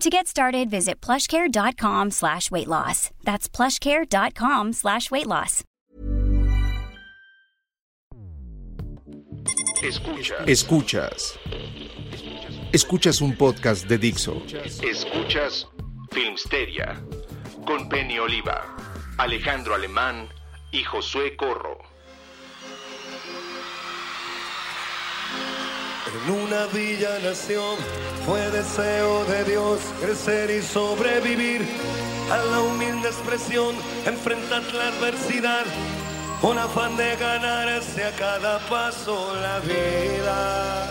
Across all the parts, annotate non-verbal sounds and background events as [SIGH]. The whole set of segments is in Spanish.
To get started, visit plushcare.com slash weight loss. That's plushcare.com slash weight loss. Escuchas. Escuchas. Escuchas un podcast de Dixo. Escuchas Filmsteria con Penny Oliva, Alejandro Alemán y Josué Corro. En una villa nación fue deseo de Dios crecer y sobrevivir a la humilde expresión, enfrentar la adversidad, con afán de ganarse a cada paso la vida.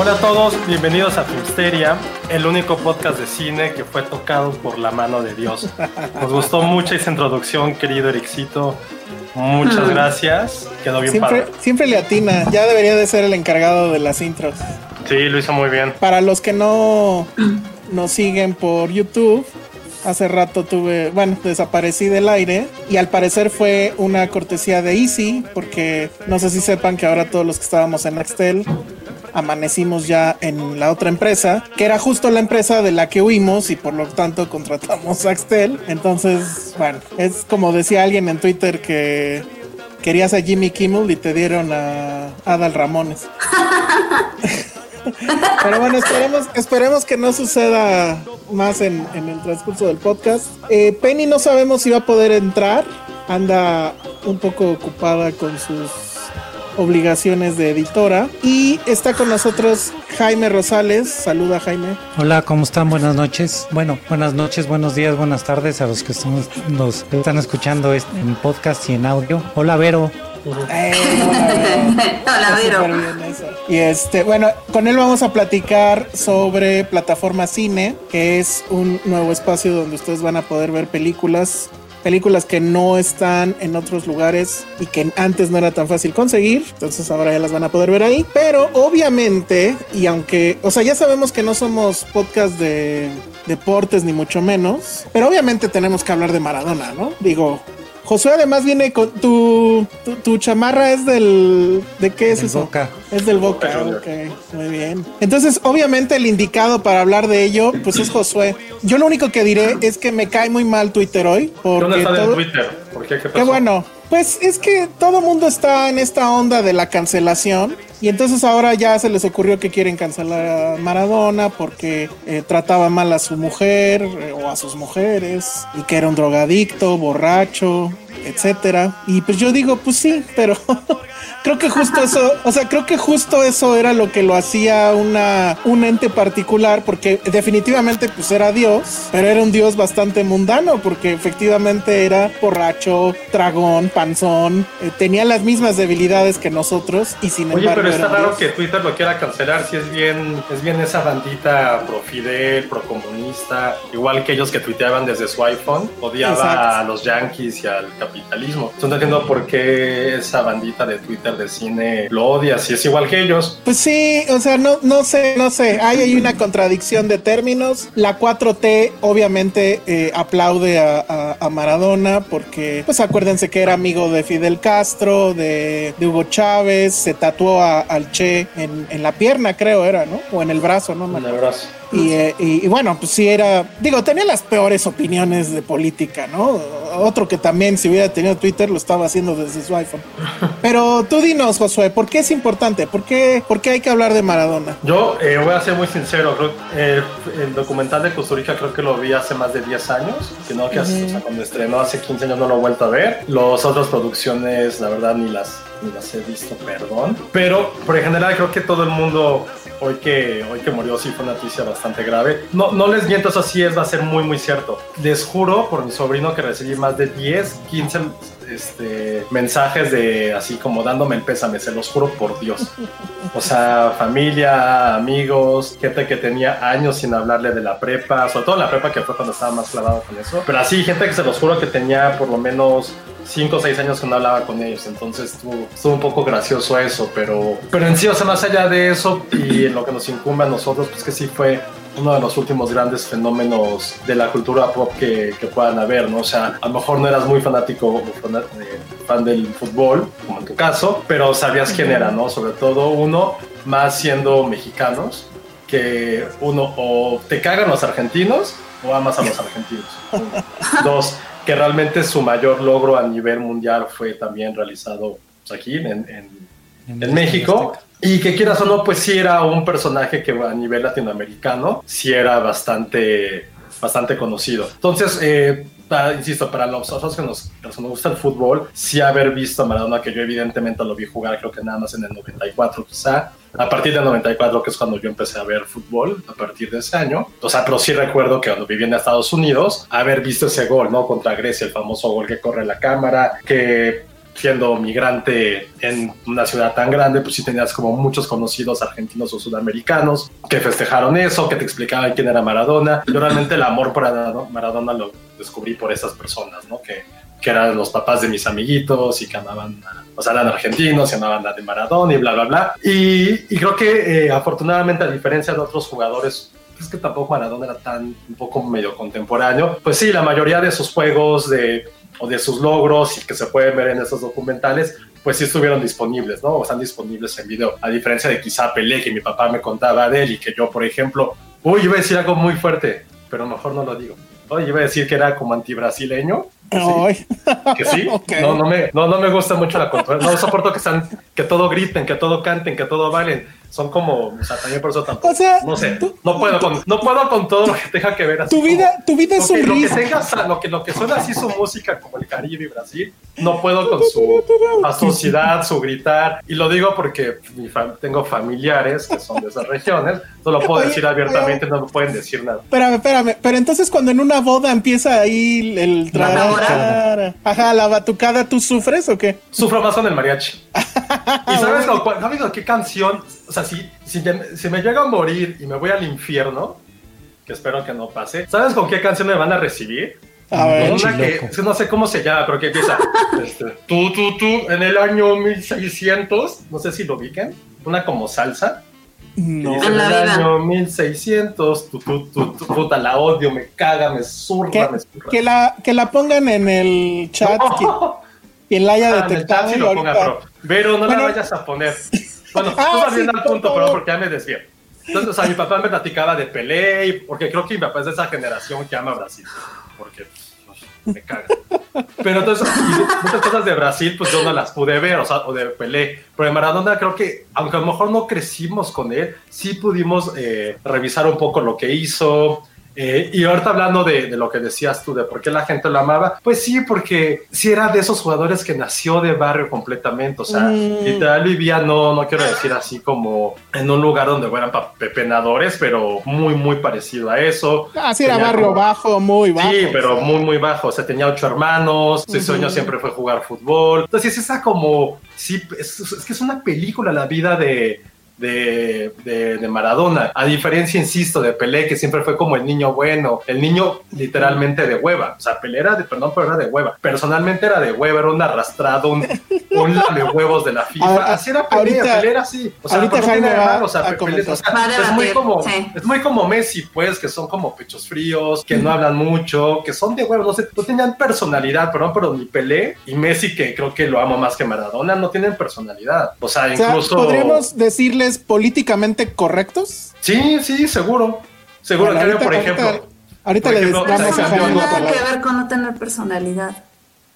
Hola a todos, bienvenidos a Filmsteria, el único podcast de cine que fue tocado por la mano de Dios. Nos gustó mucho esa introducción, querido Ericito. Muchas gracias. Quedó bien Siempre, padre. siempre le atina, ya debería de ser el encargado de las intros. Sí, lo hizo muy bien. Para los que no [CLEARS THROAT] nos siguen por YouTube, hace rato tuve, bueno, desaparecí del aire y al parecer fue una cortesía de Easy, porque no sé si sepan que ahora todos los que estábamos en Axtel amanecimos ya en la otra empresa, que era justo la empresa de la que huimos y por lo tanto contratamos a Axtel. Entonces, bueno, es como decía alguien en Twitter que querías a Jimmy Kimmel y te dieron a Adal Ramones. [LAUGHS] Pero bueno, esperemos, esperemos que no suceda más en, en el transcurso del podcast. Eh, Penny no sabemos si va a poder entrar. Anda un poco ocupada con sus obligaciones de editora. Y está con nosotros Jaime Rosales. Saluda Jaime. Hola, ¿cómo están? Buenas noches. Bueno, buenas noches, buenos días, buenas tardes a los que estamos, nos están escuchando este- en podcast y en audio. Hola, Vero. Eh, hola, Vero. Bien eso. Y este, bueno, con él vamos a platicar sobre Plataforma Cine, que es un nuevo espacio donde ustedes van a poder ver películas. Películas que no están en otros lugares y que antes no era tan fácil conseguir. Entonces ahora ya las van a poder ver ahí. Pero obviamente, y aunque, o sea, ya sabemos que no somos podcast de deportes ni mucho menos. Pero obviamente tenemos que hablar de Maradona, ¿no? Digo, Josué además viene con tu, tu, tu chamarra es del... ¿De qué es Del eso? Boca. Es del Boca, ok, muy bien. Entonces, obviamente el indicado para hablar de ello, pues es Josué. Yo lo único que diré es que me cae muy mal Twitter hoy, ¿Dónde porque está en todo... Twitter? ¿Por qué? ¿Qué bueno. Pues es que todo mundo está en esta onda de la cancelación y entonces ahora ya se les ocurrió que quieren cancelar a Maradona porque eh, trataba mal a su mujer eh, o a sus mujeres y que era un drogadicto, borracho, etcétera. Y pues yo digo, pues sí, pero [LAUGHS] creo que justo eso, o sea, creo que justo eso era lo que lo hacía una un ente particular porque definitivamente pues era Dios, pero era un Dios bastante mundano porque efectivamente era borracho, dragón, panzón, eh, tenía las mismas debilidades que nosotros y sin Oye, embargo pero está raro Dios. que Twitter lo quiera cancelar, si es bien, es bien esa bandita pro Fidel, pro comunista, igual que ellos que tuiteaban desde su iPhone, odiaba Exacto. a los Yankees y al capitalismo. Entonces no entiendo por qué esa bandita de Twitter de cine lo odia, si es igual que ellos. Pues sí, o sea, no, no sé, no sé. Hay, hay una contradicción de términos. La 4T obviamente eh, aplaude a, a- a Maradona porque, pues acuérdense que era amigo de Fidel Castro, de, de Hugo Chávez, se tatuó a- al Che en, en la pierna, creo era, ¿no? O en el brazo, ¿no? me Un abrazo. Y, eh, y- y bueno, pues sí era, digo, tenía las peores opiniones de política, ¿no? Otro que también si hubiera tenido Twitter lo estaba haciendo desde su iPhone. [LAUGHS] Pero tú dinos, Josué, ¿por qué es importante? ¿Por qué, por qué hay que hablar de Maradona? Yo eh, voy a ser muy sincero, creo, eh, el documental de Costa Rica creo que lo vi hace más de 10 años, que no, que hace- o sea, cuando estrenó hace 15 años no lo he vuelto a ver. Las otras producciones, la verdad, ni las, ni las he visto, perdón. Pero por en general creo que todo el mundo, hoy que, hoy que murió, sí fue una noticia bastante grave. No, no les miento, eso sí es, va a ser muy, muy cierto. Les juro por mi sobrino que recibí más de 10, 15 este, mensajes de así como dándome el pésame, se los juro por Dios. O sea, familia, amigos, gente que tenía años sin hablarle de la prepa, sobre todo la prepa que fue cuando estaba más clavado con eso. Pero así, gente que se los juro que tenía por lo menos 5 o 6 años que no hablaba con ellos. Entonces estuvo, un poco gracioso eso, pero, pero en sí, o sea, más allá de eso y lo que nos incumbe a nosotros, pues que sí fue uno de los últimos grandes fenómenos de la cultura pop que, que puedan haber, ¿no? O sea, a lo mejor no eras muy fanático o eh, fan del fútbol, como en tu caso, pero sabías quién era, ¿no? Sobre todo uno, más siendo mexicanos, que uno o te cagan los argentinos o amas a los argentinos. [LAUGHS] Dos, que realmente su mayor logro a nivel mundial fue también realizado pues, aquí en, en- en México. Y que quieras o no, pues sí era un personaje que a nivel latinoamericano sí era bastante, bastante conocido. Entonces, eh, para- insisto, para los nosotros que nos, nos gusta el fútbol, sí haber visto a Maradona, que yo evidentemente lo vi jugar, creo que nada más en el 94 quizá. A partir del 94, que es cuando yo empecé a ver fútbol, a partir de ese año. O sea, pero sí recuerdo que cuando viví en Estados Unidos, haber visto ese gol, ¿no? Contra Grecia, el famoso gol que corre la cámara, que siendo migrante en una ciudad tan grande, pues sí tenías como muchos conocidos argentinos o sudamericanos que festejaron eso, que te explicaban quién era Maradona. Yo realmente el amor por Maradona- lo descubrí por esas personas, ¿no? Que, que eran los papás de mis amiguitos y que amaban, o sea, eran argentinos y amaban la de Maradona y bla, bla, bla. Y, creo que eh, afortunadamente, a diferencia de otros jugadores es que tampoco Maradona era tan un poco medio contemporáneo. Pues sí, la mayoría de sus juegos de, o de sus logros y que se pueden ver en esos documentales, pues sí estuvieron disponibles, ¿no? O están disponibles en video. A diferencia de quizá Pelé, que mi papá me contaba de él y que yo, por ejemplo, uy, iba a decir algo muy fuerte, pero mejor no lo digo. Oye, iba a decir que era como antibrasileño. que sí, que sí. [LAUGHS] Ok. No, no me, no, no me gusta mucho la controversia. No soporto que están, que todo griten, que todo canten, que todo bailen. Son como, o sea, también por eso tampoco. O sea, no sé, tú- no puedo con, no puedo con todo lo que tenga que ver así. Tu como- vida, tu vida es lo un que, lo que tenga, lo que, lo que suena así su música como el Caribe y Brasil, no puedo con su atrocidad, su gritar. Y lo digo porque mi fam- tengo familiares que son de esas regiones, no lo puedo Oye, decir abiertamente, no me pueden decir nada. Espérame, espérame. Pero entonces cuando en una boda empieza ahí el La tra- Ajá, la batucada, ¿tú sufres o qué? Sufro más con el mariachi. [LAUGHS] ¿Y sabes, cuál- ¿sabes con qué canción? O sea, si, si, si me llega a morir y me voy al infierno, que espero que no pase, ¿sabes con qué canción me van a recibir? A ver. Con una que que no sé cómo se llama, pero que empieza [LAUGHS] este, tú, tú, tú, en el año 1600, no sé si lo ubiquen, una como salsa. que No. dice, En el vida. año 1600, tú, tú, tú, tú, puta, la odio, me caga, me zurra, Que, me zurra. que la, que la pongan en el chat. No. Quien la haya Ah, en el detectado. chat sí y lo ponga, pero, pero no Bueno. la vayas a poner. [LAUGHS] Bueno, Ah, tú vas sí, viendo al punto, pero porque ya me desvié. Entonces, o sea, mi papá me platicaba de Pelé, porque creo que mi papá es de esa generación que ama Brasil, porque pues, me caga. Pero entonces, muchas cosas de Brasil, pues yo no las pude ver, o sea, o de Pelé. Pero de Maradona creo que, aunque a lo mejor no crecimos con él, sí pudimos eh, revisar un poco lo que hizo. Eh, y ahorita hablando de, de lo que decías tú, de por qué la gente lo amaba, pues sí, porque sí era de esos jugadores que nació de barrio completamente, o sea, Mm. literal vivía, no, no quiero decir así como en un lugar donde fueran pepenadores, pero muy, muy parecido a eso. Ah, sí, era barrio como- bajo, muy bajo. Sí, pero muy, muy bajo. O sea, tenía ocho hermanos. Su sueño siempre fue jugar fútbol. Entonces, es esa como. Sí, es, es que es una película la vida de, de, de, de, Maradona. A diferencia, insisto, de Pelé, que siempre fue como el niño bueno, el niño literalmente de hueva. O sea, Pelé era de, perdón, pero era de hueva. Personalmente era de hueva, era un arrastrado, un, un [LAUGHS] lame huevos de la FIFA. así era Pelé, Pelé era así. O sea, ahorita Jaime va o sea, Pelé, o sea es, muy como, sí. es muy como Messi, pues, que son como pechos fríos, que no hablan mucho, que son de huevos, no sé, no tenían personalidad, perdón, pero ni Pelé y Messi, que creo que lo amo más que Maradona, no tienen personalidad. O sea, incluso... ¿Podríamos políticamente correctos? Sí, sí, seguro. Seguro, bueno, ahorita, por ejemplo... Ahorita, le damos a No tiene nada que ver con no tener personalidad.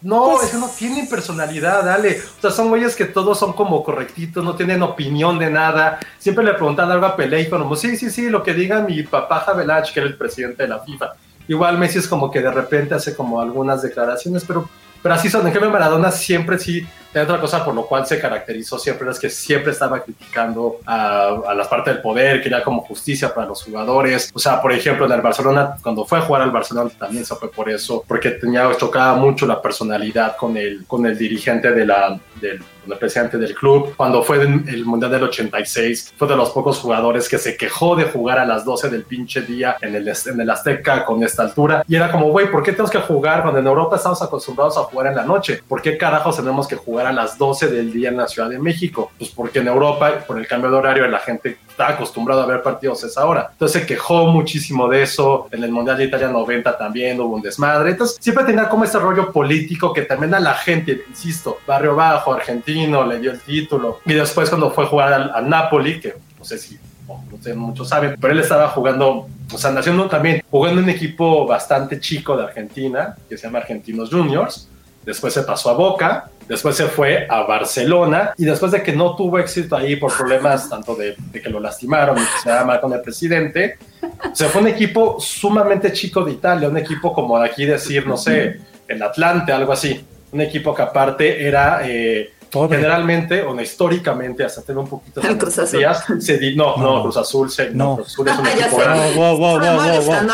No, pues, eso no tiene personalidad, dale. O sea, son güeyes que todos son como correctitos, no tienen opinión de nada. Siempre le preguntan algo a Pelé y como, sí, sí, sí, lo que diga mi papá Javelach, que era el presidente de la FIFA. Igual Messi es como que de repente hace como algunas declaraciones, pero pero así son. En cambio, Maradona siempre sí, hay otra cosa por lo cual se caracterizó siempre, es que siempre estaba criticando a, a las partes del poder, quería como justicia para los jugadores. O sea, por ejemplo, en el Barcelona, cuando fue a jugar al Barcelona también se fue por eso, porque tenía, chocaba mucho la personalidad con el, con el dirigente de la, del el presidente del club. Cuando fue el Mundial del 86, fue de los pocos jugadores que se quejó de jugar a las 12 del pinche día en el, en el Azteca con esta altura. Y era como, güey, ¿por qué tenemos que jugar cuando en Europa estamos acostumbrados a jugar en la noche? ¿Por qué carajos tenemos que jugar a las 12 del día en la Ciudad de México? Pues porque en Europa, por el cambio de horario, la gente está acostumbrada a ver partidos a esa hora. Entonces se quejó muchísimo de eso. En el Mundial de Italia 90 también hubo un desmadre. Entonces siempre tenía como este rollo político que también a la gente, insisto, barrio bajo, argentino, le dio el título. Y después cuando fue a jugar al, al Napoli, que no sé si muchos saben, pero él estaba jugando, o sea, naciendo también, jugando en un equipo bastante chico de Argentina, que se llama Argentinos Juniors, después se pasó a Boca, después se fue a Barcelona y después de que no tuvo éxito ahí por problemas tanto de, que lo lastimaron y que se mal con el presidente, se fue un equipo sumamente chico de Italia, un equipo como aquí decir, no sé, el Atlante, algo así, un equipo que aparte era... Eh, Pobre. Generalmente, o no, históricamente, hasta tener un poquito de Cruz Azul. días, se di, no, no, No. Cruz Azul, se, No. Cruz Azul es un [LAUGHS] equipo grande. Wow, wow, wow.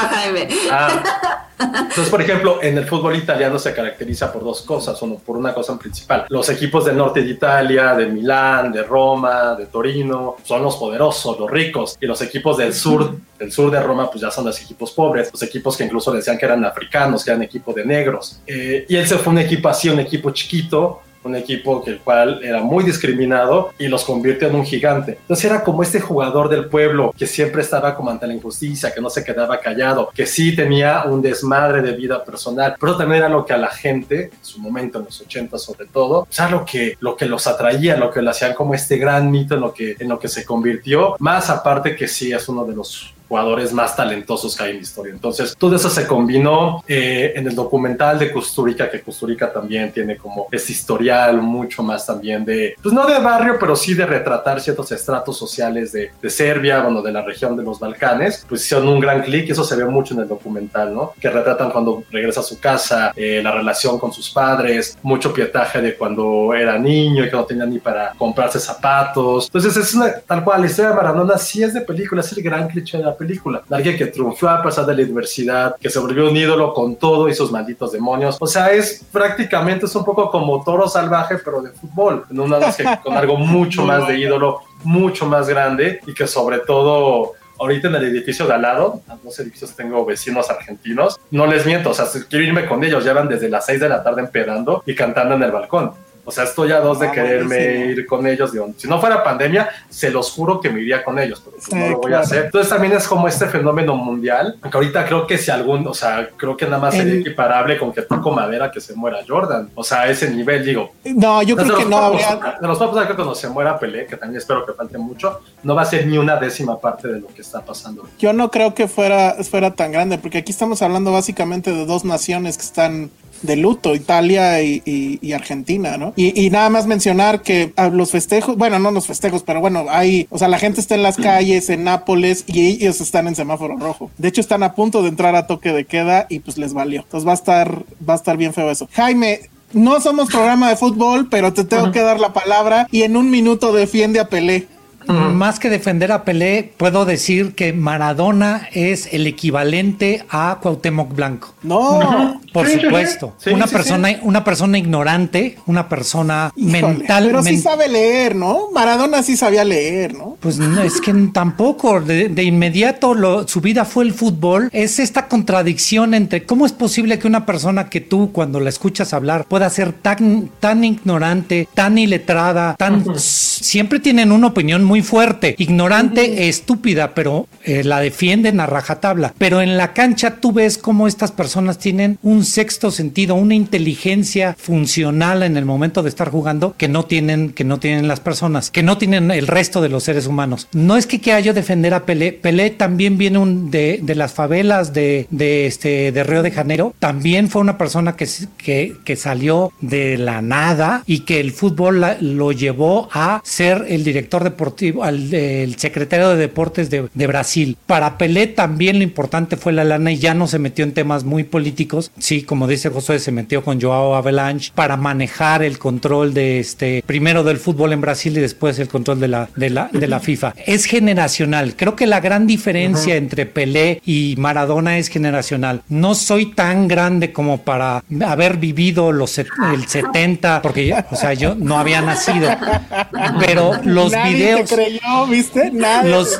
Ah. [LAUGHS] Entonces, por ejemplo, en el fútbol italiano se caracteriza por dos cosas, uno por una cosa en principal. Los equipos del norte de Italia, de Milán, de Roma, de Torino, son los poderosos, los ricos, y los equipos del sur, del sur de Roma, pues ya son los equipos pobres, los equipos que incluso decían que eran africanos, que eran equipo de negros. Eh, y él se fue un equipo así, un equipo chiquito, un equipo que el cual era muy discriminado y los convirtió en un gigante. Entonces era como este jugador del pueblo que siempre estaba como ante la injusticia, que no se quedaba callado, que sí tenía un desmadre de vida personal, pero también era lo que a la gente, en su momento, en los 80 sobre todo, o sea, lo que, lo que los atraía, lo que lo hacían como este gran mito en lo que, en lo que se convirtió, más aparte que sí es uno de los jugadores más talentosos que hay en la historia. Entonces, todo eso se combinó eh, en el documental de Kusturica, que Kusturica también tiene como ese historial mucho más también de, pues no de barrio, pero sí de retratar ciertos estratos sociales de, de Serbia, bueno, de la región de los Balcanes, pues hicieron un gran clic y eso se ve mucho en el documental, ¿no? Que retratan cuando regresa a su casa, eh, la relación con sus padres, mucho pietaje de cuando era niño y que no tenía ni para comprarse zapatos. Entonces, es una, tal cual, la historia de Maradona sí es de película, es el gran cliché de la película. Alguien que triunfó a pesar de la adversidad, que se volvió un ídolo con todo y sus malditos demonios. O sea, es prácticamente, es un poco como toro salvaje, pero de fútbol. En una vez que [LAUGHS] con algo mucho más de ídolo, mucho más grande y que sobre todo ahorita en el edificio de al lado, en dos edificios tengo vecinos argentinos, no les miento, o sea, quiero irme con ellos, llevan desde las 6 de la tarde empedando y cantando en el balcón. O sea, estoy a dos de Ah, quererme buenísimo. ir con ellos. Digo, si no fuera pandemia, se los juro que me iría con ellos, pero pues Sí, no lo voy claro. a hacer. Entonces también es como este fenómeno mundial, aunque ahorita creo que si algún, o sea, creo que nada más sería El- equiparable con que toco madera que se muera Jordan. O sea, a ese nivel, digo, No, yo creo que no habría. De los papos, que cuando se muera Pelé, que también espero que falte mucho, no va a ser ni una décima parte de lo que está pasando. Yo no creo que fuera, fuera tan grande, porque aquí estamos hablando básicamente de dos naciones que están de luto, Italia y, y- y Argentina, ¿no? Y, y nada más mencionar que a los festejos, bueno, no los festejos, pero bueno, hay, o sea, la gente está en las calles, en Nápoles, y ellos están en semáforo rojo. De hecho, están a punto de entrar a toque de queda y pues les valió. Entonces va a estar, va a estar bien feo eso. Jaime, no somos programa de fútbol, pero te tengo que dar la palabra y en un minuto defiende a Pelé. Más que defender a Pelé, puedo decir que Maradona es el equivalente a Cuauhtémoc Blanco. No. Por Sí, supuesto. Sí, una sí, persona, una persona ignorante, una persona Híjole, mental, Pero sí sabe leer, ¿no? Maradona sí sabía leer, ¿no? Pues no, es que tampoco. De, de inmediato lo, su vida fue el fútbol. Es esta contradicción entre cómo es posible que una persona que tú, cuando la escuchas hablar, pueda ser tan, tan ignorante, tan iletrada, tan. Siempre tienen una opinión muy fuerte. Ignorante, estúpida, pero eh, la defienden a rajatabla. Pero en la cancha tú ves cómo estas personas tienen un sexto sentido, una inteligencia funcional en el momento de estar jugando que no tienen, que no tienen las personas, que no tienen el resto de los seres humanos. No es que quiera yo defender a Pelé, Pelé también viene un, de, de las favelas de, de, este, de Río de Janeiro, también fue una persona que, que, que salió de la nada y que el fútbol la, lo llevó a ser el director deportivo, al, el secretario de deportes de, de Brasil. Para Pelé también lo importante fue la lana y ya no se metió en temas muy políticos. Sí, como dice José, se metió con Joao Avalanche para manejar el control de este, primero del fútbol en Brasil y después el control de la, de la, de la FIFA. Es generacional. Creo que la gran diferencia uh -huh. entre Pelé y Maradona es generacional. No soy tan grande como para haber vivido los el 70, porque o sea, yo no había nacido. Pero los Nadie videos. Creyó, ¿viste? Nadie los,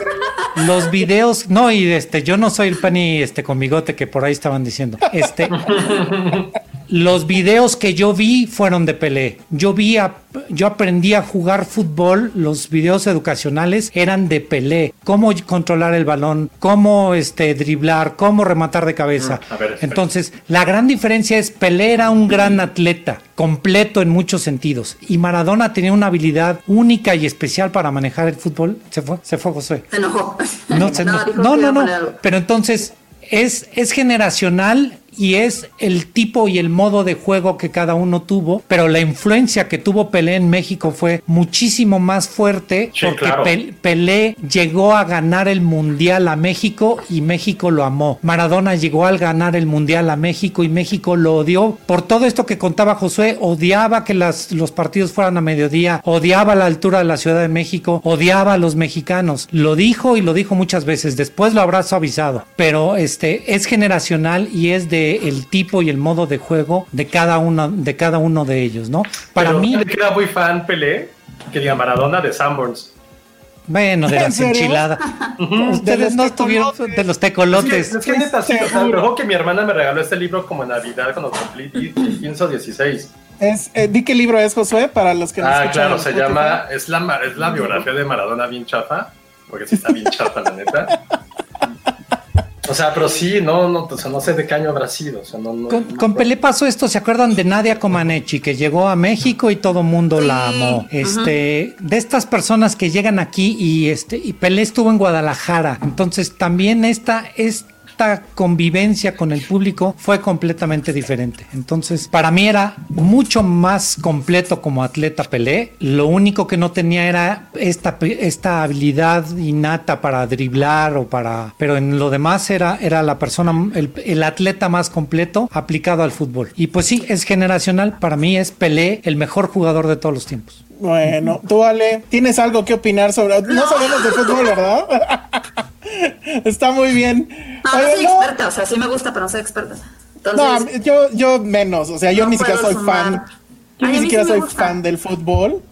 los videos, no, y este, yo no soy el pani este con bigote que por ahí estaban diciendo. Este, [LAUGHS] los videos que yo vi fueron de Pelé. Yo vi a, yo aprendí a jugar fútbol, los videos educacionales eran de Pelé. Cómo controlar el balón, cómo este driblar, cómo rematar de cabeza. Mm, ver, Entonces, la gran diferencia es Pelé era un gran atleta, completo en muchos sentidos. Y Maradona tenía una habilidad única y especial para manejar el fútbol. Se fue, se fue José. Se enojó. No, se No, enojó. no, no, no. Pero entonces es, es generacional y es el tipo y el modo de juego que cada uno tuvo, pero la influencia que tuvo Pelé en México fue muchísimo más fuerte Sí, porque claro. Pelé llegó a ganar el mundial a México y México lo amó. Maradona llegó al ganar el mundial a México y México lo odió por todo esto que contaba Josué, odiaba que las, los partidos fueran a mediodía, odiaba la altura de la Ciudad de México, odiaba a los mexicanos. Lo dijo y lo dijo muchas veces, después lo habrá suavizado, pero este es generacional y es de el tipo y el modo de juego de cada uno de cada uno de ellos, ¿no? Para Pero mí le queda muy fan Pelé, que diga Maradona de Sanborns. Bueno, de ¿En las serio? enchiladas. De Ustedes no estuvieron tecolotes. de los Es que, tecolotes. es que neta, sí, o sea, acuerdo que mi hermana me regaló este libro como en Navidad cuando cumplí 15 o 16. Es, eh, di qué libro es, Josué, para los que no Ah, claro, se llama, es la, es la biografía de Maradona bien chafa, porque sí está bien chafa, la neta. O sea, pero sí, no, no, o sea, no sé de qué año habrá sido. O sea, no, no, Con, no- con Pelé pasó esto, ¿se acuerdan de Nadia Comaneci que llegó a México y todo mundo la amó? Este, de estas personas que llegan aquí y este y Pelé estuvo en Guadalajara, entonces también esta esta convivencia con el público fue completamente diferente. Entonces, para mí era mucho más completo como atleta Pelé. Lo único que no tenía era esta, esta habilidad innata para driblar o para... Pero en lo demás era, era la persona, el, el atleta más completo aplicado al fútbol. Y pues sí, es generacional. Para mí es Pelé el mejor jugador de todos los tiempos. Bueno, tú, Ale, ¿tienes algo que opinar sobre.? No sabemos de fútbol, ¿verdad? [LAUGHS] Está muy bien. No, no Oye, soy no, experta, o sea, sí me gusta, pero no soy experta. no, yo, yo menos. O sea, yo No ni siquiera soy sumar. fan. Yo Ay, ni siquiera sí soy gusta. fan del fútbol.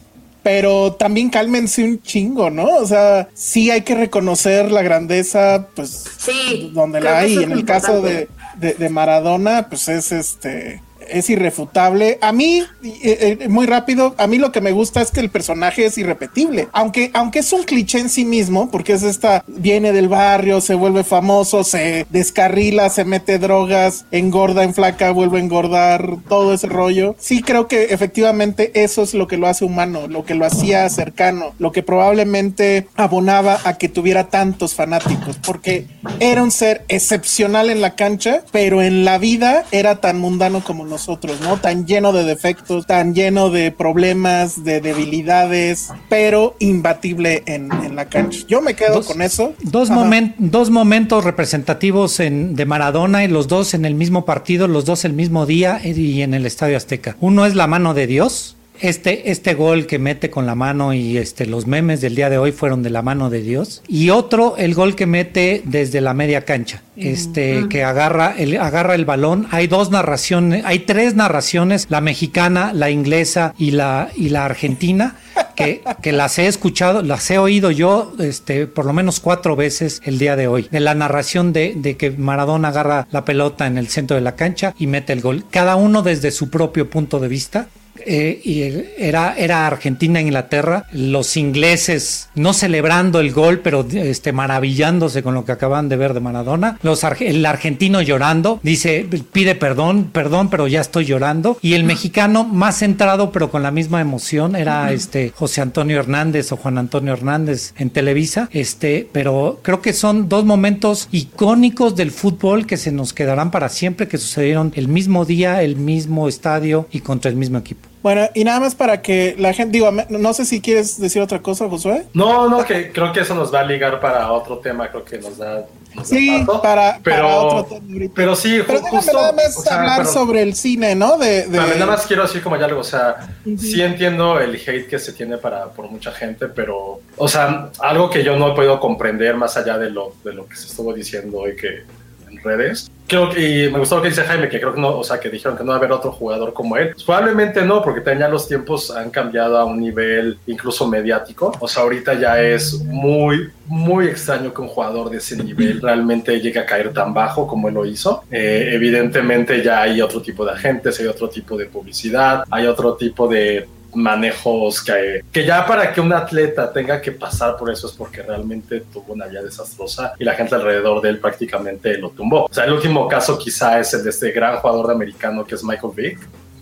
Pero también cálmense un chingo, ¿no? O sea, sí hay que reconocer la grandeza, pues, sí. donde la hay. En el caso de, de Maradona, pues es este. Es irrefutable. A mí, eh, eh, muy rápido, a mí lo que me gusta es que el personaje es irrepetible. Aunque, aunque es un cliché en sí mismo, porque es esta, viene del barrio, se vuelve famoso, se descarrila, se mete drogas, engorda, en flaca, vuelve a engordar, todo ese rollo. Sí creo que efectivamente eso es lo que lo hace humano, lo que lo hacía cercano, lo que probablemente abonaba a que tuviera tantos fanáticos, porque era un ser excepcional en la cancha, pero en la vida era tan mundano como nosotros, ¿no? Tan lleno de defectos, tan lleno de problemas, de debilidades, pero imbatible en, en la cancha. Yo me quedo Dos- con eso. Dos, Ajá. momen- dos momentos representativos en- de Maradona y los dos en el mismo partido, los dos el mismo día y en el Estadio Azteca. Uno es la mano de Dios. Este, este gol que mete con la mano y este, los memes del día de hoy fueron de la mano de Dios. Y otro, el gol que mete desde la media cancha. Este, que agarra el, agarra el balón. Hay dos narraciones, hay tres narraciones, la mexicana, la inglesa y la, y la argentina que, que las he escuchado, las he oído yo este, por lo menos cuatro veces el día de hoy. De la narración de, de que Maradona agarra la pelota en el centro de la cancha y mete el gol. Cada uno desde su propio punto de vista. Eh, y era, era Argentina Inglaterra, los ingleses no celebrando el gol, pero este, maravillándose con lo que acaban de ver de Maradona, los, el argentino llorando, dice, pide perdón, perdón, pero ya estoy llorando, y el mexicano más centrado, pero con la misma emoción, era este José Antonio Hernández o Juan Antonio Hernández en Televisa, este, pero creo que son dos momentos icónicos del fútbol que se nos quedarán para siempre, que sucedieron el mismo día, el mismo estadio y contra el mismo equipo. Bueno, y nada más para que la gente, digo, no sé si quieres decir otra cosa, Josué. No, no, que creo que eso nos va a ligar para otro tema, creo que nos da. sí, para, pero, otro tema Pero sí, pero justo. nada más hablar sobre el cine, ¿no? De, nada más quiero decir como ya algo, o sea, sí entiendo el hate que se tiene para por mucha gente, pero, o sea, algo que yo no he podido comprender más allá de lo, de lo que se estuvo diciendo hoy que en redes, creo que, y me gustó lo que dice Jaime, que creo que no, o sea, que dijeron que no va a haber otro jugador como él. Probablemente no, porque ya los tiempos han cambiado a un nivel incluso mediático. O sea, ahorita ya es muy, muy extraño que un jugador de ese nivel realmente llegue a caer tan bajo como él lo hizo. Eh, evidentemente ya hay otro tipo de agentes, hay otro tipo de publicidad, hay otro tipo de manejos que, que ya para que un atleta tenga que pasar por eso es porque realmente tuvo una vida desastrosa y la gente alrededor de él prácticamente lo tumbó. O sea, el último caso quizá es el de este gran jugador de americano que es Michael Vick,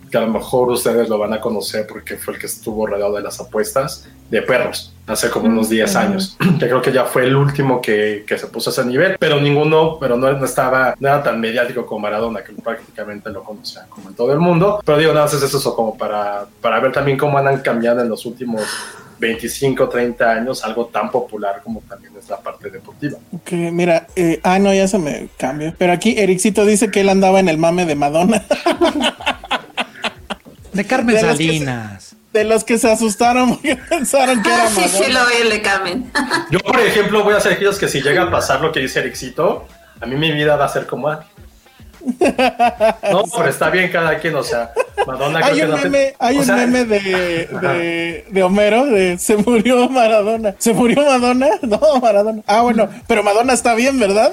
que a lo mejor ustedes lo van a conocer porque fue el que estuvo rodeado de las apuestas de perros hace como unos 10 años, [CLEARS THROAT] que creo que ya fue el último que, que se puso a ese nivel, pero ninguno, pero no, estaba nada tan mediático como Maradona, que prácticamente lo conocía como en todo el mundo, pero digo, nada más es eso como para, para ver también cómo han cambiado en los últimos 25, 30 años, algo tan popular como también es la parte deportiva. Ok, mira, eh, ah, no, ya se me cambia. Pero aquí Ericito dice que él andaba en el mame de Madonna. [LAUGHS] de Carmen Salinas. de los que se asustaron porque [LAUGHS] pensaron que era Madonna. Sí, sí, lo vi, le Carmen. Yo, por ejemplo, voy a ser aquellos que si llega a pasar lo que dice Ericito, a mí mi vida va a ser como no, [LAUGHS] pero está bien cada quien, o sea, Madonna hay un meme, hay un meme [LAUGHS] de, de, Homero de se murió Maradona. ¿Se murió Madonna? [LAUGHS] No, Maradona. Ah, bueno, pero Madonna está bien, ¿verdad?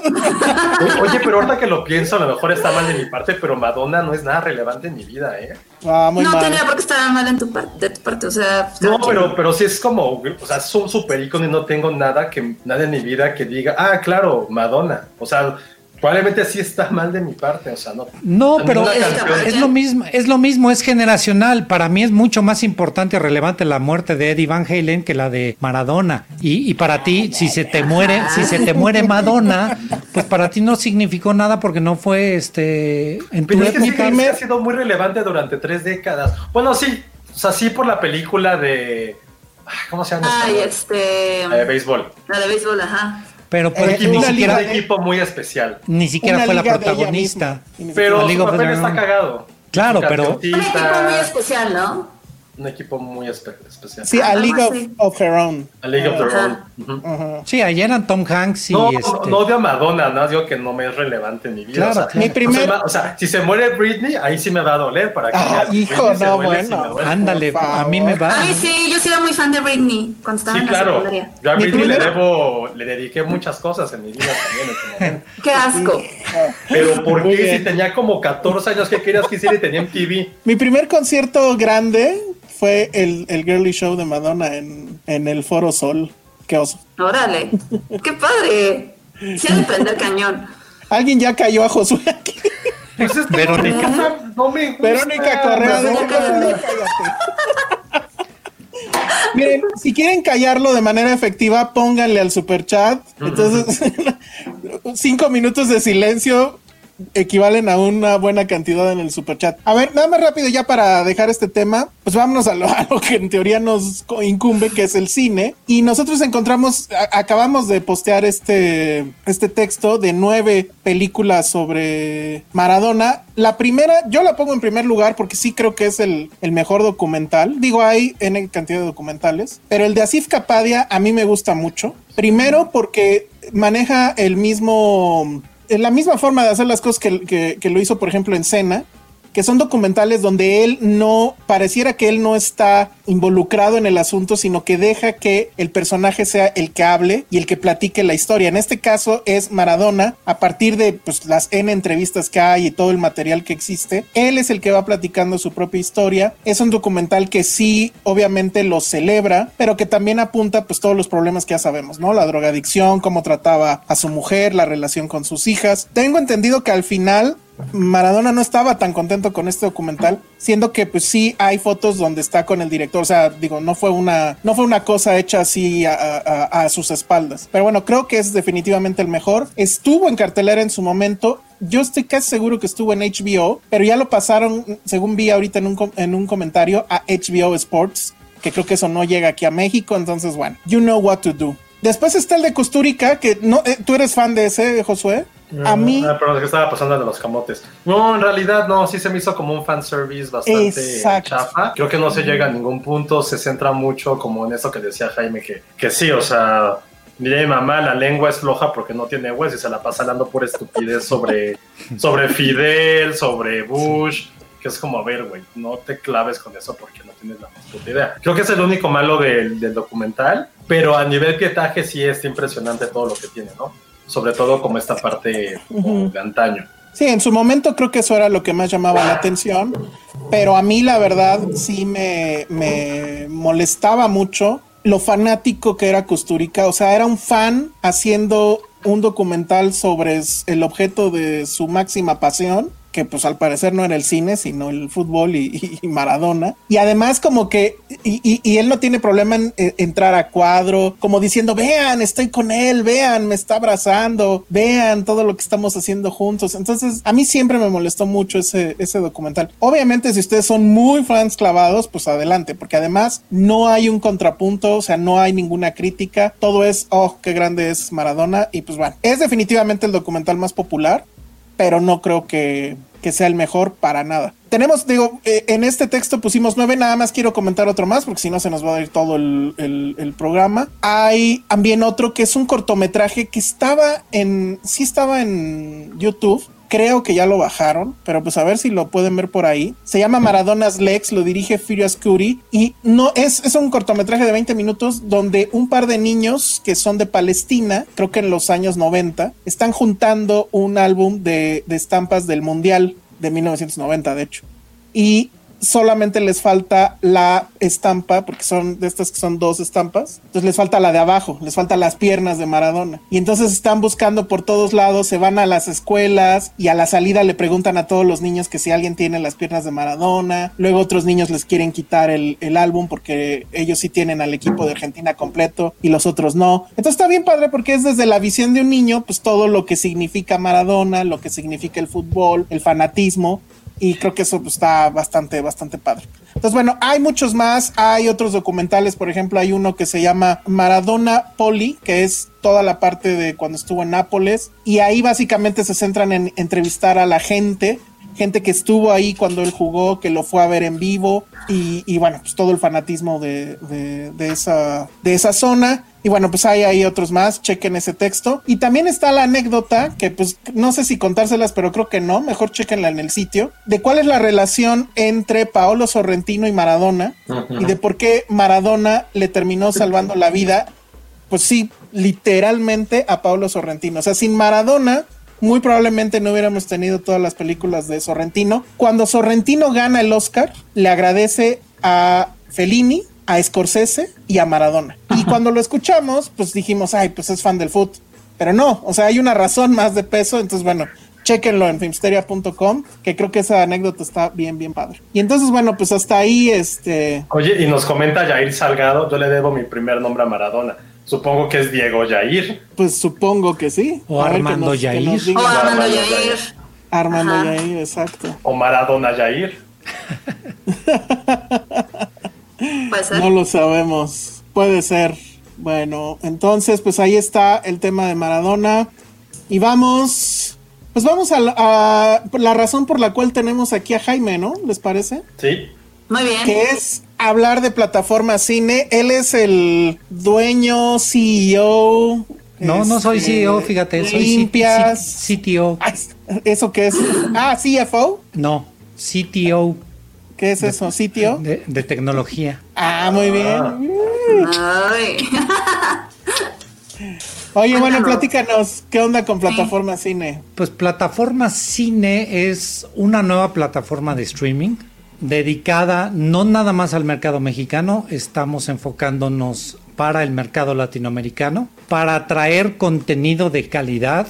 Oye, pero ahorita que lo pienso, a lo mejor está mal de mi parte, pero Madonna no es nada relevante en mi vida, ¿eh? Ah, muy no tenía por qué estar mal en tu parte, de tu parte, o sea. No, pero, pero sí es como, o sea, es un super icono y no tengo nada que, nada en mi vida que diga, ah, claro, Madonna. O sea, Probablemente sí está mal de mi parte, o sea, no. No, pero es, lo mismo, es lo mismo, es generacional. Para mí es mucho más importante y relevante la muerte de Eddie Van Halen que la de Maradona. Y, para ti, si se te muere, si se te muere Madonna, pues para ti no significó nada porque no fue este en tu época. ha sido muy relevante durante tres décadas. Bueno, sí, o sea, sí por la película de ¿Cómo se llama? Ay, este. La de béisbol. La de béisbol, ajá. Pero pues, ni siquiera un equipo muy especial. Ni siquiera fue la protagonista. Pero su papel está cagado. Claro, pero. Un equipo muy especial, ¿no? un equipo muy especial. Sí, a League of, Her Own. A League of Her Own. Sí, ayer eran Tom Hanks y. No, este... no odio a Madonna, no digo que no me es relevante en mi vida. Claro, o sea, mi primer... o, sea, si se muere Britney, ahí sí me va a doler para que. Ah, hijo, no, bueno. Ándale, a mí me va. Ay, sí, yo sí era muy fan de Britney cuando estaba sí, en la claro. secundaria. Yo a Britney le debo, le dediqué muchas cosas en mi vida también en ese momento. Qué asco. Pero ¿por qué si tenía como 14 años que querías que hiciera y tenía MTV? Mi primer concierto grande fue el, el girly show de Madonna en, en el Foro Sol. Qué oso. Órale, qué padre. Se ha de prender cañón. Alguien ya cayó a Josué aquí. Es Verónica. No me gusta. Verónica Correa. De Miren, si quieren callarlo de manera efectiva, pónganle al super chat. Entonces, [LAUGHS] cinco minutos de silencio equivalen a una buena cantidad en el super chat. A ver, nada más rápido ya para dejar este tema, pues vámonos a lo, [LAUGHS] que en teoría nos incumbe, que es el cine. Y nosotros encontramos, acabamos de postear este, este texto de nueve películas sobre Maradona. La primera, yo la pongo en primer lugar porque sí creo que es el, el mejor documental. Digo, hay en cantidad de documentales, pero el de Asif Kapadia a mí me gusta mucho. Primero porque maneja el mismo la misma forma de hacer las cosas que, lo hizo, por ejemplo, en Cena, que son documentales donde él no, pareciera que él no está involucrado en el asunto, sino que deja que el personaje sea el que hable y el que platique la historia. En este caso es Maradona, a partir de pues, las N entrevistas que hay y todo el material que existe, él es el que va platicando su propia historia. Es un documental que sí, obviamente lo celebra, pero que también apunta pues todos los problemas que ya sabemos, ¿no? La drogadicción, cómo trataba a su mujer, la relación con sus hijas. Tengo entendido que al final Maradona no estaba tan contento con este documental, siendo que pues sí hay fotos donde está con el director, o sea, digo, no fue una, no fue una cosa hecha así a, sus espaldas. Pero bueno, creo que es definitivamente el mejor. Estuvo en cartelera en su momento. Yo estoy casi seguro que estuvo en HBO, pero ya lo pasaron, según vi ahorita en un, en un comentario, a HBO Sports, que creo que eso no llega aquí a México, entonces bueno, you know what to do. Después está el de Costurica, que no, eh, tú eres fan de ese, Josué a mí. Ah, pero es que estaba pasando de los camotes. No, en realidad no, sí se me hizo como un fanservice bastante chafa. Creo que no se llega a ningún punto, se centra mucho como en eso que decía Jaime, que, que sí, o sea, mi mamá, la lengua es floja porque no tiene huesos y se la pasa hablando por estupidez sobre, [LAUGHS] sobre Fidel, sobre Bush. Que es como, a ver, güey, no te claves con eso porque no tienes la más puta idea. Creo que es el único malo del, del documental, pero a nivel pietaje sí es impresionante todo lo que tiene, ¿no? Sobre todo como esta parte de antaño. Sí, en su momento creo que eso era lo que más llamaba la atención, pero a mí la verdad sí me, me molestaba mucho lo fanático que era Costurica, o sea, era un fan haciendo un documental sobre el objeto de su máxima pasión que pues al parecer no era el cine, sino el fútbol y, Maradona. Y además como que, y, él no tiene problema en, entrar a cuadro, como diciendo, vean, estoy con él, vean, me está abrazando, vean todo lo que estamos haciendo juntos. Entonces, a mí siempre me molestó mucho ese, ese documental. Obviamente, si ustedes son muy fans clavados, pues adelante, porque además no hay un contrapunto, o sea, no hay ninguna crítica, todo es, oh, qué grande es Maradona, y pues bueno, es definitivamente el documental más popular pero no creo que, sea el mejor para nada. Tenemos, digo, eh, en este texto pusimos nueve, nada más quiero comentar otro más, porque si no se nos va a ir todo el, el, programa. Hay también otro que es un cortometraje que estaba en, sí estaba en YouTube, Creo que ya lo bajaron, pero pues a ver si lo pueden ver por ahí. Se llama Maradona's Legs, lo dirige Furious Curie y no es, es un cortometraje de 20 minutos donde un par de niños que son de Palestina, creo que en los años 90, están juntando un álbum de, de estampas del Mundial de 1990, de hecho. Y solamente les falta la estampa, porque son de estas que son dos estampas, entonces les falta la de abajo, les falta las piernas de Maradona. Y entonces están buscando por todos lados, se van a las escuelas y a la salida le preguntan a todos los niños que si alguien tiene las piernas de Maradona, luego otros niños les quieren quitar el, el álbum porque ellos sí tienen al equipo de Argentina completo y los otros no. Entonces está bien padre porque es desde la visión de un niño, pues todo lo que significa Maradona, lo que significa el fútbol, el fanatismo, y creo que eso pues, está bastante, bastante padre. Entonces, bueno, hay muchos más, hay otros documentales, por ejemplo, hay uno que se llama Maradona Poli, que es toda la parte de cuando estuvo en Nápoles, y ahí básicamente se centran en entrevistar a la gente gente que estuvo ahí cuando él jugó, que lo fue a ver en vivo y, bueno, pues todo el fanatismo de, de, esa, de esa zona. Y bueno, pues hay ahí otros más, chequen ese texto. Y también está la anécdota, que pues no sé si contárselas, pero creo que no, mejor chequenla en el sitio, de cuál es la relación entre Paolo Sorrentino y Maradona y de por qué Maradona le terminó salvando la vida, pues sí, literalmente a Paolo Sorrentino. O sea, sin Maradona, muy probablemente no hubiéramos tenido todas las películas de Sorrentino. Cuando Sorrentino gana el Oscar, le agradece a Fellini, a Scorsese y a Maradona. Y cuando lo escuchamos, pues dijimos, ay, pues es fan del foot. Pero no, o sea, hay una razón más de peso, entonces bueno, chequenlo en filmsteria.com, que creo que esa anécdota está bien, bien padre. Y entonces, bueno, pues hasta ahí, este... Oye, y nos comenta Jair Salgado, yo le debo mi primer nombre a Maradona. Supongo que es Diego Yair. Pues supongo que sí. O Armando Yair. O Armando Yair. Armando Yair, exacto. O Maradona Yair. [LAUGHS] Puede ser. No lo sabemos. Puede ser. Bueno, entonces, pues ahí está el tema de Maradona. Y vamos. Pues vamos a a la razón por la cual tenemos aquí a Jaime, ¿no? ¿Les parece? Sí. Muy bien. Que es hablar de plataforma cine. Él es el dueño, CEO. No, no soy este, CEO, fíjate, soy limpias. CTO. ¿Eso qué es? Ah, CFO. No, CTO. ¿Qué es eso? ¿Sitio? De, de tecnología. Ah, muy bien. Ay. [LAUGHS] Oye, bueno, platícanos, ¿qué onda con plataforma cine? Pues plataforma cine es una nueva plataforma de streaming dedicada no nada más al mercado mexicano, estamos enfocándonos para el mercado latinoamericano, para traer contenido de calidad,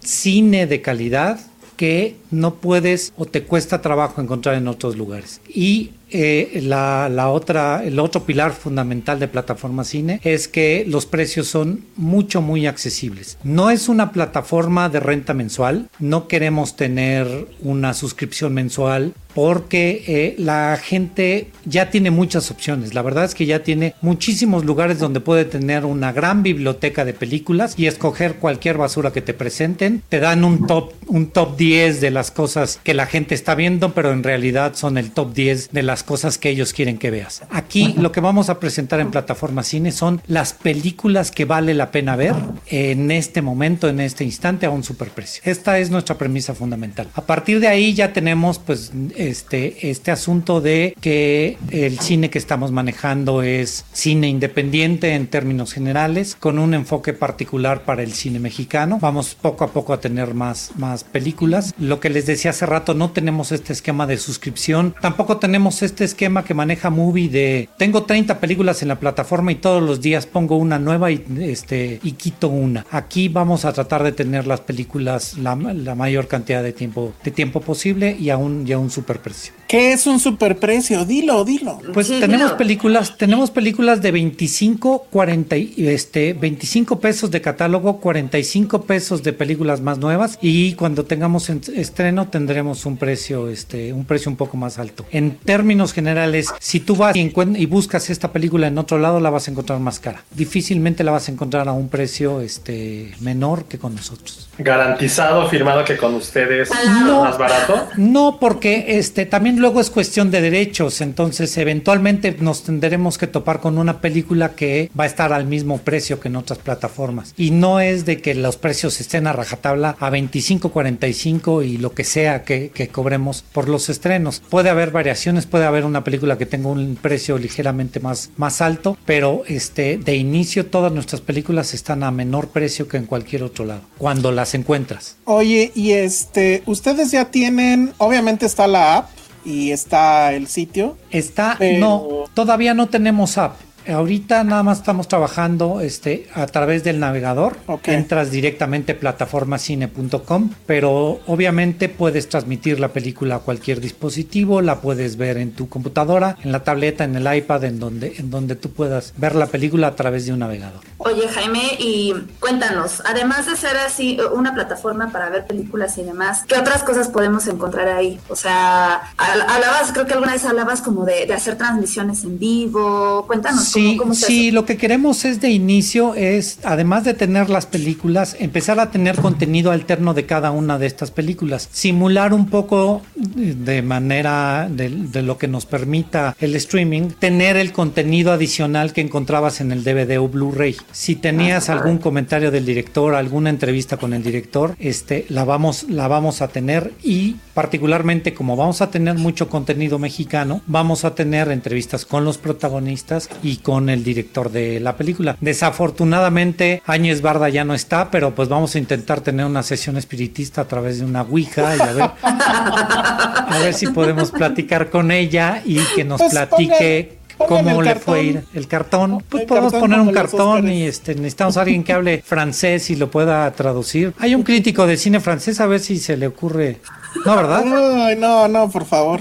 cine de calidad que no puedes o te cuesta trabajo encontrar en otros lugares. Y eh, la, otra, el otro pilar fundamental de plataforma cine es que los precios son mucho, muy accesibles. No es una plataforma de renta mensual, no queremos tener una suscripción mensual porque eh, la gente ya tiene muchas opciones. La verdad es que ya tiene muchísimos lugares donde puede tener una gran biblioteca de películas y escoger cualquier basura que te presenten. Te dan un top, un top 10 de las cosas que la gente está viendo, pero en realidad son el top 10 de las cosas que ellos quieren que veas. Aquí lo que vamos a presentar en plataforma cine son las películas que vale la pena ver en este momento, en este instante, a un superprecio. Esta es nuestra premisa fundamental. A partir de ahí ya tenemos pues este, este asunto de que el cine que estamos manejando es cine independiente en términos generales, con un enfoque particular para el cine mexicano. Vamos poco a poco a tener más, más películas. Lo que les decía hace rato, no tenemos este esquema de suscripción, tampoco tenemos este esquema que maneja Movie de tengo 30 películas en la plataforma y todos los días pongo una nueva y, este, y quito una. Aquí vamos a tratar de tener las películas la, mayor cantidad de tiempo, de tiempo posible y a un, y a un superprecio. ¿Qué es un superprecio? Dilo, dilo. Pues Sí, tenemos películas, tenemos películas de 25, 40, y, este, 25 pesos de catálogo, 45 pesos de películas más nuevas y cuando tengamos en- estreno tendremos un precio, este, un precio un poco más alto. En términos generales, si tú vas y, y buscas esta película en otro lado, la vas a encontrar más cara. Difícilmente la vas a encontrar a un precio, este, menor que con nosotros. Garantizado, firmado que con ustedes No. más barato. No, porque este también luego es cuestión de derechos, entonces eventualmente nos tendremos que topar con una película que va a estar al mismo precio que en otras plataformas. Y no es de que los precios estén a rajatabla a 25, 45 y lo que sea que, que cobremos por los estrenos. Puede haber variaciones, puede haber una película que tenga un precio ligeramente más, más alto, pero este de inicio todas nuestras películas están a menor precio que en cualquier otro lado, cuando las encuentras. Oye, y este, ustedes ya tienen, obviamente está la app y está el sitio. Está, Pero- no, todavía no tenemos app. Ahorita nada más estamos trabajando este, a través del navegador. Entras directamente a plataformacine.com, pero obviamente puedes transmitir la película a cualquier dispositivo, la puedes ver en tu computadora, en la tableta, en el iPad, en donde, en donde tú puedas ver la película a través de un navegador. Oye, Jaime, y cuéntanos, además de ser así una plataforma para ver películas y demás, ¿qué otras cosas podemos encontrar ahí? O sea, hablabas, creo que alguna vez hablabas como de, de hacer transmisiones en vivo. Cuéntanos Sí, cómo, cómo es sí, eso? lo que queremos es de inicio es, además de tener las películas, empezar a tener contenido alterno de cada una de estas películas. Simular un poco eh, de manera de, de lo que nos permita el streaming, tener el contenido adicional que encontrabas en el DVD o Blu-ray. Si tenías algún comentario del director, alguna entrevista con el director, este, la vamos, la vamos a tener y particularmente como vamos a tener mucho contenido mexicano, vamos a tener entrevistas con los protagonistas y con el director de la película. Desafortunadamente, Áñez Barda ya no está, pero pues vamos a intentar tener una sesión espiritista a través de una Ouija y a ver, a ver si podemos platicar con ella y que nos Pues platique cómo el le fue cartón. ir el cartón. Pues El podemos cartón poner un cartón y este necesitamos a alguien que hable francés y lo pueda traducir. Hay un crítico de cine francés a ver si se le ocurre. No, ¿verdad? Ay, no, no, por favor.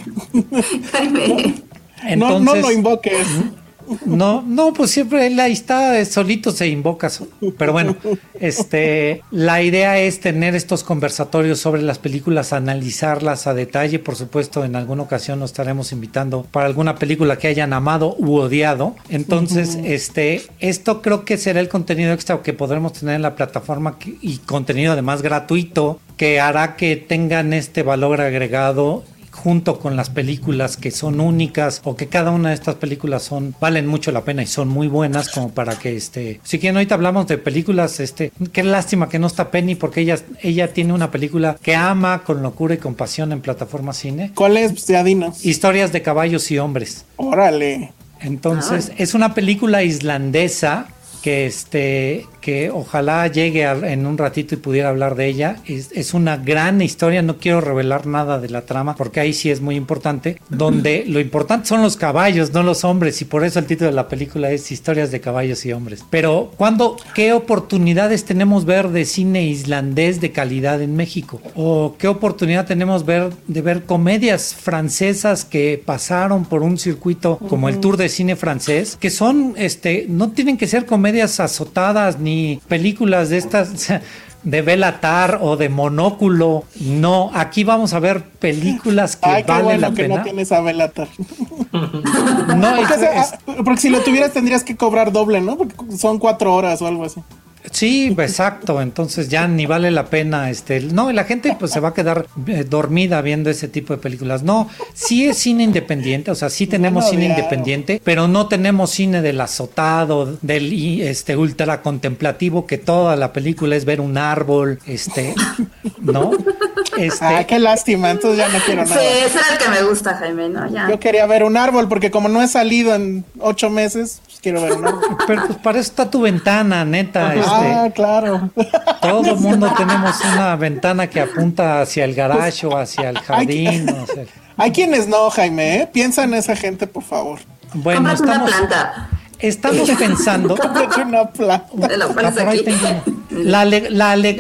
Jaime. no, no lo invoques. No, no, pues siempre él ahí está, solito se invoca. Pero bueno, este, la idea es tener estos conversatorios sobre las películas, analizarlas a detalle. Por supuesto, en alguna ocasión nos estaremos invitando para alguna película que hayan amado u odiado. Entonces, este, esto creo que será el contenido extra que podremos tener en la plataforma y contenido además gratuito que hará que tengan este valor agregado junto con las películas que son únicas o que cada una de estas películas son valen mucho la pena y son muy buenas como para que este si quieren ahorita hablamos de películas este qué lástima que no está Penny porque ella ella tiene una película que ama con locura y compasión en plataforma cine ¿Cuál es? Ya dinos. historias de caballos y hombres Órale. entonces es una película islandesa que este que ojalá llegue a- en un ratito y pudiera hablar de ella. Es, es una gran historia, no quiero revelar nada de la trama porque ahí sí es muy importante, donde lo importante son los caballos, no los hombres y por eso el título de la película es Historias de caballos y hombres. Pero cuando qué oportunidades tenemos ver de cine islandés de calidad en México o qué oportunidad tenemos ver de ver comedias francesas que pasaron por un circuito como el Tour de Cine francés, que son este no tienen que ser comedias azotadas ni películas de estas [LAUGHS] de Belatar o de Monóculo. No, aquí vamos a ver películas que Ay, qué valen bueno la que pena. no tienes a Belatar. [LAUGHS] No, [LAUGHS] Porque, es- ah, porque si lo tuvieras tendrías que cobrar doble, ¿no? Porque son cuatro horas o algo así. Sí, exacto. Entonces ya ni vale la pena. Este, no, y la gente pues se va a quedar eh, dormida viendo ese tipo de películas. No, sí es cine independiente, o sea, sí tenemos No, cine claro. independiente, pero no tenemos cine del azotado, del este ultra contemplativo que toda la película es ver un árbol, este, ¿no? Este, Ah, qué lástima, entonces ya no quiero Sí, nada. ese era el que me gusta, Jaime, ¿no? Ya. Yo quería ver un árbol porque como no he salido en ocho meses, quiero ver un árbol. pero pues para eso está tu ventana, neta. Este, Ah, claro. todo el [LAUGHS] mundo tenemos una ventana que apunta hacia el garage o hacia el jardín. o sea, [LAUGHS] Hay quienes no, Jaime, ¿eh? Piensa en esa gente, por favor. Bueno, una estamos, planta. estamos pensando. [LAUGHS] Una planta. Te Ah, aquí. una.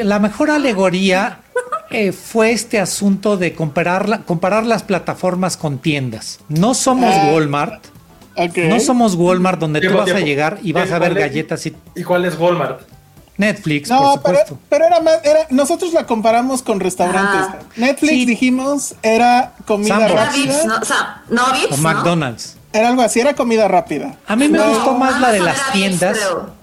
La mejor alegoría eh, fue este asunto de comparar, la- comparar las plataformas con tiendas. No somos Ah. Walmart. No somos Walmart donde tú Tiempo, vas a llegar y vas a ¿Cuál ver galletas y ¿Y cuál es Walmart? Netflix, No, por pero, supuesto. pero era más, era, nosotros la comparamos con restaurantes. Ah. Netflix Sí. dijimos era comida Sambors. Era rápida. Vips, ¿no? O sea, no Vips, O ¿no? McDonald's. Era algo así, era comida rápida. A mí me gustó más la de las tiendas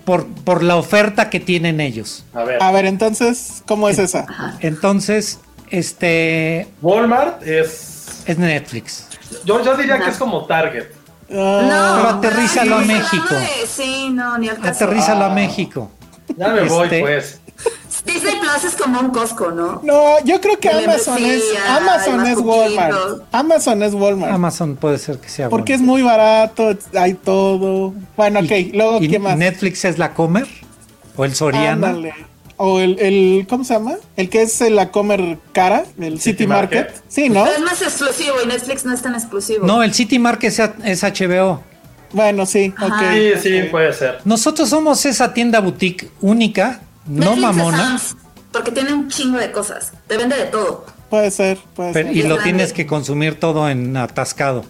por, por la oferta que tienen ellos. A ver. A ver, entonces, ¿cómo es esa? Entonces, este Walmart es. es Netflix. Yo, yo diría que es como Target. Ah, Pero aterrízalo a México. madre, Sí, no, ni al caso. Aterrízalo a México. Ya me voy, Este- pues. Disney Plus es como un Costco, ¿no? No, yo creo que Amazon es Amazon es Walmart. Amazon es Walmart. Amazon puede ser que sea Porque es muy barato, hay todo. Bueno, ok, Y- luego, y ¿qué más? Netflix es la Comer o el Soriana. Ándale. O el, el, ¿cómo se llama? El que es la comer cara, el City, City Market. Market. Sí, ¿no? Pero es más exclusivo y Netflix no es tan exclusivo. No, el City Market es, es HBO. Bueno, sí, Ajá. ok. Sí, sí, puede ser. Nosotros somos esa tienda boutique única, no Netflix es mamona, Sam's, porque tiene un chingo de cosas. Te vende de todo. Puede ser, puede pero- ser. y Es lo grande. tienes que consumir todo en atascado,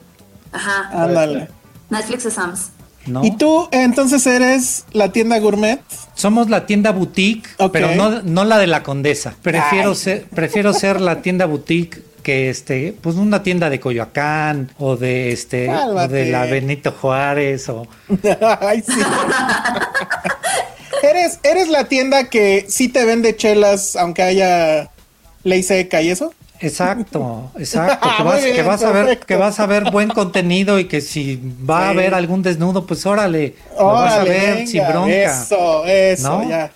Ajá. Ándale. Netflix es Sam's. ¿No? ¿Y tú entonces eres la tienda gourmet? Somos la tienda boutique, pero no, no la de la Condesa. Prefiero Ay. ser, prefiero ser la tienda boutique que este, pues una tienda de Coyoacán o de este, o de la Benito Juárez o [LAUGHS] Ay, sí. ¿Eres, ¿Eres la tienda que sí te vende chelas aunque haya ley seca y eso? Exacto, [LAUGHS] exacto. Que vas, que vas a ver, que vas a ver buen contenido y que si va a Sí. haber algún desnudo, pues órale, lo vas a Órale, ver venga, sin bronca. Eso, eso, ¿no? ya.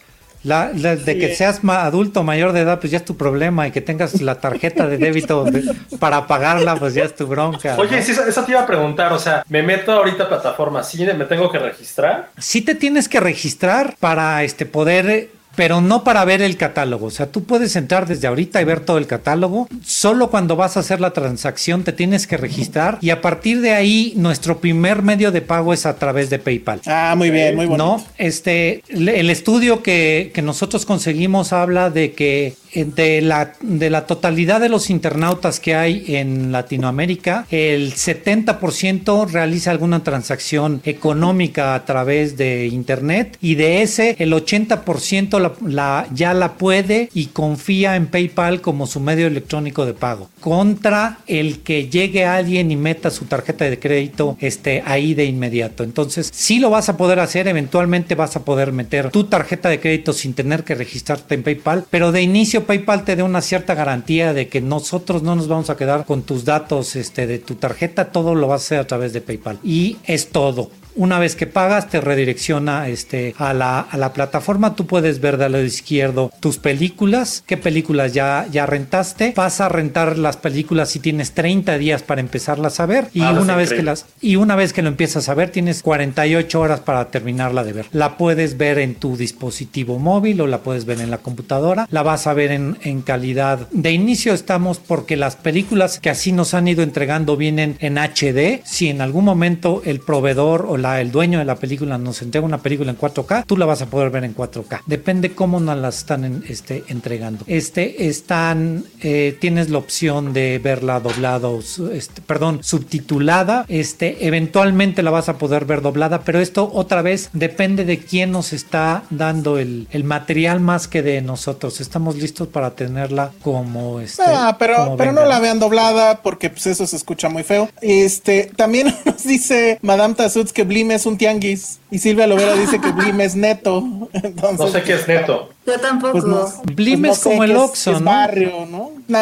La, la- de que Sí. seas ma- adulto mayor de edad, pues ya es tu problema y que tengas la tarjeta de débito de- para pagarla, pues ya es tu bronca. Oye, ¿no? sí, eso, eso te iba a preguntar. O sea, me meto ahorita a plataforma cine, me tengo que registrar. sí te tienes que registrar para este poder eh, pero no para ver el catálogo. O sea, tú puedes entrar desde ahorita y ver todo el catálogo. Solo cuando vas a hacer la transacción te tienes que registrar y a partir de ahí nuestro primer medio de pago es a través de PayPal. Ah, muy bien, muy bonito. No, este, el estudio que, que nosotros conseguimos habla de que de la, de la totalidad de los internautas que hay en Latinoamérica, el 70% realiza alguna transacción económica a través de Internet y de ese el 80% la, la- ya la puede y confía en PayPal como su medio electrónico de pago. Contra el que llegue alguien y meta su tarjeta de crédito este, ahí de inmediato. Entonces, sí lo vas a poder hacer, eventualmente vas a poder meter tu tarjeta de crédito sin tener que registrarte en PayPal, pero de inicio PayPal te dé una cierta garantía de que nosotros no nos vamos a quedar con tus datos este, de tu tarjeta, todo lo vas a hacer a través de PayPal. Y es todo. Una vez que pagas, te redirecciona este, a, la, a la plataforma. Tú puedes ver del lado izquierdo tus películas, qué películas ya, ya rentaste. Vas a rentar las películas si tienes 30 días para empezarlas a ver. Y, Ah, una vez que las, y una vez que lo empiezas a ver, tienes 48 horas para terminarla de ver. La puedes ver en tu dispositivo móvil o la puedes ver en la computadora. La vas a ver en, en calidad. De inicio estamos porque las películas que así nos han ido entregando vienen en HD. Si en algún momento el proveedor o la, el dueño de la película nos entrega una película en 4K, tú la vas a poder ver en 4K. Depende cómo nos la están en- este, entregando. Este están, eh, tienes la opción de verla doblado, su- este, perdón, subtitulada. Este, eventualmente la vas a poder ver doblada, pero esto otra vez depende de quién nos está dando el, el material más que de nosotros. Estamos listos para tenerla como este. Ah, pero, como pero venga. no la vean doblada porque pues eso se escucha muy feo. Este, también [LAUGHS] nos dice Madame Tazuts que Blim es un tianguis y Silvia Lovera dice que Blim es neto. [LAUGHS] Entonces, No sé qué es neto. Yo tampoco. pues no, Blim pues no es como el Oxxo, ¿no? barrio, ¿no? Nah.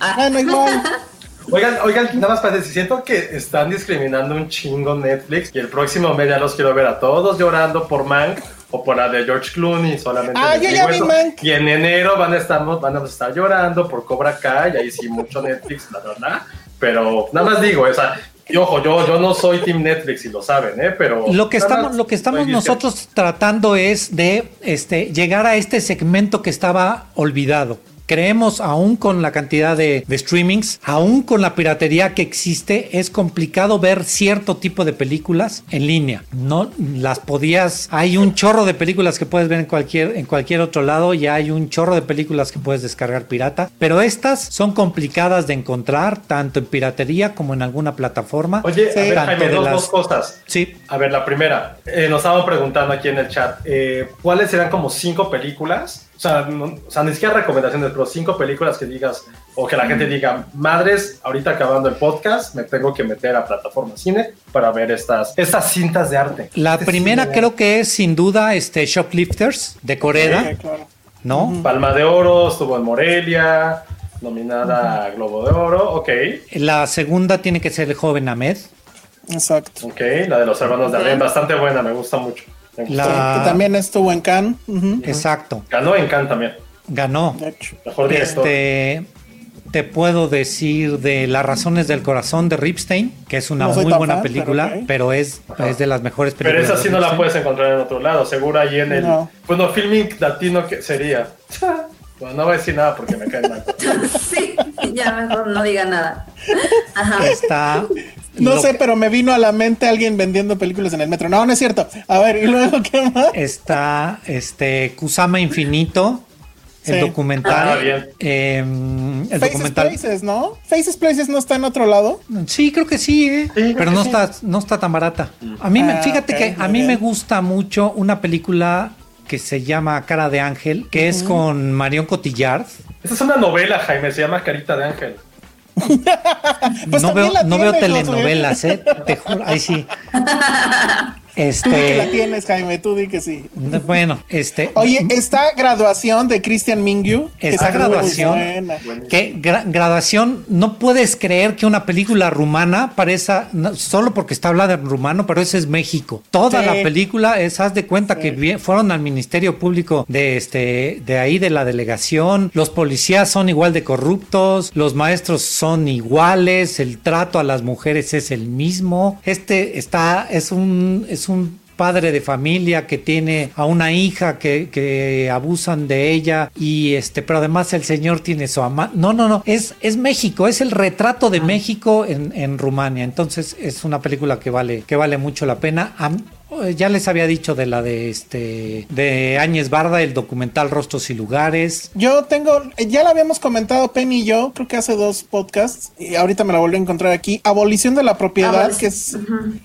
Ah. Bueno, igual. [LAUGHS] Oigan, oigan, nada más para decir, siento que están discriminando un chingo Netflix y el próximo mes ya los quiero ver a todos llorando por Mank o por la de George Clooney solamente. Ah, yo ya vi. Mank. Y en enero van a estar, van a estar llorando por Cobra Kai y ahí sí mucho Netflix, la verdad. Pero nada más digo, o sea, y ojo, yo, yo no soy Team Netflix y lo saben, ¿eh? Pero Lo que estamos, lo que estamos nosotros tratando es de este, llegar a este segmento que estaba olvidado. Creemos, aún con la cantidad de, de streamings, aún con la piratería que existe, es complicado ver cierto tipo de películas en línea. No las podías. Hay un chorro de películas que puedes ver en cualquier, en cualquier otro lado y hay un chorro de películas que puedes descargar pirata. Pero estas son complicadas de encontrar, tanto en piratería como en alguna plataforma. Oye, Sí. a ver, Jaime, dos, las- dos cosas. Sí, A ver, la primera, eh, nos estaban preguntando aquí en el chat, eh, ¿cuáles serán como cinco películas? O sea, no- o sea, ni siquiera recomendaciones, pero cinco películas que digas, o que la gente diga, madres, ahorita acabando el podcast, me tengo que meter a plataforma cine para ver estas, estas cintas de arte. La Este primera cine creo que es sin duda este Shoplifters de Coreda, Sí, claro. ¿no? Palma de Oro, estuvo en Morelia, nominada a Globo de Oro, ok, La segunda tiene que ser el joven Ahmed. Exacto. ok, la de los hermanos de Arden, bastante buena, me gusta mucho. La- Que también estuvo en Cannes. Exacto, Ganó en Cannes también, ganó. de hecho. mejor director. Este te puedo decir de Las razones del corazón de Ripstein, que es una No muy buena fan, película, pero pero es, es de las mejores Pero películas. esa sí no la puedes encontrar en otro lado, seguro ahí en el... No. Bueno, filming latino que sería... [LAUGHS] Bueno, no voy a decir nada porque me cae mal. [LAUGHS] sí, ya mejor no diga nada. Ajá. Está No sé, que- pero me vino a la mente alguien vendiendo películas en el metro. No, no es cierto. A ver, ¿y luego qué más? Está este Kusama Infinito, el Sí. documental. Ah, bien. eh, el Faces documental. Places, ¿no? Faces Places no está en otro lado. Sí, creo que sí, ¿eh? Sí, pero no sí. está, no está tan barata. A mí, me, Ah, fíjate que a mí bien. me gusta mucho una película que se llama Cara de Ángel, que es con Marion Cotillard. Esta es una novela, Jaime, se llama Carita de Ángel. [LAUGHS] Pues no veo, no veo telenovelas, ¿eh? Te juro, ahí sí. [LAUGHS] Tú di que la Este, tienes, Jaime, tú di que sí. bueno, este. Oye, esta graduación de Christian Mingyu. Esa muy graduación. que gra- graduación, no puedes creer que una película rumana parezca, no, solo porque está hablada en rumano, pero ese es México. Toda Sí. la película es, haz de cuenta que fueron al Ministerio Público de este, de ahí de la delegación, los policías son igual de corruptos, los maestros son iguales, el trato a las mujeres es el mismo. Este está, es un, es un padre de familia que tiene a una hija que, que abusan de ella y este pero además el señor tiene su ama no no no es es México es el retrato de México en, en Rumania. Entonces es una película que vale que vale mucho la pena ya les había dicho de la de este de Áñez Barda el documental Rostros y Lugares Yo tengo, ya la habíamos comentado Penny y yo, creo que hace dos podcasts, y ahorita me la volví a encontrar aquí. Abolición de la propiedad, Abolición. que es,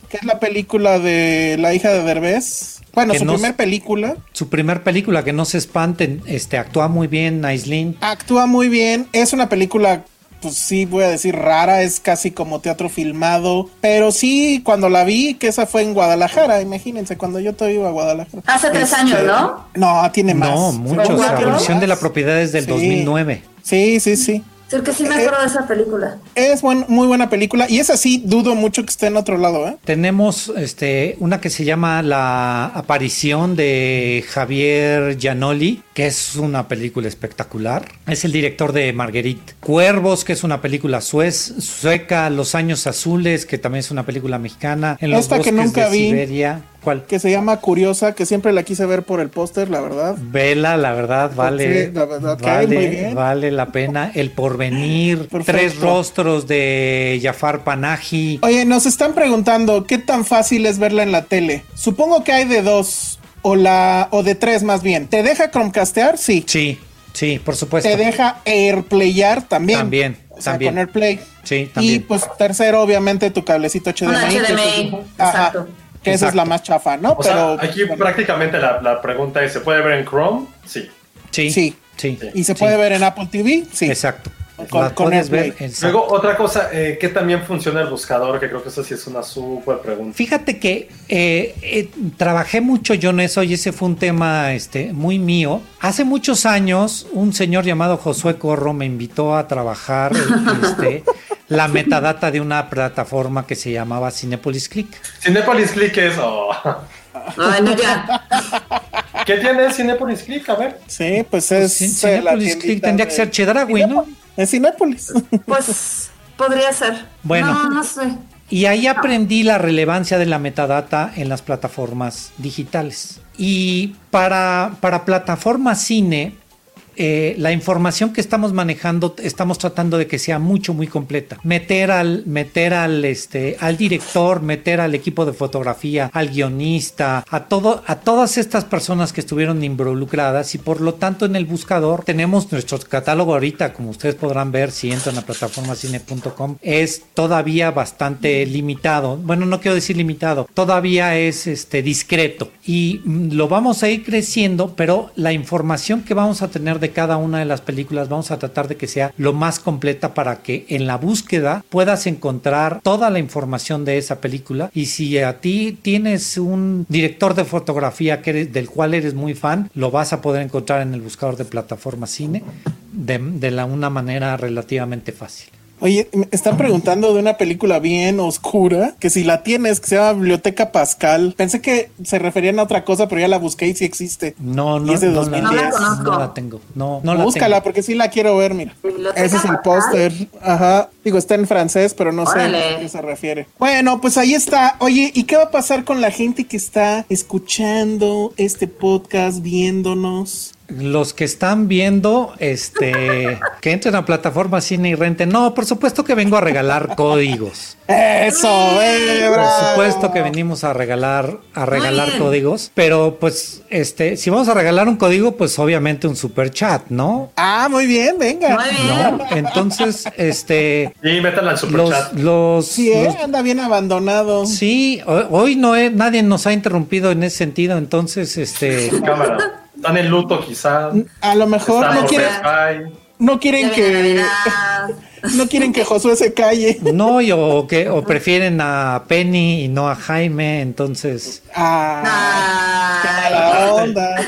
que es la película de la hija de Derbez. Bueno, su no primer película. su primer película que no se espanten este actúa muy bien Aislinn Actúa muy bien. Es una película pues sí voy a decir rara, es casi como teatro filmado, pero sí cuando la vi, que esa fue en Guadalajara, imagínense, cuando yo todavía iba a Guadalajara. Hace tres Este, años, ¿no? No, tiene más. No, muchos. ¿Fue La abolición de la propiedad es del Sí. 2009. Sí, sí, sí. Que sí me acuerdo de esa película. Es buen- muy buena película y es así, dudo mucho que esté en otro lado, ¿eh? Tenemos este una que se llama La aparición de Javier Giannoli, que es una película espectacular. Es el director de Marguerite. Cuervos, que es una película suez, sueca, Los años azules, que también es una película mexicana. En los Esta que bosques nunca de vi. Siberia. ¿Cuál? Que se llama Curiosa, que siempre la quise ver por el póster, la verdad. Vela, la verdad, vale, Sí, la verdad, vale, bien. vale la pena. El porvenir, [LAUGHS] Perfecto. tres rostros de Jafar Panahi. Oye, nos están preguntando qué tan fácil es verla en la tele. Supongo que hay de dos o la o de tres más bien. ¿Te deja Chromecastear? Sí. Sí, sí, por supuesto. ¿Te deja Airplayar también? También, O sea, también. con AirPlay. Sí, Y también. pues tercero, obviamente, tu cablecito HDMI. Esa HDMI, es- exacto. que esa es la más chafa, ¿no? O sea, Pero aquí bueno, prácticamente la, la pregunta es, ¿se puede ver en Chrome? Sí. Sí, Sí. sí. y se sí. puede ver en Apple TV, sí. Exacto. Con- La con puedes ver. AirPlay. exacto. Luego, otra cosa, eh, ¿qué también funciona el buscador? Que creo que eso sí es una súper pregunta. Fíjate que eh, eh, trabajé mucho yo en eso y ese fue un tema este, muy mío. Hace muchos años un señor llamado Josué Corro me invitó a trabajar este, [LAUGHS] la metadata de una plataforma que se llamaba Cinepolis Click. Cinepolis Click es... oh. Ay, no, ya. ¿Qué tiene Cinepolis Click? A ver. Sí, pues es. Eh, la Cinépolis Click tendría que ser Chedraui, ¿no? Es Cinépolis. Pues podría ser. Bueno. No, no sé. Y ahí aprendí la relevancia de la metadata en las plataformas digitales. Y para, para plataformas cine, eh, la información que estamos manejando, estamos tratando de que sea mucho, muy completa. Meter al, meter al, este, al director, meter al equipo de fotografía, al guionista, a todo, a todas estas personas que estuvieron involucradas y por lo tanto en el buscador tenemos nuestro catálogo ahorita, como ustedes podrán ver si entran a plataformacine.com, es todavía bastante limitado. Bueno, no quiero decir limitado, todavía es este discreto y mm, lo vamos a ir creciendo, pero la información que vamos a tener de cada una de las películas vamos a tratar de que sea lo más completa para que en la búsqueda puedas encontrar toda la información de esa película y si a ti tienes un director de fotografía que del cual eres muy fan, lo vas a poder encontrar en el buscador de plataforma cine de, de la, una manera relativamente fácil. Oye, me están preguntando de una película bien oscura, que si la tienes, que se llama Biblioteca Pascal. Pensé que se referían a otra cosa, pero ya la busqué y sí existe. No, Y no, es de no, la, 2010. No la conozco. no la tengo. No, no la Búscala, tengo. porque sí la quiero ver, mira. Biblioteca Ese es el póster. Ajá. Digo, está en francés, pero no sé a qué se refiere. Bueno, pues ahí está. Oye, ¿y qué va a pasar con la gente que está escuchando este podcast, viéndonos? Los que están viendo, este, que entren a plataforma cine y renten. No, por supuesto que vengo a regalar [LAUGHS] códigos. Eso, eh, Por supuesto que venimos a regalar, a regalar códigos. Pero pues, este, si vamos a regalar un código, pues obviamente un super chat, ¿no? Ah, muy bien, venga. Muy bien. ¿No? Entonces, este, Y métanla al los, superchat. los, Sí, eh, los- anda bien abandonado. sí, ho- hoy no he- nadie nos ha interrumpido en ese sentido. Entonces, este, Cámara. Están en luto quizá. A lo mejor Están no quieren, no quieren que [LAUGHS] no quieren que Josué se calle. no, y o que, o prefieren a Penny y no a Jaime. Entonces, Ah, qué mala onda. [LAUGHS]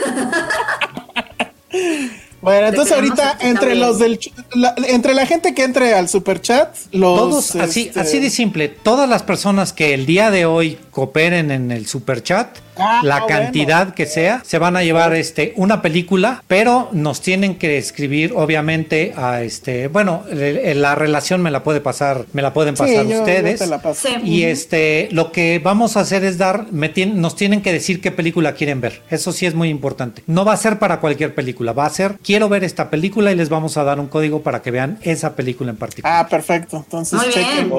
Bueno, entonces ahorita entre los del la- entre la gente que entre al super chat, los todos, así, este, así de simple, todas las personas que el día de hoy cooperen en el super chat, Ah, la bueno. cantidad que sea, se van a llevar este una película, pero nos tienen que escribir, obviamente, a este, bueno, la relación me la puede pasar, me la pueden Sí, pasar yo- yo ustedes. te la paso. Sí. Y este, lo que vamos a hacer es dar, me tien- nos tienen que decir qué película quieren ver. Eso sí es muy importante. No va a ser para cualquier película, va a ser, quiero ver esta película y les vamos a dar un código para que vean esa película en particular. Ah, perfecto. Entonces chequen.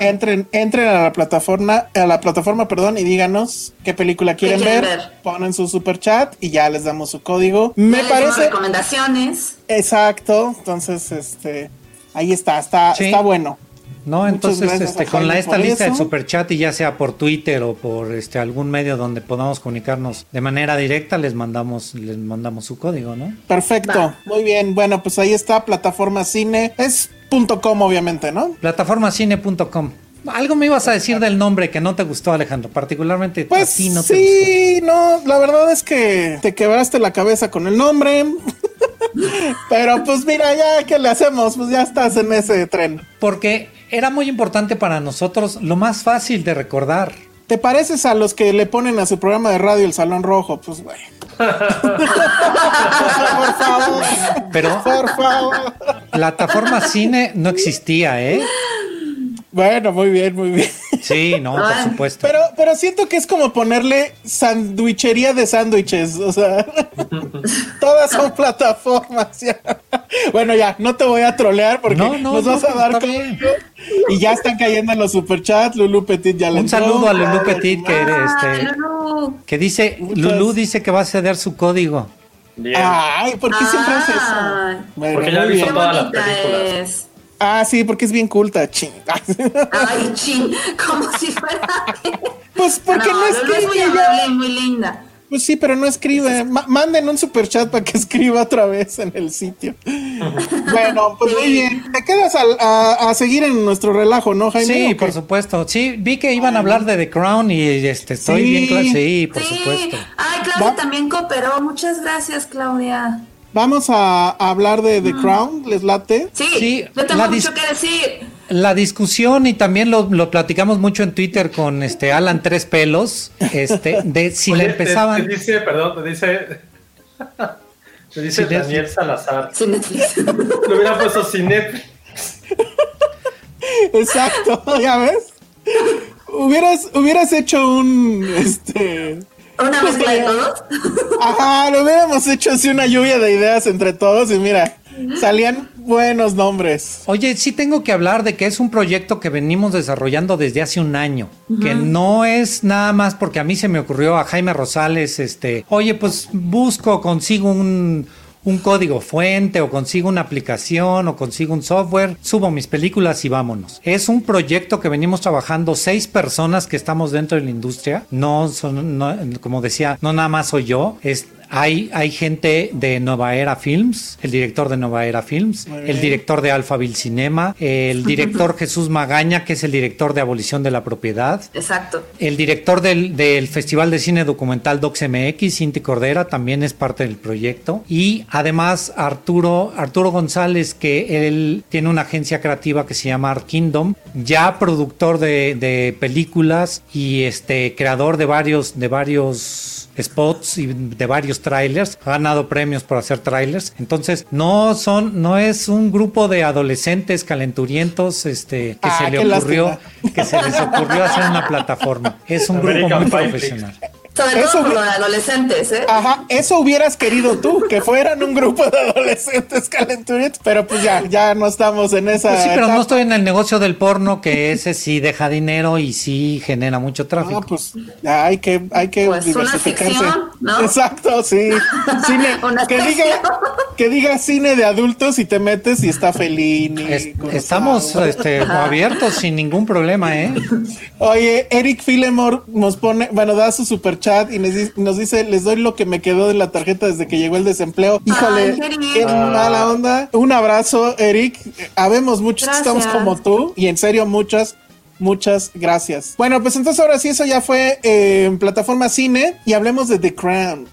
Entren, entren a la plataforma, a la plataforma, perdón, y díganos qué película quieren, quieren ver, ver? Ponen su super chat y ya les damos su código. Me Ya parece recomendaciones. exacto. Entonces, este, ahí está, está, Sí. está bueno. ¿no? Entonces, este, con la, esta lista del superchat y ya sea por Twitter o por este algún medio donde podamos comunicarnos de manera directa, les mandamos, les mandamos su código, ¿no? Perfecto, Va. muy bien. Bueno, pues ahí está, plataforma cine. Es punto .com, obviamente, ¿no? Plataformacine.com. Algo me ibas a decir del nombre que no te gustó, Alejandro, particularmente Pues a ti no te gustó. sí, no, la verdad es que te quebraste la cabeza con el nombre. [LAUGHS] Pero pues mira, ya, ¿qué le hacemos? Pues ya estás en ese tren. Porque era muy importante para nosotros lo más fácil de recordar. ¿Te pareces a los que le ponen a su programa de radio el Salón Rojo? Pues güey. [LAUGHS] por favor, Pero por favor. plataforma cine no existía, ¿eh? Bueno, muy bien, muy bien. Sí, no, por Ay. supuesto. Pero, pero siento que es como ponerle sandwichería de sándwiches. O sea, [LAUGHS] todas son plataformas. ya. Bueno, ya, no te voy a trolear porque No, no, nos vas no, a dar. Y ya están cayendo en los superchats. Lulu Petit ya le Un saludo a Lulú Petit que, Ah, este, que dice, Muchas- Lulú dice que va a ceder su código. Bien. Ay, ¿por qué siempre hace eso? Bueno, Porque ya hizo bien. todas las películas. es. Ah, sí, porque es bien culta, ching. Ay, [LAUGHS] chin, como si fuera. Pues porque no, Lulú es muy escribe amable y muy linda. Pues sí, pero no escribe. Ma- manden un superchat para que [LAUGHS] escriba otra vez en el sitio. bueno, pues muy bien. Te quedas al- a, a seguir en nuestro relajo, ¿no, Jaime? Sí, por supuesto. Sí, vi que iban a hablar de The Crown y este, estoy Sí. bien claro. Sí, por sí. supuesto. Ay, Claudia Va- también cooperó. Muchas gracias, Claudia. Vamos a, a hablar de The Crown, ¿les late? Sí, Sí, yo tengo la mucho que decir. La discusión y también lo, lo platicamos mucho en Twitter con este Alan Tres Pelos, este, de [LAUGHS] si Oye, le empezaban. Te, dice, perdón, te dice. [LAUGHS] Te dice Daniel Salazar. Le [LAUGHS] hubiera puesto sin Netflix. Exacto, ¿ya ves? Hubieras, hubieras hecho un, este... Una mezcla de todos. Ajá, lo hubiéramos hecho así una lluvia de ideas entre todos y mira, salían buenos nombres. Oye, sí tengo que hablar de que es un proyecto que venimos desarrollando desde hace un año, que no es nada más porque a mí se me ocurrió a Jaime Rosales, este, oye, pues busco, consigo un, un código fuente o consigo una aplicación o consigo un software, subo mis películas y vámonos. Es un proyecto que venimos trabajando seis personas que estamos dentro de la industria, no son, como decía, no nada más soy yo, hay, hay gente de Nueva Era Films, el director de Nueva Era Films, el director de Alphaville Cinema, el [LAUGHS] director Jesús Magaña, que es el director de Abolición de la Propiedad, Exacto. el director del, del Festival de Cine Documental DocsMX, Cinti Cordera, también es parte del proyecto. Y además Arturo, Arturo González, que él tiene una agencia creativa que se llama Art Kingdom, ya productor de, de películas y este creador de varios, de varios spots y de varios trailers, ha ganado premios por hacer trailers. Entonces, no son, no es un grupo de adolescentes calenturientos este, que Ah, se le ocurrió, lástima. que se les ocurrió hacer una plataforma. Es un grupo muy Pie profesional. Sobre Eso todo por de adolescentes, ¿eh? Ajá, eso hubieras querido tú, que fueran un grupo de adolescentes calenturientos, pero pues ya, ya no estamos en esa. Pues sí, pero etapa. no estoy en el negocio del porno, que ese sí deja dinero y sí genera mucho tráfico. No, pues ya hay que, hay que Pues una diversificarse. ficción, ¿no? Exacto, sí. Cine, [LAUGHS] Una que diga, que diga cine de adultos y te metes y está Fellini. Es- estamos este, abiertos sin ningún problema, ¿eh? Oye, Eric Filemore nos pone, bueno, da su super chat y nos dice, les doy lo que me quedó de la tarjeta desde que llegó el desempleo. Híjole, Ay, qué mala onda. Un abrazo, Eric. Habemos muchos que estamos como tú y en serio muchas. Muchas gracias. Bueno, pues entonces ahora sí, eso ya fue eh, en plataforma cine y hablemos de The Crown.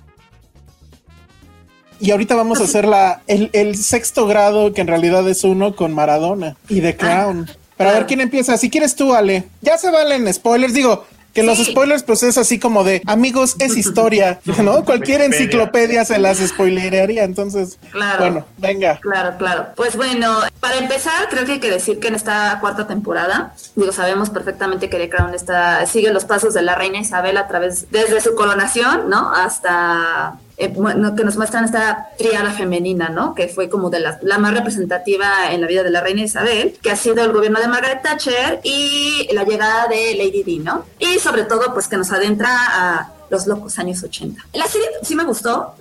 Y ahorita vamos a hacer la, el, el sexto grado, que en realidad es uno, con Maradona y The Crown. Pero a ver quién empieza. Si quieres tú, Ale. Ya se valen spoilers. Digo, que los spoilers, pues es así como de amigos, es historia, [LAUGHS] ¿no? Cualquier enciclopedia se las spoilerearía. Entonces, Claro. bueno, venga. Claro, claro. Pues bueno, para empezar, creo que hay que decir que en esta cuarta temporada, digo, sabemos perfectamente que The Crown está, sigue los pasos de la reina Isabel a través, desde su coronación, ¿no? Hasta eh, que nos muestran esta triada femenina, ¿no? Que fue como de la, la más representativa en la vida de la reina Isabel, que ha sido el gobierno de Margaret Thatcher y la llegada de Lady Di, ¿no? Y sobre todo, pues que nos adentra a los locos años 80. La serie sí me gustó,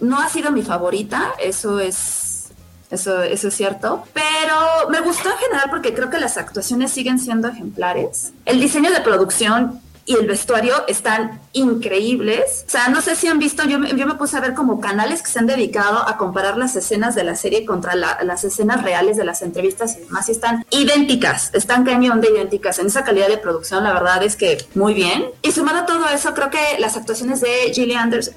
no ha sido mi favorita, eso es eso, eso es cierto. Pero me gustó en general porque creo que las actuaciones siguen siendo ejemplares. El diseño de producción y el vestuario están increíbles. O sea, no sé si han visto, yo, yo me puse a ver como canales que se han dedicado a comparar las escenas de la serie contra la- las escenas reales de las entrevistas y demás, y están idénticas, están cañón de idénticas. En esa calidad de producción, la verdad es que muy bien. Y sumado a todo eso, creo que las actuaciones de Gillian Anderson,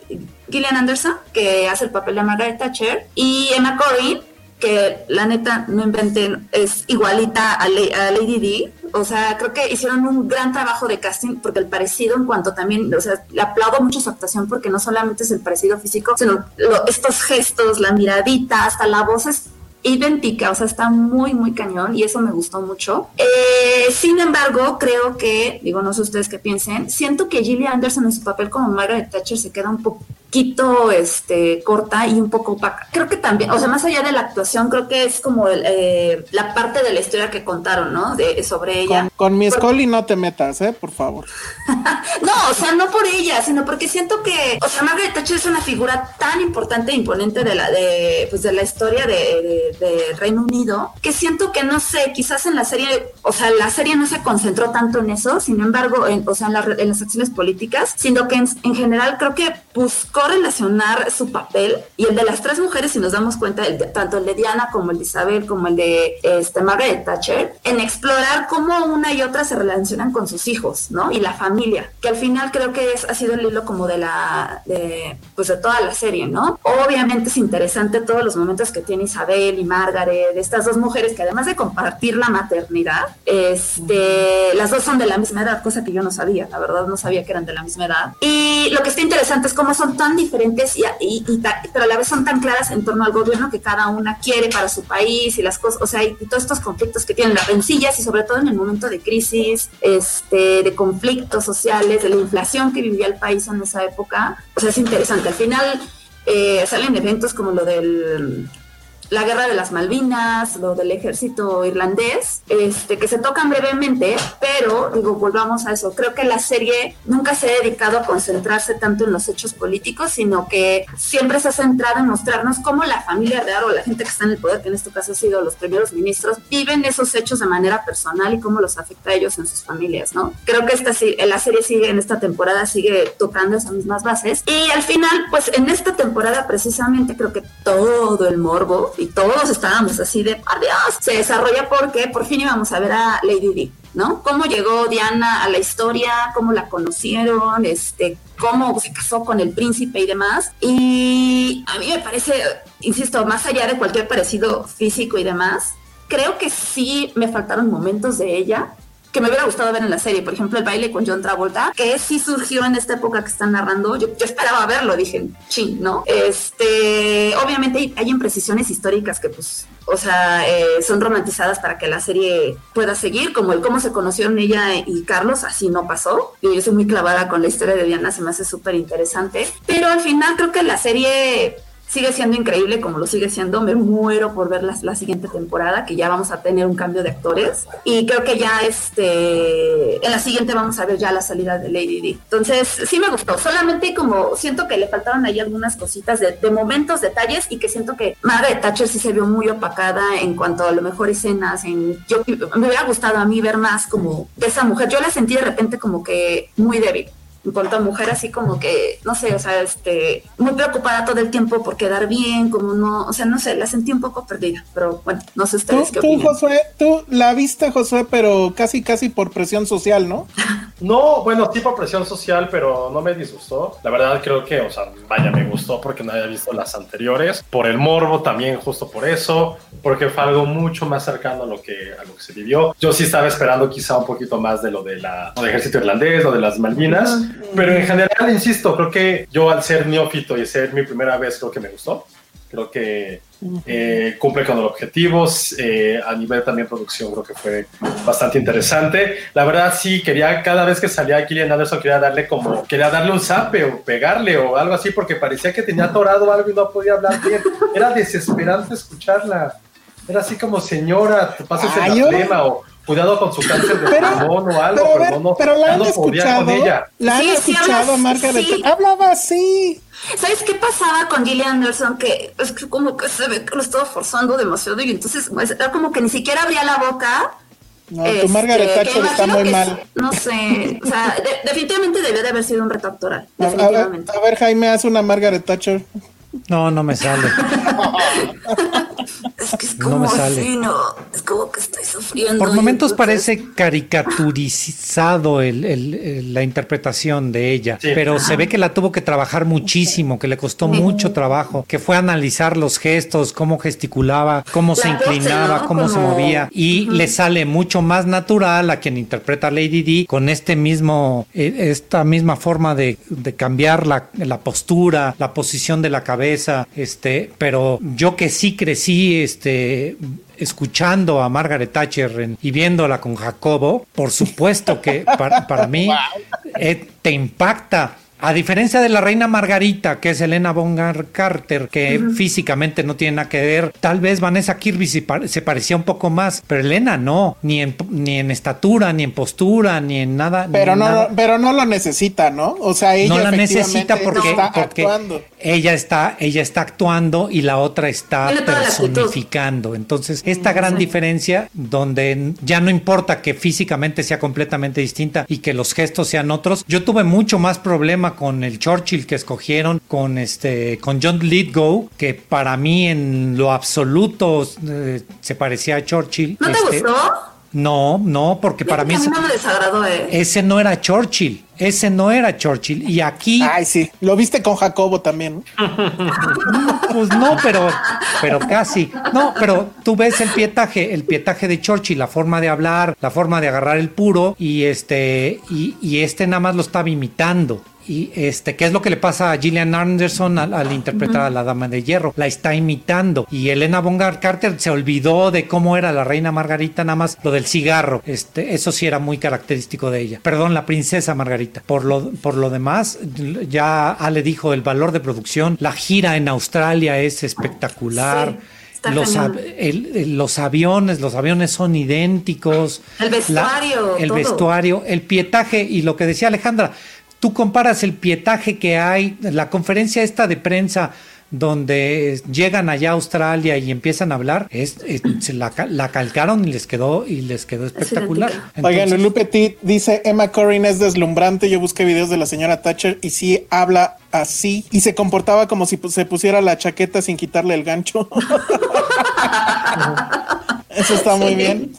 Gillian Anderson que hace el papel de Margaret Thatcher, y Emma Corrin, que la neta, no inventen, es igualita a, La- a Lady D. O sea, creo que hicieron un gran trabajo de casting porque el parecido en cuanto también, o sea, le aplaudo mucho su actuación porque no solamente es el parecido físico, sino estos gestos, la miradita, hasta la voz es idéntica, o sea, está muy, muy cañón y eso me gustó mucho. Eh, sin embargo, creo que, digo, no sé ustedes qué piensen, siento que Gillian Anderson en su papel como Margaret Thatcher se queda un poquito este, corta y un poco opaca. Creo que también, o sea, más allá de la actuación, creo que es como eh, la parte de la historia que contaron, ¿no? De, sobre ella. Con, con mi Scully no te metas, ¿eh? Por favor. [LAUGHS] No, o sea, no por ella, sino porque siento que, o sea, Margaret Thatcher es una figura tan importante e imponente de la, de, pues, de la historia de, de- de Reino Unido, que siento que, no sé, quizás en la serie, o sea, la serie no se concentró tanto en eso, sin embargo, en, o sea, en, la en las acciones políticas, sino que en, en general creo que buscó relacionar su papel y el de las tres mujeres, si nos damos cuenta, el de- tanto el de Diana como el de Isabel, como el de este, Margaret Thatcher, en explorar cómo una y otra se relacionan con sus hijos, ¿no? Y la familia, que al final creo que es, ha sido el hilo como de la, de, pues de toda la serie, ¿no? Obviamente es interesante todos los momentos que tiene Isabel y Margaret, estas dos mujeres que además de compartir la maternidad, este, las dos son de la misma edad, cosa que yo no sabía, la verdad no sabía que eran de la misma edad. Y lo que está interesante es cómo son tan diferentes, y, pero a la vez son tan claras en torno al gobierno que cada una quiere para su país y las cosas, o sea, y todos estos conflictos que tienen las rencillas y sobre todo en el momento de crisis, este, de conflictos sociales, de la inflación que vivía el país en esa época. O sea, es interesante. Al final eh, salen eventos como lo del la guerra de las Malvinas, lo del ejército irlandés, este, que se tocan brevemente, pero digo, volvamos a eso. Creo que la serie nunca se ha dedicado a concentrarse tanto en los hechos políticos, sino que siempre se ha centrado en mostrarnos cómo la familia real o la gente que está en el poder, que en este caso ha sido los primeros ministros, viven esos hechos de manera personal y cómo los afecta a ellos en sus familias, ¿no? Creo que esta la serie sigue en esta temporada sigue tocando esas mismas bases y al final, pues en esta temporada precisamente creo que todo el morbo y todos estábamos así de adiós se desarrolla porque por fin íbamos a ver a Lady Di. ¿No? ¿Cómo llegó Diana a la historia? ¿Cómo la conocieron? Este, ¿Cómo se casó con el príncipe y demás? Y a mí me parece, insisto, más allá de cualquier parecido físico y demás, creo que sí me faltaron momentos de ella que me hubiera gustado ver en la serie. Por ejemplo, el baile con John Travolta, que sí surgió en esta época que están narrando. Yo, esperaba verlo, dije, ching, ¿no? Este, obviamente hay, hay imprecisiones históricas que, pues, o sea, eh, son romantizadas para que la serie pueda seguir, como el cómo se conocieron ella y Carlos, así no pasó. Yo, yo soy muy clavada con la historia de Diana, se me hace súper interesante. Pero al final creo que la serie sigue siendo increíble como lo sigue siendo. Me muero por ver la, la siguiente temporada, que ya vamos a tener un cambio de actores. Y creo que ya este en la siguiente vamos a ver ya la salida de Lady Di. Entonces, sí me gustó. Solamente como siento que le faltaron ahí algunas cositas de, de momentos, detalles, y que siento que Margaret Thatcher sí se vio muy opacada en cuanto a lo mejor escenas. En, yo me hubiera gustado a mí ver más como de esa mujer. Yo la sentí de repente como que muy débil en cuanto a mujer, así como que, no sé, o sea, este, muy preocupada todo el tiempo por quedar bien, como no, o sea, no sé, la sentí un poco perdida, pero bueno, no sé Tú, ustedes qué tú, opinan. Josué, tú la viste, Josué, pero casi, casi por presión social, ¿no? [LAUGHS] No, bueno, tipo presión social, pero no me disgustó. La verdad creo que, o sea, vaya, me gustó porque no había visto las anteriores. Por el morbo también, justo por eso, porque fue algo mucho más cercano a lo que, a lo que se vivió. Yo sí estaba esperando quizá un poquito más de lo de la, lo del ejército irlandés, lo de las Malvinas, pero en general, insisto, creo que yo al ser neófito y ser mi primera vez, creo que me gustó. Creo que eh, cumple con los objetivos. eh, a nivel también producción, creo que fue bastante interesante. La verdad, sí, quería cada vez que salía Killian Anderson, quería darle como, quería darle un zape o pegarle o algo así, porque parecía que tenía atorado algo y no podía hablar bien. Era desesperante escucharla. Era así como, señora, te pasas Ay, en la flema o cuidado con su cáncer de Pero- pulmón o algo, Pero, ver, pero no, pero la han escuchado, con ella. la han Sí, sí, escuchado, hablas- Margaret. sí. Hablaba así. ¿Sabes qué pasaba con Gillian Anderson? Que es que como que se ve que lo estaba forzando demasiado y entonces pues, era como que ni siquiera abría la boca. No, tu Margaret Este, Thatcher está muy mal. es- No sé, o sea, de- definitivamente debió de haber sido un reto actoral. A, a ver, Jaime, haz una Margaret Thatcher. No, no me sale. [LAUGHS] Es que es no como me sale. así, no, es como que estoy sufriendo. Por momentos entonces- parece caricaturizado el- el- el- la interpretación de ella, Sí. pero se ve que la tuvo que trabajar muchísimo, que le costó mucho trabajo, que fue analizar los gestos, cómo gesticulaba, cómo se La inclinaba, ¿no? cómo se movía, y le sale mucho más natural a quien interpreta a Lady D con este mismo, eh, esta misma forma de, de cambiar la, la postura, la posición de la cabeza, este, pero yo que sí crecí, este, escuchando a Margaret Thatcher en- y viéndola con Jacobo, por supuesto que para, para mí [LAUGHS] eh, te impacta. A diferencia de la reina Margarita, que es Elena Bonham Carter, que físicamente no tiene nada que ver, tal vez Vanessa Kirby se, pa- se parecía un poco más, pero Elena no, ni en, ni en estatura, ni en postura, ni en nada. ni Pero en no, nada. pero no lo necesita, ¿no? O sea, ella no la necesita porque, está porque actuando. ella está ella está actuando y la otra está personificando entonces esta gran diferencia donde ya no importa que físicamente sea completamente distinta y que los gestos sean otros yo tuve mucho más problema con el Churchill que escogieron con este con John Lithgow que para mí en lo absoluto eh, se parecía a Churchill ¿No te Este, gustó? no no porque para mí a mí ese- no me desagradó, eh. ese no era Churchill ese no era Churchill y aquí Ay, sí. Lo viste con Jacobo también. ¿no? Pues no, pero, pero casi. No, pero tú ves el pietaje, el pietaje de Churchill, la forma de hablar, la forma de agarrar el puro, y este, y, y este nada más lo estaba imitando. Y este, ¿qué es lo que le pasa a Gillian Anderson al, al interpretar a la Dama de Hierro? La está imitando. Y Elena Bonham Carter se olvidó de cómo era la reina Margarita, nada más lo del cigarro. Este, eso sí era muy característico de ella. Perdón, la princesa Margarita. Por lo, por lo demás, ya Ale dijo el valor de producción. La gira en Australia es espectacular. Sí, los, cañón. av- el- el- los aviones, los aviones son idénticos. El vestuario, el todo. vestuario, el pietaje y lo que decía Alejandra, tú comparas el pietaje que hay, la conferencia esta de prensa donde llegan allá a Australia y empiezan a hablar, es, es- se la, ca- la calcaron y les quedó y les quedó espectacular. idéntica. Oigan, Entonces, Lulu Petit dice, Emma Corrin es deslumbrante. Yo busqué videos de la señora Thatcher y sí habla así. Y se comportaba como si se pusiera la chaqueta sin quitarle el gancho. [LAUGHS] Eso está muy Sí. bien.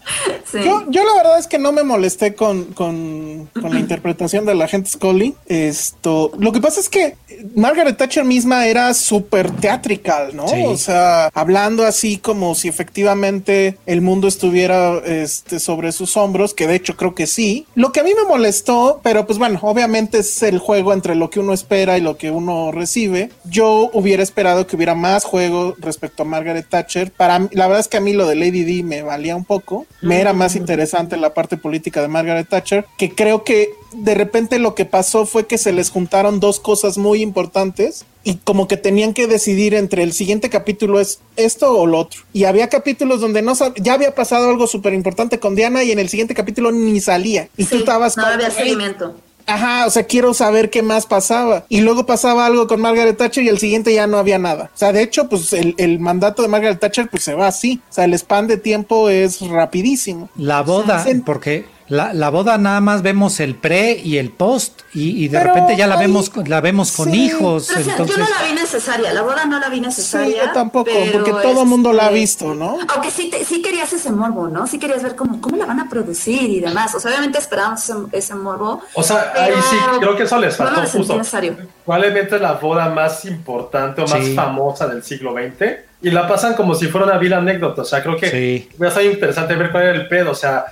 Sí. Yo, yo la verdad es que no me molesté con, con, con la interpretación de la gente Scully. Esto, lo que pasa es que Margaret Thatcher misma era súper teatrical, ¿no? Sí. O sea, hablando así como si efectivamente el mundo estuviera este, sobre sus hombros, que de hecho creo que sí. Lo que a mí me molestó, pero pues bueno, obviamente es el juego entre lo que uno espera y lo que uno recibe. Yo hubiera esperado que hubiera más juego respecto a Margaret Thatcher. Para mí- la verdad es que a mí lo de Lady D me valía un poco. Me era más interesante la parte política de Margaret Thatcher, que creo que de repente lo que pasó fue que se les juntaron dos cosas muy importantes y como que tenían que decidir entre el siguiente capítulo es esto o lo otro. Y había capítulos donde no ya había pasado algo súper importante con Diana y en el siguiente capítulo ni salía. Y tú estabas no había "Ey, seguimiento. Ajá, o sea, quiero saber qué más pasaba. Y luego pasaba algo con Margaret Thatcher y el siguiente ya no había nada. O sea, de hecho, pues el, el mandato de Margaret Thatcher pues se va así. O sea, el span de tiempo es rapidísimo. La boda, Sí. porque la, la boda nada más vemos el pre y el post y, y de Pero repente ya la vemos con- la vemos con Sí. hijos, Pero, o sea, entonces yo no la vi necesaria, la boda no la vi Sí, necesaria. yo tampoco, porque todo el mundo la ha este, visto, ¿no? Aunque sí, te- sí querías ese morbo, ¿no? Sí querías ver cómo, cómo la van a producir y demás. O sea, obviamente esperábamos ese, ese morbo. O sea, ahí sí, creo que eso les no faltó sentí justo. necesario. Probablemente la boda más importante o más Sí. famosa del siglo XX. Y la pasan como si fuera una vil anécdota. O sea, creo que Sí. va a ser interesante ver cuál era el pedo. O sea,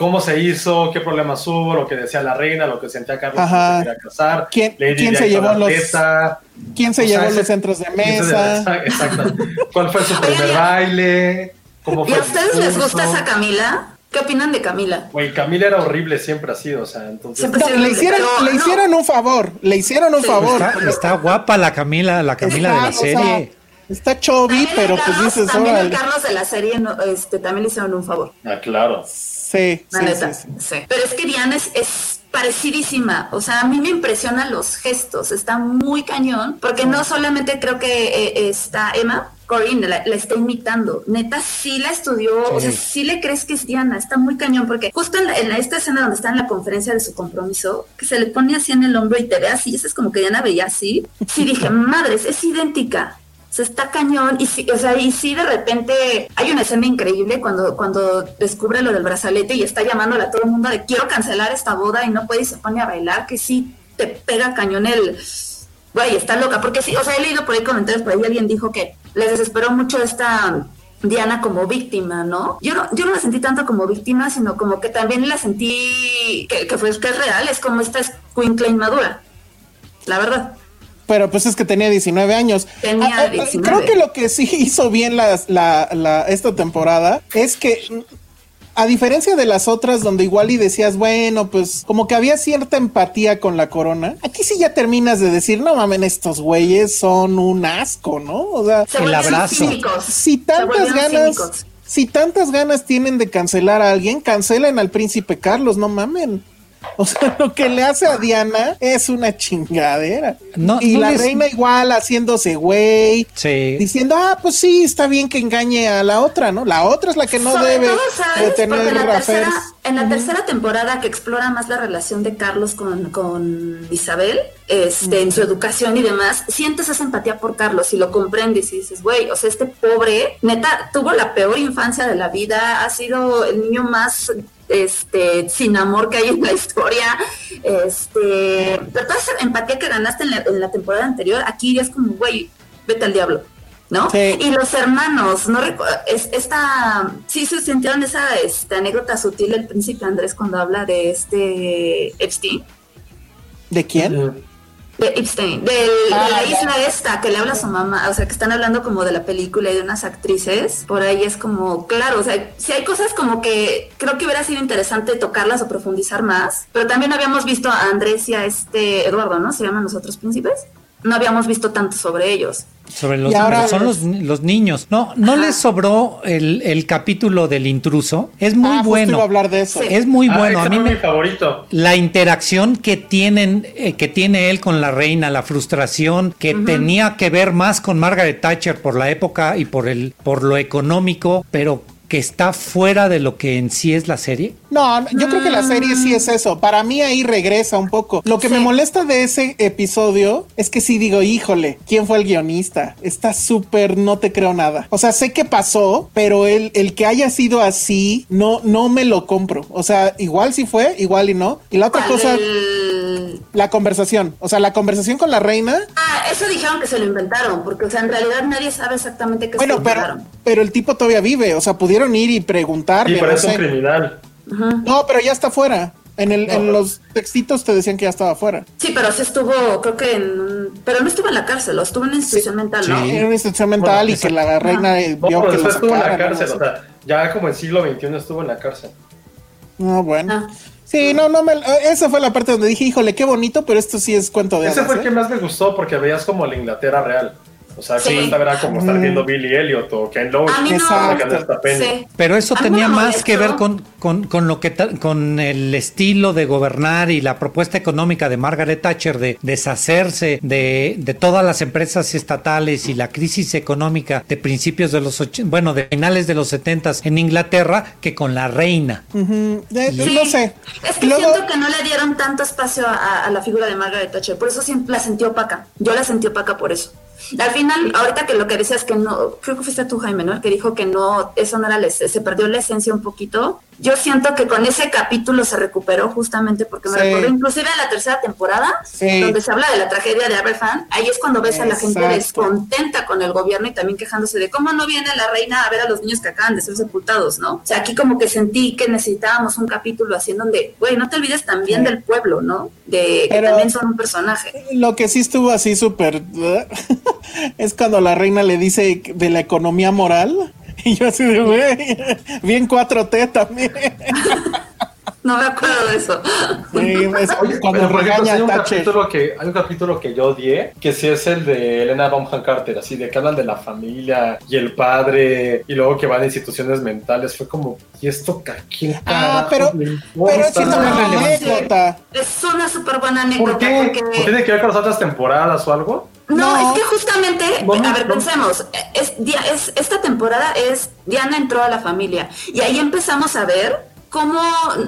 cómo se hizo, qué problemas hubo, lo que decía la reina, lo que sentía Carlos Ajá. que se quería casar. ¿Quién- Lady quién se llevó los- teta. ¿Quién se sea, llevó los centros de mesa? [LAUGHS] Exacto. ¿Cuál fue su primer baile? ¿Cómo ¿Y a ustedes les gusta esa Camila? ¿Qué opinan de Camila? Güey, Camila era horrible, siempre ha sido, o sea, entonces... No, le hicieron, pero le no. hicieron un favor, le hicieron un Sí. favor. está, está guapa la Camila, la Camila de la Está, o sea, serie. está También pero pues Carlos- dices, También el. Carlos de la serie no, este, también le hicieron un favor. Ah, claro. Sí, La sí, neta, sí, sí. Pero es que Diana es, es parecidísima. O sea, a mí me impresionan los gestos. Está muy cañón. Porque no solamente creo que eh, está Emma. Corinne la, la está imitando. Neta, sí la estudió. O sea, sí le crees que es Diana. Está muy cañón. Porque justo en, la- en esta escena donde está en la conferencia de su compromiso, que se le pone así en el hombro y te ve así. Esa es como que Diana veía así. Sí dije, [LAUGHS] madres, es idéntica. Se está cañón y sí, o sea, y sí de repente hay una escena increíble cuando, cuando descubre lo del brazalete y está llamándole a todo el mundo de quiero cancelar esta boda y no puede y se pone a bailar, que sí te pega cañón el güey, está loca, porque sí, o sea, he leído por ahí comentarios, por ahí alguien dijo que les desesperó mucho esta Diana como víctima, ¿no? Yo no, yo no la sentí tanto como víctima, sino como que también la sentí que, que fue que es real, es como esta escuincla inmadura, la verdad. Pero pues es que tenía 19 años. Tenía Ah, ah, 19. Creo que lo que sí [LAUGHS] hizo bien las- la, la- esta temporada es que, a diferencia de las otras donde igual y decías, bueno, pues como que había cierta empatía con la corona, aquí sí ya terminas de decir, no mamen, estos güeyes son un asco, ¿no? O sea, Se El abrazo. cínicos. si tantas ganas... cínicos. Si tantas ganas tienen de cancelar a alguien, cancelen al príncipe Carlos, no mamen. O sea, [LAUGHS] lo que le hace a Diana es una chingadera. No, y no la les- reina igual haciéndose güey, Sí. diciendo, ah, pues sí, está bien que engañe a la otra, ¿no? La otra es la que no Sobre debe todo, de ¿sabes? tener Porque en la, tercera, en la tercera temporada que explora más la relación de Carlos con, con Isabel, este, en su educación y demás, sientes esa empatía por Carlos y lo comprendes y dices, güey, o sea, este pobre, neta, tuvo la peor infancia de la vida, ha sido el niño más este sin amor que hay en la [LAUGHS] historia este pero toda esa empatía que ganaste en la, en la temporada anterior aquí ya es como güey vete al diablo ¿no? Sí. Y los hermanos, no es, esta, sí se sintieron esa este, anécdota sutil del príncipe Andrés cuando habla de este Epstein, ¿De quién? De Epstein, de, de Ah, la ya. isla esta que le habla a su mamá, o sea, que están hablando como de la película y de unas actrices, por ahí es como, claro, o sea, si hay cosas como que creo que hubiera sido interesante tocarlas o profundizar más, pero también habíamos visto a Andrés y a este Eduardo, ¿no? Se llaman los otros príncipes. No habíamos visto tanto sobre ellos. Sobre los, ahora- pero son los, los niños. No, no Ajá. les sobró el, el capítulo del intruso. Es muy Ah, justo bueno. iba a hablar de eso. Sí. Es muy Ah, bueno. A mí me, mi favorito. la interacción que tienen, eh, que tiene él con la reina, la frustración que tenía que ver más con Margaret Thatcher por la época y por el, por lo económico, pero que está fuera de lo que en sí es la serie. No, yo creo que la serie sí es eso. Para mí ahí regresa un poco. Lo que me molesta de ese episodio es que sí digo, híjole, ¿quién fue el guionista? Está súper, no te creo nada. O sea, sé que pasó, pero el, el que haya sido así, no, no me lo compro. O sea, igual sí fue, igual y no. Y la otra cosa, El- la conversación. O sea, la conversación con la reina. Ah, eso dijeron que se lo inventaron, porque, o sea, en realidad nadie sabe exactamente qué Bueno, se pero, inventaron. pero el tipo todavía vive. O sea, pudieron ir y preguntarle. Y por no un criminal. No, pero ya está fuera. En, el, No, en los textitos te decían que ya estaba fuera. Sí, pero sí estuvo, creo que en Pero no estuvo en la cárcel, o estuvo en una institución mental, ¿no? En una institución mental Bueno, y que la reina No, vio pero que lo después estuvo en la sacaran, cárcel, ¿no? o sea, ya como en siglo XXI estuvo en la cárcel. No, bueno. Ah. Sí, no, no me. Esa fue la parte donde dije, híjole, qué bonito, pero esto sí es cuento de Ese hadas, fue el ¿eh? que más me gustó porque veías como la Inglaterra real. O sea, Sí. como esta era como estar viendo Billy Elliot o Ken Loach. No. Sí. Pero eso A tenía más que ver con, con, con lo que con el estilo de gobernar y la propuesta económica de Margaret Thatcher de deshacerse de, de todas las empresas estatales y la crisis económica de principios de los och- bueno de finales de los 70 en Inglaterra que con la reina. Eh, Sí. No sé. Es que Luego, siento que no le dieron tanto espacio a, a la figura de Margaret Thatcher, por eso siempre la sentí opaca. Yo la sentí opaca por eso. Al final, ahorita que lo que decías que no, creo que fuiste tú, Jaime, ¿no? El que dijo que no, eso no era, se perdió la esencia un poquito. Yo siento que con ese capítulo se recuperó justamente porque me Sí. recordó inclusive a la tercera temporada, Sí. donde se habla de la tragedia de Aberfan. Ahí es cuando ves a la gente descontenta con el gobierno y también quejándose de cómo no viene la reina a ver a los niños que acaban de ser sepultados, ¿no? O sea, aquí como que sentí que necesitábamos un capítulo así en donde, güey, no te olvides también Sí. del pueblo, ¿no? De que Pero- también son un personaje. lo que sí estuvo así súper. [LAUGHS] es cuando la reina le dice de la economía moral. [LAUGHS] Y yo así de, güey, bien 4T también. [LAUGHS] No me acuerdo de eso. Sí, es Oye, cuando pero, regaña hay un, capítulo que, hay un capítulo que yo odié, que sí es el de Elena Bonham Carter, así de que hablan de la familia y el padre, y luego que van a instituciones mentales. Fue como, ¿y esto a quién Ah, pero- Pero es una relevante. anécdota. Es una súper buena anécdota ¿Por qué? porque... ¿O ¿Tiene que ver con las otras temporadas o algo? No, No. es que justamente, a ver, pensemos, es, Dia- es- esta temporada es Diana entró a la familia y ahí empezamos a ver cómo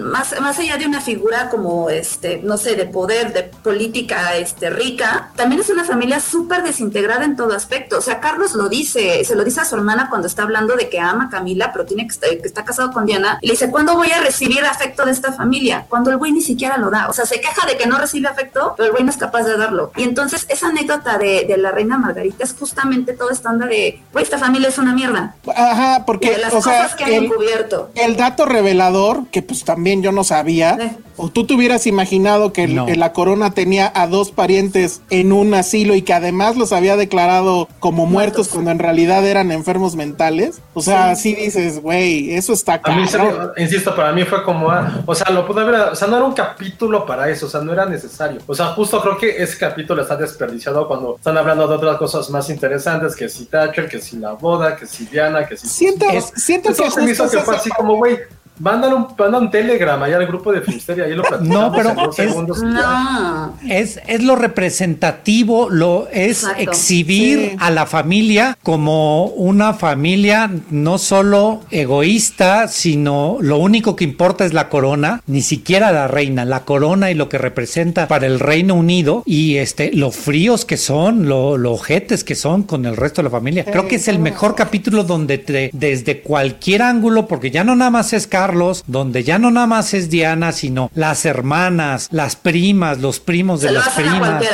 más, más allá de una figura como este, no sé, de poder, de política este rica, también es una familia súper desintegrada en todo aspecto. O sea, Carlos lo dice, se lo dice a su hermana cuando está hablando de que ama a Camila, pero tiene que estar, que está casado con Diana, y le dice, ¿cuándo voy a recibir afecto de esta familia? Cuando el güey ni siquiera lo da. O sea, se queja de que no recibe afecto, pero el güey no es capaz de darlo. Y entonces esa anécdota de, de la reina Margarita es justamente toda esta onda de, güey, esta familia es una mierda. Ajá, Y porque, de las o sea, cosas que han el, encubierto. el dato revelador, que pues también yo no sabía, Eh. o tú te hubieras imaginado que el- No. que la corona tenía a dos parientes en un asilo y que además los había declarado como muertos, Muertos. cuando en realidad eran enfermos mentales. O sea, sí, dices, güey, eso está A mí, cabrón. se- insisto, para mí fue como, ah, o sea, lo pude haber, o sea, no era un capítulo para eso, o sea, no era necesario. O sea, justo creo que ese capítulo está desperdiciado cuando están hablando de otras cosas más interesantes, que si Thatcher, que si la boda, que si Diana, que si... Siento, Es- siento que que fue así como, güey, mandan un, mandan un telegram allá al grupo de Filmsteria, ahí lo platicamos No, pero en dos es- segundos ya. No. Es, es lo representativo, lo es Exacto. exhibir Sí. a la familia como una familia no solo egoísta, sino lo único que importa es la corona, ni siquiera la reina, la corona y lo que representa para el Reino Unido y este lo fríos que son, lo, lo ojetes que son con el resto de la familia. Creo que es el mejor capítulo donde te- desde cualquier ángulo, porque ya no nada más es Carlos, donde ya no nada más es Diana, sino las hermanas, las primas, los primos de Se las primas.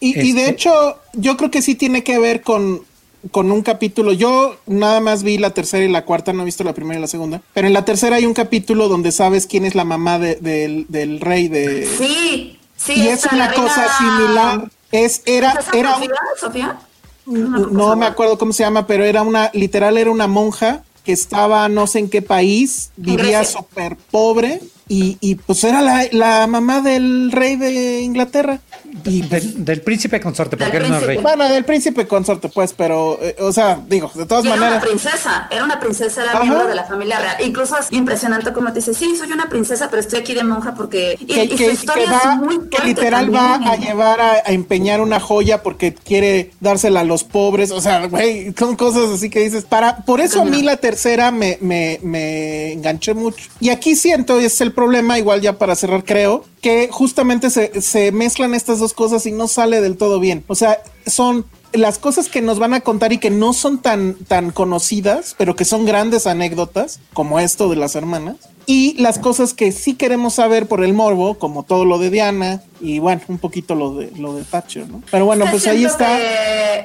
Y, y de Este- hecho, yo creo que sí tiene que ver con, con un capítulo. Yo nada más vi la tercera y la cuarta, no he visto la primera y la segunda. Pero en la tercera hay un capítulo donde sabes quién es la mamá de- del, del rey de. Sí, sí. y es una cosa reina- similar. Es, era, ¿Esa era, Sofía? ¿Sofía? no me acuerdo cómo se llama, pero era una, literal era una monja que estaba no sé en qué país, vivía súper pobre y, y pues era la, la mamá del rey de Inglaterra. Y Del, del príncipe consorte, porque él no rey. bueno, del príncipe consorte, pues, pero, eh, o sea, digo, de todas Y era una maneras. princesa, era una princesa, era Ajá. miembro de la familia real. Incluso es impresionante como te dice, sí, soy una princesa, pero estoy aquí de monja porque... Y, Que, y su que- historia que va- es muy que literal va a llevar a, a empeñar una joya porque quiere dársela a los pobres. O sea, güey, son cosas así que dices. Para, por eso a mí la tercera me, me, me enganché mucho. Y aquí siento, y es el problema, igual ya para cerrar, creo, que justamente se, se mezclan estas dos cosas y no sale del todo bien. O sea, son las cosas que nos van a contar y que no son tan, tan conocidas, pero que son grandes anécdotas, como esto de las hermanas, y las cosas que sí queremos saber por el morbo, como todo lo de Diana, y bueno, un poquito lo de lo de Thatcher, ¿no? Pero bueno, pues ahí está.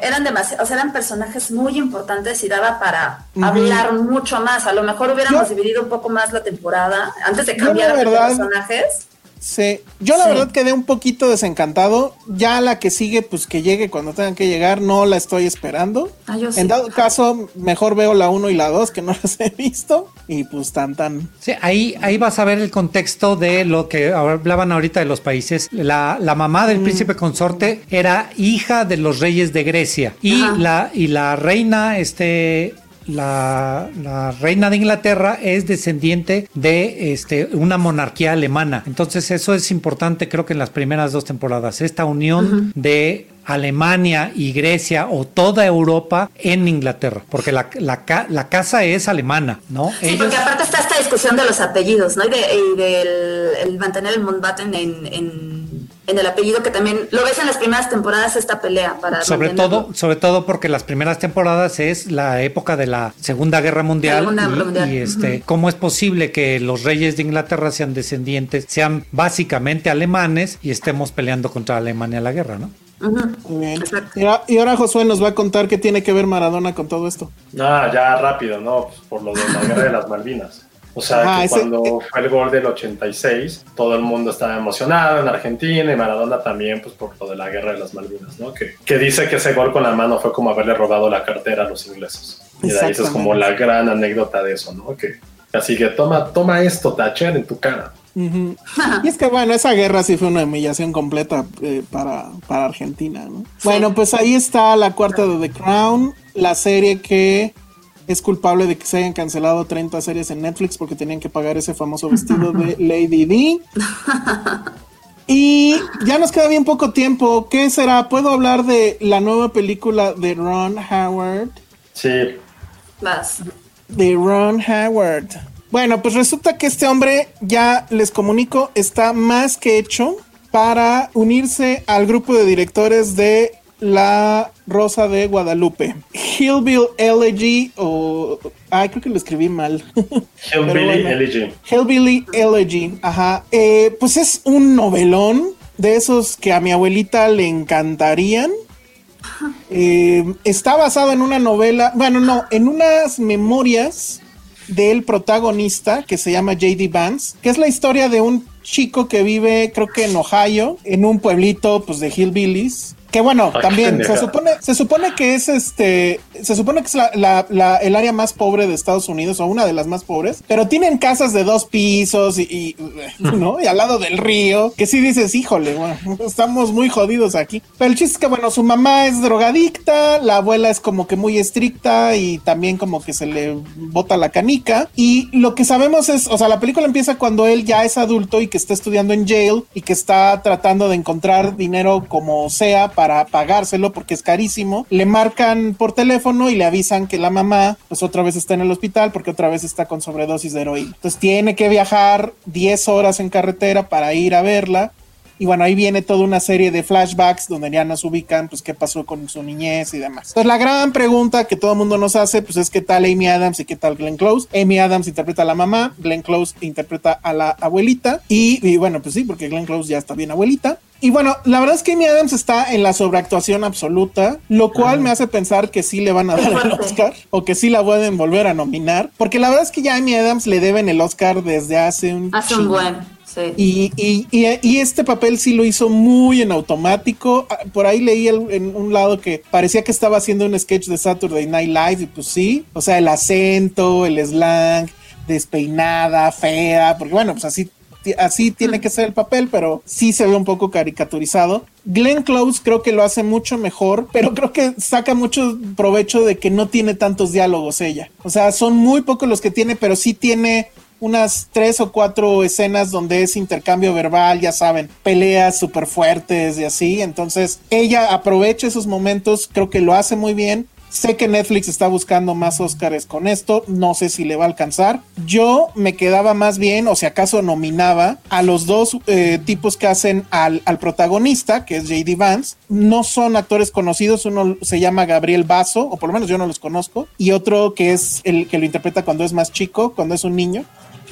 Eran demasiados, o sea, eran personajes muy importantes y daba para hablar mucho más. A lo mejor hubiéramos Yo- dividido un poco más la temporada antes de cambiar a los personajes. Sí, yo la Sí. verdad quedé un poquito desencantado. Ya la que sigue, pues que llegue cuando tengan que llegar, no la estoy esperando. Ah, yo sí. En dado caso, mejor veo la 1 y la 2 que no las he visto. Y pues tan tan. Sí, ahí, ahí vas a ver el contexto de lo que hablaban ahorita de los países. La, la mamá Mm. del príncipe consorte era hija de los reyes de Grecia y Ajá. la, y la reina, este, la, la reina de Inglaterra es descendiente de este, una monarquía alemana. Entonces eso es importante creo que en las primeras dos temporadas. Esta unión de Alemania y Grecia o toda Europa en Inglaterra, porque la, la, la casa es alemana, ¿no? Sí, Ellos- porque aparte está esta discusión de los apellidos, ¿no? Y, de, y del el mantener el Mountbatten en, en, en el apellido, que también lo ves en las primeras temporadas, esta pelea para Sobre mantenerlo. todo, sobre todo porque las primeras temporadas es la época de la Segunda Guerra Mundial, Segunda y, Guerra Mundial, y, este, cómo es posible que los reyes de Inglaterra sean descendientes, sean básicamente alemanes y estemos peleando contra Alemania en la guerra, ¿no? Bien. Exacto. Y ahora, y ahora Josué nos va a contar qué tiene que ver Maradona con todo esto. Ah, ya rápido, ¿no? Pues por lo de la guerra de las Malvinas. O sea, Ajá, que ese- cuando fue el gol del 86, todo el mundo estaba emocionado en Argentina y Maradona también, pues por lo de la guerra de las Malvinas, ¿no? Que, que dice que ese gol con la mano fue como haberle robado la cartera a los ingleses. Y de ahí es como la gran anécdota de eso, ¿no? Que así que toma, toma esto, Thatcher, en tu cara. [LAUGHS] y es que bueno, esa guerra sí fue una humillación completa eh, para, para Argentina, ¿no? Bueno, pues ahí está la cuarta de The Crown, la serie que es culpable de que se hayan cancelado 30 series en Netflix porque tenían que pagar ese famoso vestido de [LAUGHS] Lady D. Y ya nos queda bien poco tiempo. ¿Qué será? ¿Puedo hablar de la nueva película de Ron Howard? Sí. Vas. De Ron Howard. Bueno, pues resulta que este hombre, ya les comunico, está más que hecho para unirse al grupo de directores de La Rosa de Guadalupe. Hillbill Elegy o... Ay, creo que lo escribí mal. [LAUGHS] Hillbilly bueno. Elegy. Hillbilly Elegy, ajá. Eh, pues es un novelón de esos que a mi abuelita le encantarían. Eh, está basado en una novela, bueno, no, en unas memorias del protagonista que se llama JD Vance, que es la historia de un chico que vive, creo que en Ohio, en un pueblito pues de hillbillies. Que bueno, también se supone, se supone que es este, se supone que es la, la- la- el área más pobre de Estados Unidos o una de las más pobres, pero tienen casas de dos pisos y, y, [LAUGHS] ¿no? Y al lado del río, que si dices, híjole, bueno, estamos muy jodidos aquí. Pero el chiste es que bueno, su mamá es drogadicta, la abuela es como que muy estricta y también como que se le bota la canica. Y lo que sabemos es, o sea, la película empieza cuando él ya es adulto y que está estudiando en jail y que está tratando de encontrar dinero como sea para pagárselo porque es carísimo. Le marcan por teléfono y le avisan que la mamá pues otra vez está en el hospital porque otra vez está con sobredosis de heroína. Entonces tiene que viajar 10 horas en carretera para ir a verla. Y bueno, ahí viene toda una serie de flashbacks donde ya nos ubican, pues qué pasó con su niñez y demás. Entonces la gran pregunta que todo el mundo nos hace, pues es qué tal Amy Adams y qué tal Glenn Close. Amy Adams interpreta a la mamá, Glenn Close interpreta a la abuelita. Y, y bueno, pues sí, porque Glenn Close ya está bien abuelita. Y bueno, la verdad es que Amy Adams está en la sobreactuación absoluta, lo cual me hace pensar que sí le van a dar el. Oscar o que sí la pueden volver a nominar, porque la verdad es que ya a Amy Adams le deben el Oscar desde hace un Hace un buen. Sí. Y, y- y- y este papel sí lo hizo muy en automático. Ah, Por ahí leí el- en un lado que parecía que estaba haciendo un sketch de Saturday Night Live y pues sí. O sea, el acento, el slang, despeinada, fea, porque bueno, pues así, así tiene que ser el papel, pero sí se ve un poco caricaturizado. Glenn Close creo que lo hace mucho mejor, pero creo que saca mucho provecho de que no tiene tantos diálogos ella. O sea, son muy pocos los que tiene, pero sí tiene unas tres o cuatro escenas donde es intercambio verbal, ya saben, peleas súper fuertes y así. Entonces, ella aprovecha esos momentos, creo que lo hace muy bien. Sé que Netflix está buscando más Oscars con esto, no sé si le va a alcanzar. Yo me quedaba más bien, o si acaso nominaba a los dos eh, tipos que hacen al, al protagonista, que es JD Vance. No son actores conocidos, uno se llama Gabriel Basso, o por lo menos yo no los conozco, y otro que es el que lo interpreta cuando es más chico, cuando es un niño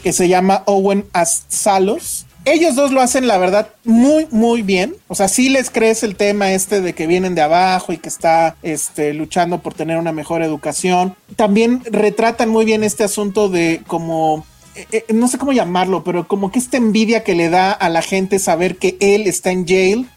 que se llama Owen Salos. Ellos dos lo hacen, la verdad, muy, muy bien. O sea, sí les crees el tema este de que vienen de abajo y que está este, luchando por tener una mejor educación. También retratan muy bien este asunto de como eh, eh, no sé cómo llamarlo, pero como que esta envidia que le da a la gente saber que él está en jail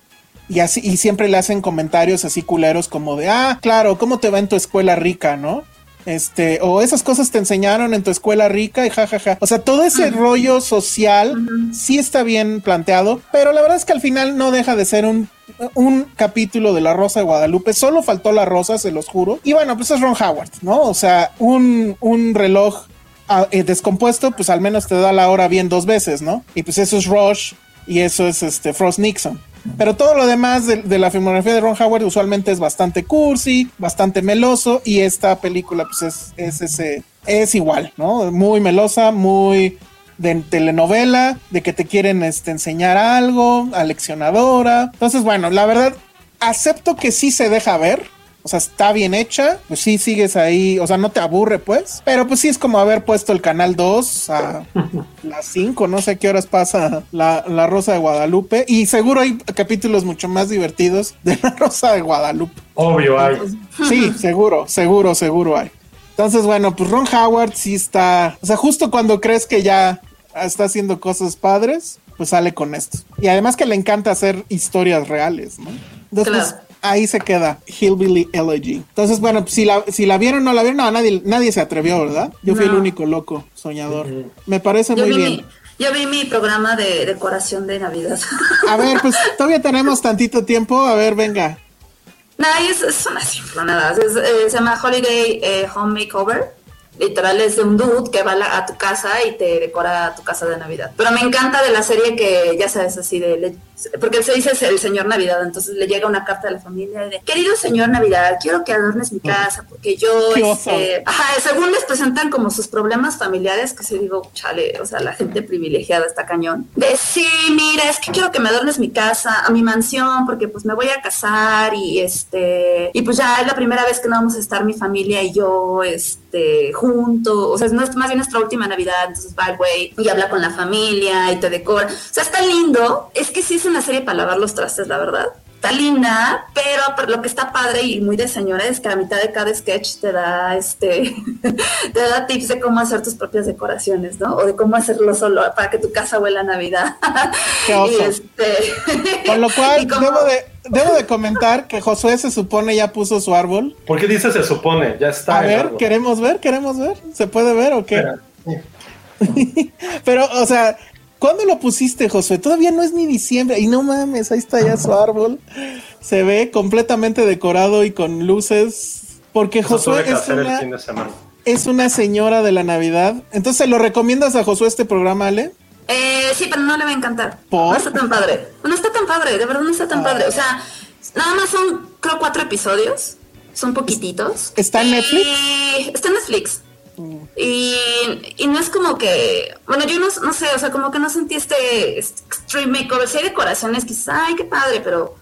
y así y siempre le hacen comentarios así culeros como de, ah, claro, ¿cómo te va en tu escuela rica, no? Este, o esas cosas te enseñaron en tu escuela rica y jajaja. O sea, todo ese rollo social sí está bien planteado, pero la verdad es que al final no deja de ser un, un capítulo de La Rosa de Guadalupe. Solo faltó la rosa, se los juro. Y bueno, pues es Ron Howard, ¿no? O sea, un, un reloj ah, eh, descompuesto, pues al menos te da la hora bien dos veces, ¿no? Y pues eso es Rush y eso es este Frost Nixon. Pero todo lo demás de, la filmografía de Ron Howard usualmente es bastante cursi, bastante meloso y esta película pues es, es ese es igual, ¿no? Muy melosa, muy de telenovela, de que te quieren este, enseñar algo, aleccionadora. Entonces, bueno, la verdad, acepto que sí se deja ver. O sea, está bien hecha, pues sí sigues ahí, o sea, no te aburre pues, pero pues sí es como haber puesto el canal 2 a [LAUGHS] las 5, no sé qué horas pasa la, la Rosa de Guadalupe y seguro hay capítulos mucho más divertidos de la [LAUGHS] Rosa de Guadalupe. Obvio hay. Sí, [LAUGHS] seguro, seguro, seguro hay. Entonces, bueno, pues Ron Howard sí está, o sea, justo cuando crees que ya está haciendo cosas padres, pues sale con esto. Y además que le encanta hacer historias reales, ¿no? Entonces, Claro. Ahí se queda Hillbilly Elegy. Entonces, bueno, pues, si la, si la vieron o no la vieron, no, nadie, nadie se atrevió, ¿verdad? Yo fui No. el único loco soñador. Me parece Yo muy bien. mi, Yo vi mi programa de decoración de Navidad. A ver, pues [LAUGHS] todavía tenemos tantito tiempo. A ver, venga. Nada, es, es una simple, nada. Es- eh, se llama Holiday eh, Home Makeover. Literal es de un dude que va a tu casa y te decora tu casa de Navidad. Pero me encanta de la serie que, ya sabes, así de... porque él se dice el señor Navidad, entonces le llega una carta de la familia de, querido señor Navidad, quiero que adornes mi casa porque yo... Este, ajá, según les presentan como sus problemas familiares, que se digo, chale, o sea, la gente privilegiada está cañón. De, sí, mira, es que quiero que me adornes mi casa, a mi mansión, porque pues me voy a casar y este, y pues ya es la primera vez que no vamos a estar mi familia y yo, este, juntos, o sea, es más bien nuestra última Navidad, entonces va el güey y habla con la familia y te decora. O sea, está lindo, es que sí es una serie para lavar los trastes, la verdad. Está linda, pero, lo que está padre y muy de señora es que a mitad de cada sketch te da este [LAUGHS] te da tips de cómo hacer tus propias decoraciones, ¿no? O de cómo hacerlo solo para que tu casa huela a Navidad. [LAUGHS] Qué oso. y este [LAUGHS] Con lo cual, y como- debo de, debo de comentar que Josué se supone ya puso su árbol. ¿Por qué dice se supone? Ya está. A ver, árbol. queremos ver, queremos ver. ¿Se puede ver o qué? Espera. Pero, o sea, ¿cuándo lo pusiste, Josué? Todavía no es ni diciembre. Y no mames, ahí está ya su árbol. Se ve completamente decorado y con luces. Porque Eso Josué es una, es una señora de la Navidad. Entonces, ¿lo recomiendas a Josué este programa, Ale? Eh, sí, pero no le va a encantar. ¿Por? No está tan padre. No está tan padre, de verdad no está tan padre. O sea, nada más son, creo, cuatro episodios. Son poquititos. ¿Está en Y- Netflix? Está en Netflix. Y, y no es como que, bueno, yo no, no sé, o sea, como que no sentí este, este extreme makeover. Sí hay decoraciones que dices, ay, qué padre, pero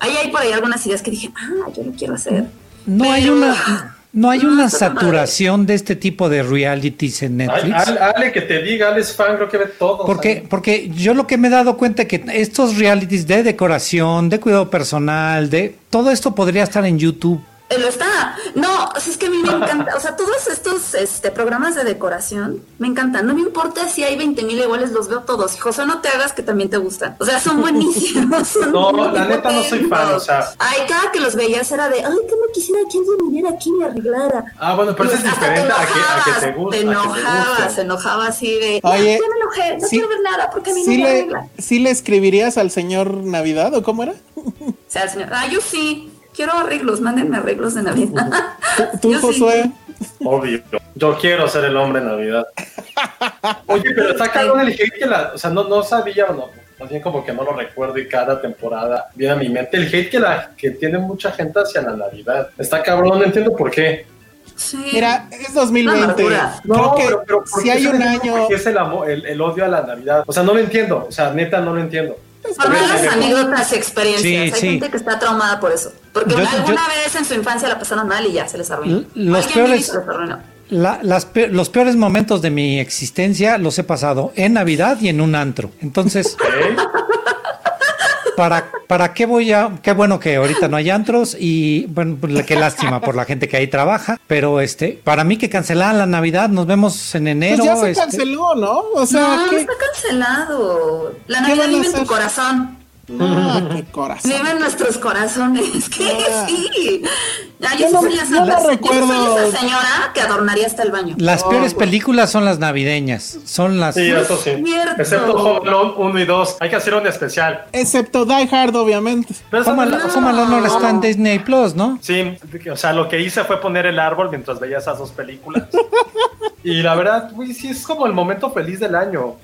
ahí hay por ahí algunas ideas que dije, ah, yo lo quiero hacer. No hay una, no hay No, una saturación de este tipo de realities en Netflix. Ale, Ale, que te diga, Ale es fan, creo que ve todo. Porque, porque yo lo que me he dado cuenta que estos realities de decoración, de cuidado personal, de todo esto podría estar en YouTube. Lo está. No, es que a mí me [LAUGHS] encanta. O sea, todos estos este, programas de decoración me encantan. No me importa si hay 20 mil iguales, los veo todos. José, no te hagas que también te gustan. O sea, son [LAUGHS] buenísimos. son No, la neta no soy fan, o sea. Ay, cada que los veías era de, ay, que me quisiera que alguien viniera aquí y me arreglara. Ah, bueno, pero eso es diferente a que, a que te guste. Te enojabas, se enojaba así de, Oye, ya me enojé, no sí- quiero ver nada porque a mí no ¿Sí me le, arregla. ¿Sí le escribirías al señor Navidad o cómo era? O sea, el señor, ah, yo sí. Quiero arreglos, mándenme arreglos de Navidad. Tú, sí. Josué. Obvio. Yo quiero ser el hombre Navidad. Oye, pero está cabrón el hate que la. O sea, no, no sabía, o no. Más bien como que no lo recuerdo y cada temporada viene a mi mente el hate que, la, que tiene mucha gente hacia la Navidad. Está cabrón, no entiendo por qué. Sí. Mira, es 2020. amargura. Creo que pero, pero ¿por si qué hay un año. es el, amor, el, el odio a la Navidad? O sea, no lo entiendo. O sea, neta, no lo entiendo. Por malas anécdotas y experiencias. Sí, Hay sí. gente que está traumada por eso. Porque Yo- alguna yo- vez en su infancia la pasaron mal y ya se les arruinó. Los peores- se les arruinó. La- las pe- los peores momentos de mi existencia los he pasado en Navidad y en un antro. Entonces. ¿Para, ¿para qué voy a...? Qué bueno que ahorita no hay antros y, bueno, pues, qué lástima por la gente que ahí trabaja. Pero, este, para mí que cancelaran la Navidad, nos vemos en enero. Pues ya se este, canceló, ¿no? O sea, no, ¿qué? está cancelado. La ¿Qué Navidad vive en tu corazón. No, [LAUGHS] qué corazón. Vive en nuestros corazones. [LAUGHS] Que Ah. sí. Ya, Yo yo, no- yo no esa- yo sí recuerdo- soy esa señora que adornaría hasta el baño. Las peores películas son las navideñas. Son las... Sí, eso sí. cierto. Excepto Home Alone 1 y 2. Hay que hacer un especial. Excepto Die Hard, obviamente. Home no- Alone- no está en Disney Plus, ¿no? Sí, o sea, lo que hice fue poner el árbol mientras veía esas dos películas. [LAUGHS] y la verdad, güey, sí es como el momento feliz del año.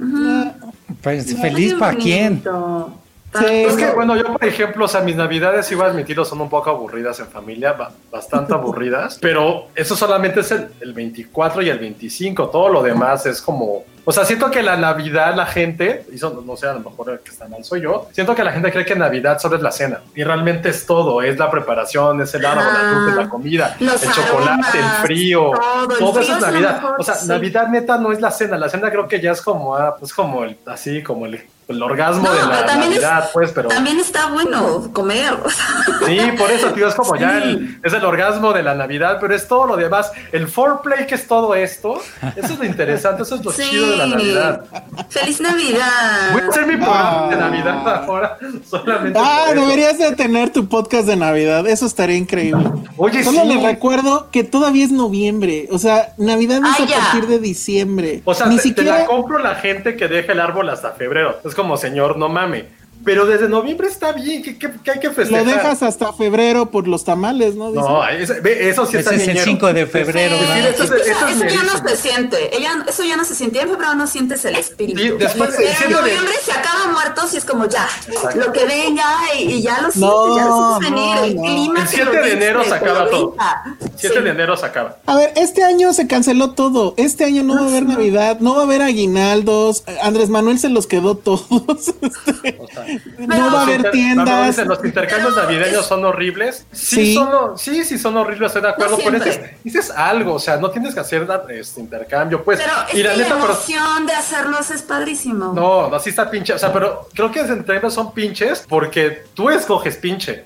Pues Ay, feliz qué para quién. bonito. Sí, Es que, bueno, yo, por ejemplo, o sea, mis navidades, iba a admitirlo, son un poco aburridas en familia, ba- bastante [LAUGHS] aburridas, pero eso solamente es el, el 24 y el 25, todo lo demás es como... O sea, siento que la Navidad, la gente, y eso no sé, a lo mejor el que está mal soy yo, siento que la gente cree que Navidad solo es la cena, y realmente es todo, es la preparación, es el árbol, las Ah, luces, la comida, los el chocolate, el frío, todo, el todo frío eso es es Navidad. mejor, o sea, sí. Navidad neta no es la cena, la cena creo que ya es como, ah, pues como el, así, como el el orgasmo No, de la es- Navidad, pues, pero... También está bueno comer. o sea. Sí, por eso, tío, es como ya el, es el orgasmo de la Navidad, pero es todo lo demás. El foreplay, que es todo esto, eso es lo interesante, eso es lo Sí. chido de la Navidad. Feliz Navidad. Voy a hacer mi programa de Navidad ahora, [LAUGHS] solamente. Ah, deberías de tener tu podcast de Navidad, eso estaría increíble. Oye, Solo sí. les recuerdo que todavía es noviembre, o sea, Navidad es Ah, a ya. partir de diciembre. O sea, Ni te, te siquiera la compro la gente que deja el árbol hasta febrero. Es como, señor, no mame. Pero desde noviembre está bien, ¿qué, qué- qué hay que lo festejar? dejas hasta febrero por los tamales, ¿no? Dicen. No, eso sí está Ese es el ñero. 5 de febrero. Sí, Sí, ¿verdad? eso es- es que eso es eso ya no se siente. Ella, eso ya no se siente. En febrero no sientes el espíritu. Sí, después Pero en de- noviembre se acaba muertos y es como ya. Lo que venga y, y ya lo sientes, No, ya lo sientes venir. no, el clima El te 7 lo de enero se lo acaba todo. grita. 7 Sí. de enero se acaba. A ver, este año se canceló todo. Este año no va a haber. Navidad, no va a haber aguinaldos. Andrés Manuel se los quedó todos. [LAUGHS] Este, no va a haber tiendas. Los intercambios Pero navideños son horribles. Sí, Sí. son, sí, sí son horribles, estoy de acuerdo. No pero dices, dices algo, o sea, no tienes que hacer este intercambio, pues. Pero es y la neta, pero- de hacerlos es padrísimo. no, no, sí está pinche. O sea, pero creo que los intercambios son pinches porque tú escoges pinche.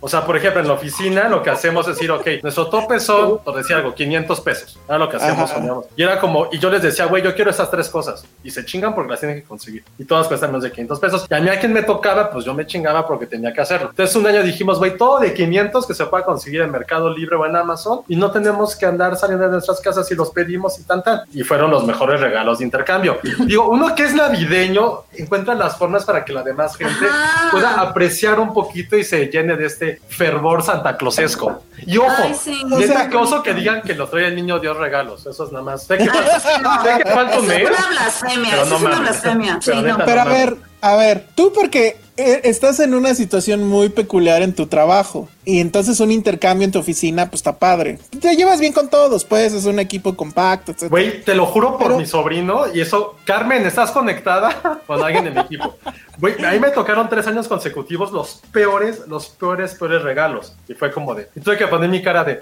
O sea, por ejemplo, en la oficina lo que hacemos es decir, ok, nuestro tope son, por decir algo, 500 pesos. Era lo que hacíamos. Poníamos. Y era como, y yo les decía, güey, yo quiero esas tres cosas. Y se chingan porque las tienen que conseguir. Y todas cuestan menos de 500 pesos. Y a mí a quien me tocaba, pues yo me chingaba porque tenía que hacerlo. Entonces un año dijimos, güey, todo de 500 que se pueda conseguir en Mercado Libre o en Amazon. Y no tenemos que andar saliendo de nuestras casas y los pedimos y tan tan. Y fueron los mejores regalos de intercambio. [LAUGHS] Digo, uno que es navideño encuentra las formas para que la demás gente pueda apreciar un poquito y se llene de este fervor santaclosesco. Y ojo, Ay, sí. O sea- qué oso que digan que los trae el niño Dios regalos. Eso es nada más. Sé que, No, sé que falta un eso es mes, una blasfemia. pero Eso no es una mames. blasfemia. Sí, Pero no. neta, Pero a no ver, a ver, tú porque eh, estás en una situación muy peculiar en tu trabajo y entonces un intercambio en tu oficina, pues está padre. Te llevas bien con todos, pues es un equipo compacto, etc. Güey, te lo juro por Pero- mi sobrino y eso, Carmen, ¿estás conectada [LAUGHS] con alguien de mi equipo? Güey, a mí me tocaron tres años consecutivos los peores, los peores, peores regalos. Y fue como de, y tuve que poner mi cara de,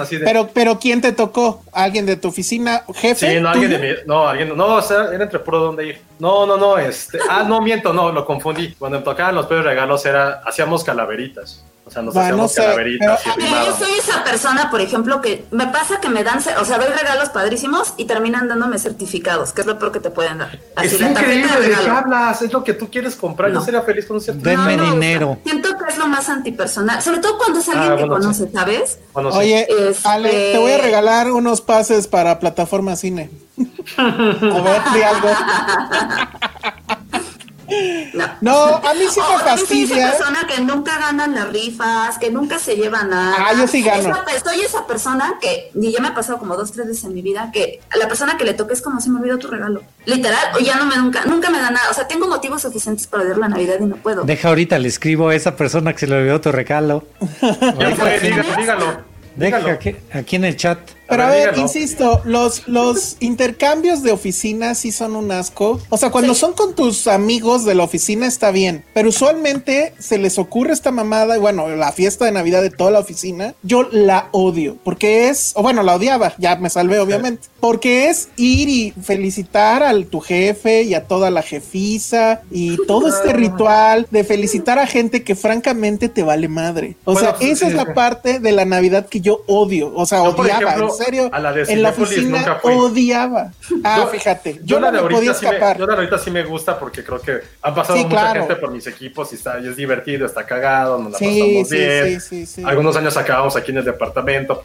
así de. Pero, pero ¿quién te tocó? ¿Alguien de tu oficina? ¿Jefe? Sí, no, alguien de mi, no, alguien, no, o sea, era entre puro donde ir. No, no, no, este, ah, no, miento, no, lo confundí. Cuando me tocaban los peores regalos era, hacíamos calaveritas. O sea, nos Bueno, hacíamos no sé, calaveritas pero- y yo soy esa persona, por ejemplo, que me pasa que me dan, o sea, doy regalos padrísimos y terminan dándome certificados, que es lo peor que te pueden dar. Así Es la increíble de de qué hablas, es lo que tú quieres comprar. Yo No. sería feliz con un certificado. Denme No dinero. Siento que es lo más antipersonal, sobre todo cuando es alguien Ah, que bueno, conoces, ¿sabes? Bueno, sí. Oye, Este- Ale, te voy a regalar unos pases para plataforma cine. [LAUGHS] a ver, di algo. [LAUGHS] No, a mí sí me soy esa persona que nunca ganan las rifas, que nunca se lleva nada. Ah, yo sí gano. Soy esa persona que, y ya me ha pasado como dos, tres veces en mi vida, que a la persona que le toque es como si me olvidó tu regalo. Literal, o ya no me nunca, nunca me da nada. O sea, tengo motivos suficientes para odiar la Navidad y no puedo. Deja ahorita, le escribo a esa persona que se le olvidó tu regalo. [LAUGHS] Fue, dígalo, dígalo. Deja aquí en el chat. Pero a ver, insisto, los, los intercambios de oficina sí son un asco. O sea, cuando Sí. son con tus amigos de la oficina está bien, pero usualmente se les ocurre esta mamada, y bueno, la fiesta de Navidad de toda la oficina, yo la odio, porque es, o bueno, la odiaba, ya me salvé obviamente, [LAUGHS] porque es ir y felicitar al tu jefe y a toda la jefiza y todo este [LAUGHS] ritual de felicitar a gente que francamente te vale madre. O Bueno, sea, pues, esa sí, es la sí. parte de la Navidad que yo odio, o sea, Yo, por odiaba, ejemplo, serio, a la de en la oficina nunca fui. odiaba. Ah, Yo- fíjate, yo, Yo, la de podía sí me, escapar. yo la de ahorita sí me gusta porque creo que ha pasado Sí, mucha claro. gente por mis equipos y, está, y es divertido, está cagado, nos la Sí, pasamos bien. Algunos años acabamos aquí en el departamento,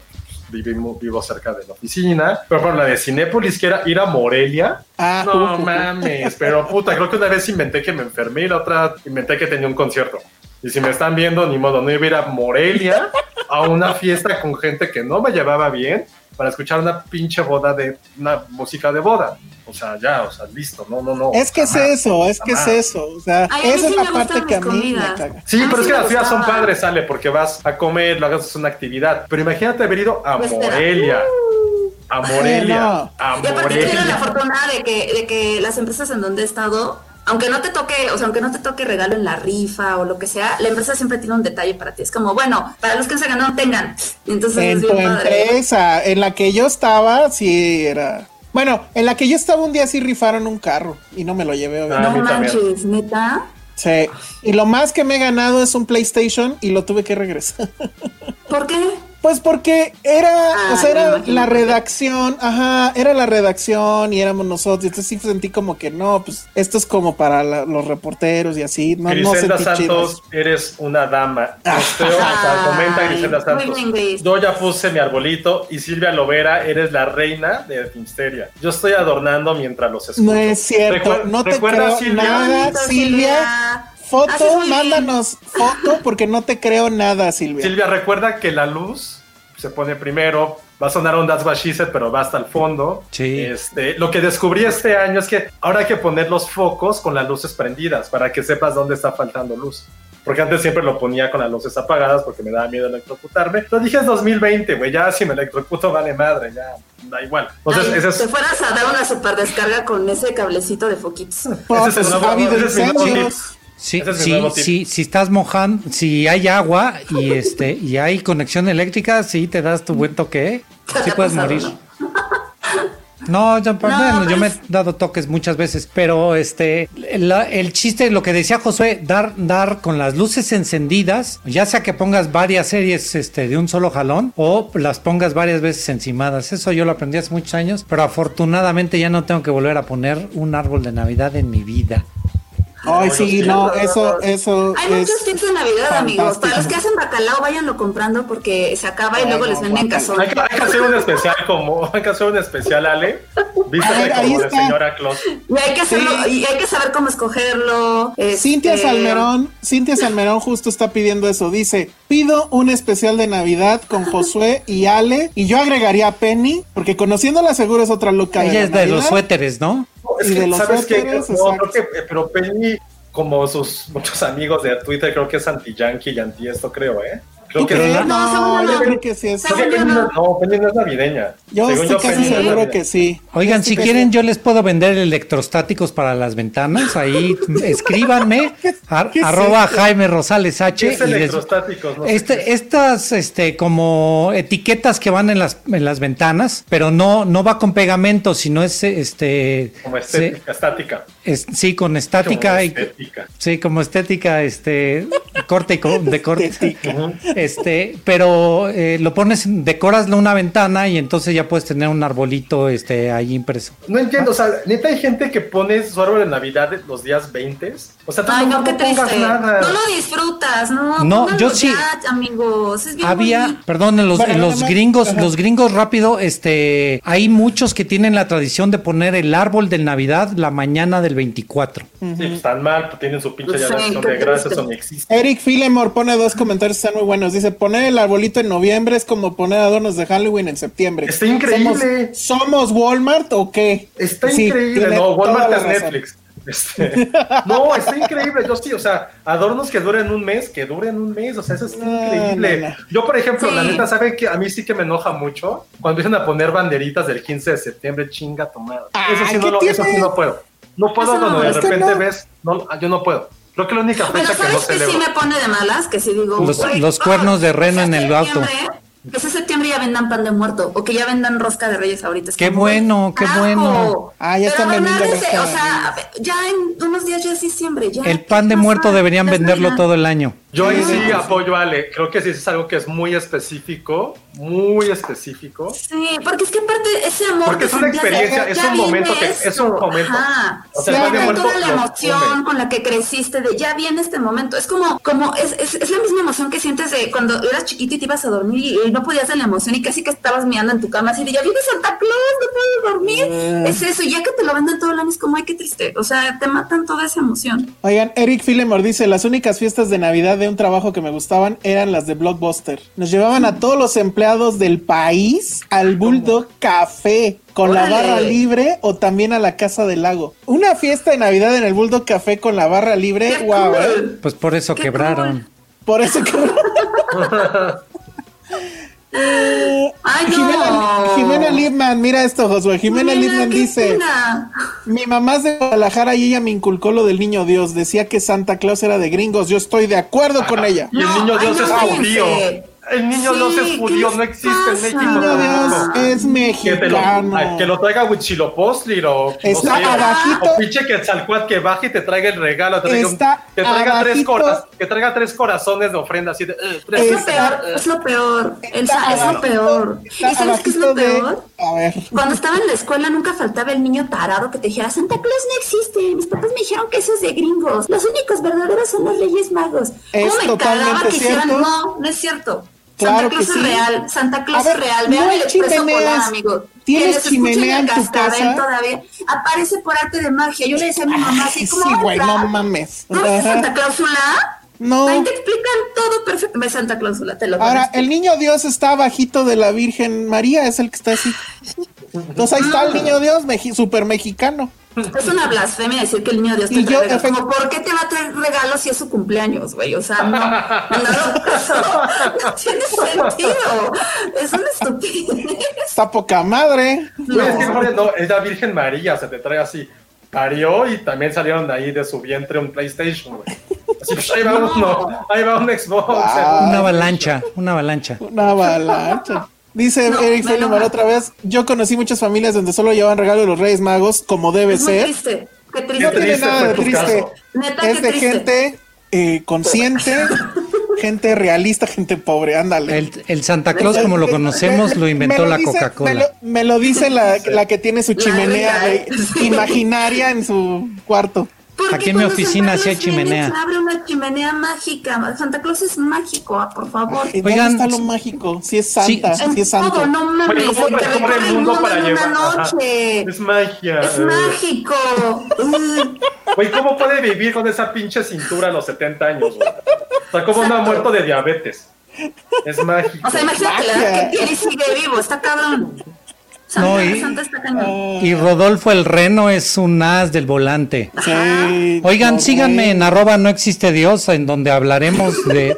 vivimos, vivo cerca de la oficina. Pero por la de Cinépolis, que era ir a Morelia. Ah, no mames, pero puta, creo que una vez inventé que me enfermé y la otra inventé que tenía un concierto. Y si me están viendo, ni modo, no iba a ir a Morelia a una fiesta con gente que no me llevaba bien para escuchar una pinche boda de una música de boda. O sea, ya, o sea, listo, no, no, no. Es que es jamás, eso, es que es eso. O sea, Ay, esa es la parte que a mí me caga. Sí, pero es que las fiestas son padres, sale, porque vas a comer, lo hagas una actividad. Pero imagínate haber ido a Pues. Morelia. A Morelia. no. A Y aparte tengo la Morelia. fortuna de que, de que las empresas en donde he estado, aunque no te toque, o sea, aunque no te toque regalo en la rifa o lo que sea, la empresa siempre tiene un detalle para ti. Es como, bueno, para los que se ganó, tengan. Y entonces En es tu bien padre. empresa, en la que yo estaba, sí era. Bueno, en la que yo estaba un día sí rifaron un carro y no me lo llevé. Ah, no manches, neta. Sí. Y lo más que me he ganado es un PlayStation y lo tuve que regresar. ¿Por qué? Pues porque era, Ah, o sea, era la redacción, ajá, era la redacción y éramos nosotros. Entonces sí sentí como que no, pues esto es como para la- los reporteros y así. No, no Griselda chido. Santos, eres una dama. O sea, comenta Griselda Santos. Yo ya puse mi arbolito y Silvia Lovera, eres la reina de Finsteria. Yo estoy adornando mientras los escucho. No es cierto, Recuer- no te ¿recuerdas, creo Silvia? nada, Silvia. Haces Foto, mándanos foto porque no te creo nada, Silvia. Silvia, recuerda que la luz se pone primero. Va a sonar un That's What She Said, pero va hasta el fondo. Sí. Este, lo que descubrí este año es que ahora hay que poner los focos con las luces prendidas para que sepas dónde está faltando luz. Porque antes siempre lo ponía con las luces apagadas porque me daba miedo electrocutarme. Pero dije es 2020, güey, ya si me electrocuto vale madre, ya da igual. Entonces, Ay, ese es, Te fueras a dar una super descarga con ese cablecito de foquitos. Ese es pues, el nuevo- habido ese es mi nuevo. Sí, es sí, sí, si estás mojando, si hay agua y este y hay conexión eléctrica, sí te das tu buen toque, ¿eh? ¿Qué sí puedes pasado, morir. no? No, yo, pues, No, bueno, yo me he dado toques muchas veces, pero este, la- el chiste, lo que decía Josué, dar, dar con las luces encendidas, ya sea que pongas varias series este, de un solo jalón o las pongas varias veces encimadas. Eso yo lo aprendí hace muchos años, pero afortunadamente ya no tengo que volver a poner un árbol de Navidad en mi vida. Ay, sí, no, eso, eso Hay es. muchos tips de Navidad, amigos. Para los que hacen bacalao, váyanlo comprando porque se acaba y Ay, luego no, les venden cazón. Hay que, hay que hacer un especial como, [LAUGHS] hay que hacer un especial, Ale. Vístete como de señora Claus. Y hay que hacerlo, Sí. y hay que saber cómo escogerlo. este, Cintia Salmerón, Cintia Salmerón justo está pidiendo eso. Dice, pido un especial de Navidad con Josué y Ale. Y yo agregaría a Penny, porque conociéndola seguro es otra loca. de Ella la es de los suéteres, ¿no? Es Y que, de los ¿sabes qué? No, creo que, pero Penny, como sus muchos amigos de Twitter, creo que es anti-yankee y anti-esto, creo, ¿eh? No, No, yo creo que sí es. Creo que no. no, no, Penny no es navideña. Yo Según estoy casi seguro que sí. Oigan, si quieren, yo les puedo vender electrostáticos para las ventanas. Ahí [LAUGHS] escríbanme, ar- qué es arroba esto? Jaime Rosales H. Es y les- electrostáticos, no sé qué este, es. estas, este, como etiquetas que van en las, en las ventanas, pero no, no va con pegamento, sino es, este, Como se- estética, estática. es- sí, con estática Como y, estética. sí, como estética, este, corte y co- de corte. [LAUGHS] Este, pero eh, lo pones, decoras una ventana y entonces ya puedes tener un arbolito, este, ahí impreso. No entiendo, o sea, neta hay gente que pone su árbol de Navidad los días 20. O sea, tú Ay, no, no, qué no pongas triste. nada. No lo disfrutas, no. No, yo sí- ya, amigos. Es bien Había, bonito. perdón, en los, Bueno, en nada los gringos, ajá. los gringos rápido, este, hay muchos que tienen la tradición de poner el árbol de Navidad la mañana del 24. Sí, pues están mal, pues tienen su pinche Pues ya sí, de gracias, eso ni existe. Eric Filemore pone dos comentarios que están muy buenos. Dice, poner el arbolito en noviembre es como poner adornos de Halloween en septiembre. Está increíble. ¿Somos, somos Walmart o qué? Está Sí, increíble, no, Walmart es. Netflix. Este, [LAUGHS] no, está increíble, yo sí, o sea, adornos que duren un mes, que duren un mes, o sea, eso es No, increíble. no, no. Yo, por ejemplo, Sí. la neta, ¿saben que A mí sí que me enoja mucho cuando empiezan a poner banderitas del 15 de septiembre, chinga tomada. Eso sí, no, ¿qué lo- eso sí no puedo. No puedo cuando de repente no. ves, no, yo no puedo. Creo que la única fecha que no ¿sabes qué sí celebro. me pone de malas? Que sí digo. Los- güey, los cuernos de reno en el auto. Que ese septiembre ya vendan pan de muerto o que ya vendan rosca de reyes ahorita. Es Qué bueno, qué carajo. bueno. Ah, ya están vendiendo rosca O sea, ya en unos días ya es diciembre. Ya, El pan de ¿qué muerto deberían venderlo todo el año. Yo ahí sí apoyo a Ale. Creo que sí es algo que es muy específico, muy específico. Sí, porque es que aparte ese amor. Porque que es una experiencia, es un momento que- es un momento. Ajá. O sea, Sí, muerto toda la emoción come. con la que creciste de ya viene este momento. Es como, como es, es, es la misma emoción que sientes de cuando eras chiquito y te ibas a dormir y, y no podías de la emoción y casi que estabas mirando en tu cama así de ya viene Santa Claus, no puedo dormir. Mm. Es eso, y ya que te lo venden todo el año es como ay qué triste. O sea, te matan toda esa emoción. Oigan, Eric Filemore dice, las únicas fiestas de Navidad de un trabajo que me gustaban eran las de Blockbuster. Nos llevaban a todos los empleados del país al Bulldog Café con la barra libre o también a la Casa del Lago. Una fiesta de Navidad en el Bulldog Café con la barra libre, Qué wow, cool. ¿eh? Pues por eso Qué quebraron. Por eso [LAUGHS] [LAUGHS] Ay Jimena, no. Jimena Lipman, mira esto, Josué. Jimena Jimena, Lipman qué dice... pena. Mi mamá es de Guadalajara y ella me inculcó lo del niño Dios. Decía que Santa Claus era de gringos. Yo estoy de acuerdo con ella. Y el niño Dios es judío. El niño Sí, Dios es ¿qué judío, no existe en? México. Dios es Que, te lo, mexicano. que lo traiga Huitzilopochtli o no sé, abajito. o pinche Quetzalcóatl que baje y te traiga el regalo, te traiga, un- Está que traiga tres que traiga tres corazones de ofrenda así de eh, tres- Es lo Está- peor, es lo peor. Elsa, es lo peor. ¿Y sabes qué es lo de- peor? A ver. Cuando estaba en la escuela nunca faltaba el niño tarado que te dijera Santa Claus no existe, mis papás me dijeron que eso es de gringos, los únicos verdaderos son los Reyes Magos. Es ¿Cómo me totalmente cagaba que hicieran? cierto. No, no es cierto. Claro Santa Claus que es sí. real, Santa Claus ver, es real. no Vean hay el expreso polar, amigo. ¿Tienes escuchen chimenea el en tu casa? Todavía aparece por arte de magia. Yo le decía a mi mamá así como. sí, güey, no mames. ¿No Ajá. Santa Clausula? No. Ahí te explican todo perfecto. Ve Santa Clausula, te lo Ahora, el niño Dios está abajito de la Virgen María, es el que está así. [LAUGHS] Entonces ahí está el niño Dios, meji- super mexicano. Es una blasfemia decir que el niño Dios te trae yo, regalos. efect- Como, ¿por qué te va a traer regalos si es su cumpleaños, güey? O sea, no. No, eso no tiene sentido. Es una estupidez. Está poca madre. Güey, es que no, es la Virgen María, se te trae así. Parió y también salieron de ahí de su vientre un PlayStation, güey. Así, pues, ahí va uno, ahí va un Xbox. Wow. Una avalancha, una avalancha. Una avalancha. Dice No, Eric Felimar otra vez, yo conocí muchas familias donde solo llevaban regalo de los Reyes Magos, como debe Es muy ser. triste. Qué No tiene triste nada de triste. Neta, Es de triste. gente eh, consciente, [LAUGHS] gente realista, gente pobre, ándale. El, el Santa Claus, como lo conocemos, lo inventó Me la Me Coca-Cola. lo, me lo dice la, la que tiene su chimenea de- [LAUGHS] sí. imaginaria en su cuarto. Porque Aquí en mi oficina viene, chimenea. se abre una chimenea mágica. Santa Claus es mágico, ah, por favor. ¿Y ¿Dónde Oigan, está lo mágico? Si es santa, sí, si es santo. todo, no mames. Güey, ¿cómo el mundo para en llevar? una Ajá. noche. Es magia. Es eh. mágico. [LAUGHS] Güey, ¿cómo puede vivir con esa pinche cintura a los 70 años, güey? O sea, como no ha muerto de diabetes. Es mágico. O sea, imagínate la edad que tiene y sigue vivo. Está cabrón. Santa, No, y- Santa está cañón. Y Rodolfo el Reno es un as del volante. Sí, Oigan, no, síganme en arroba no existe Dios, en donde hablaremos de...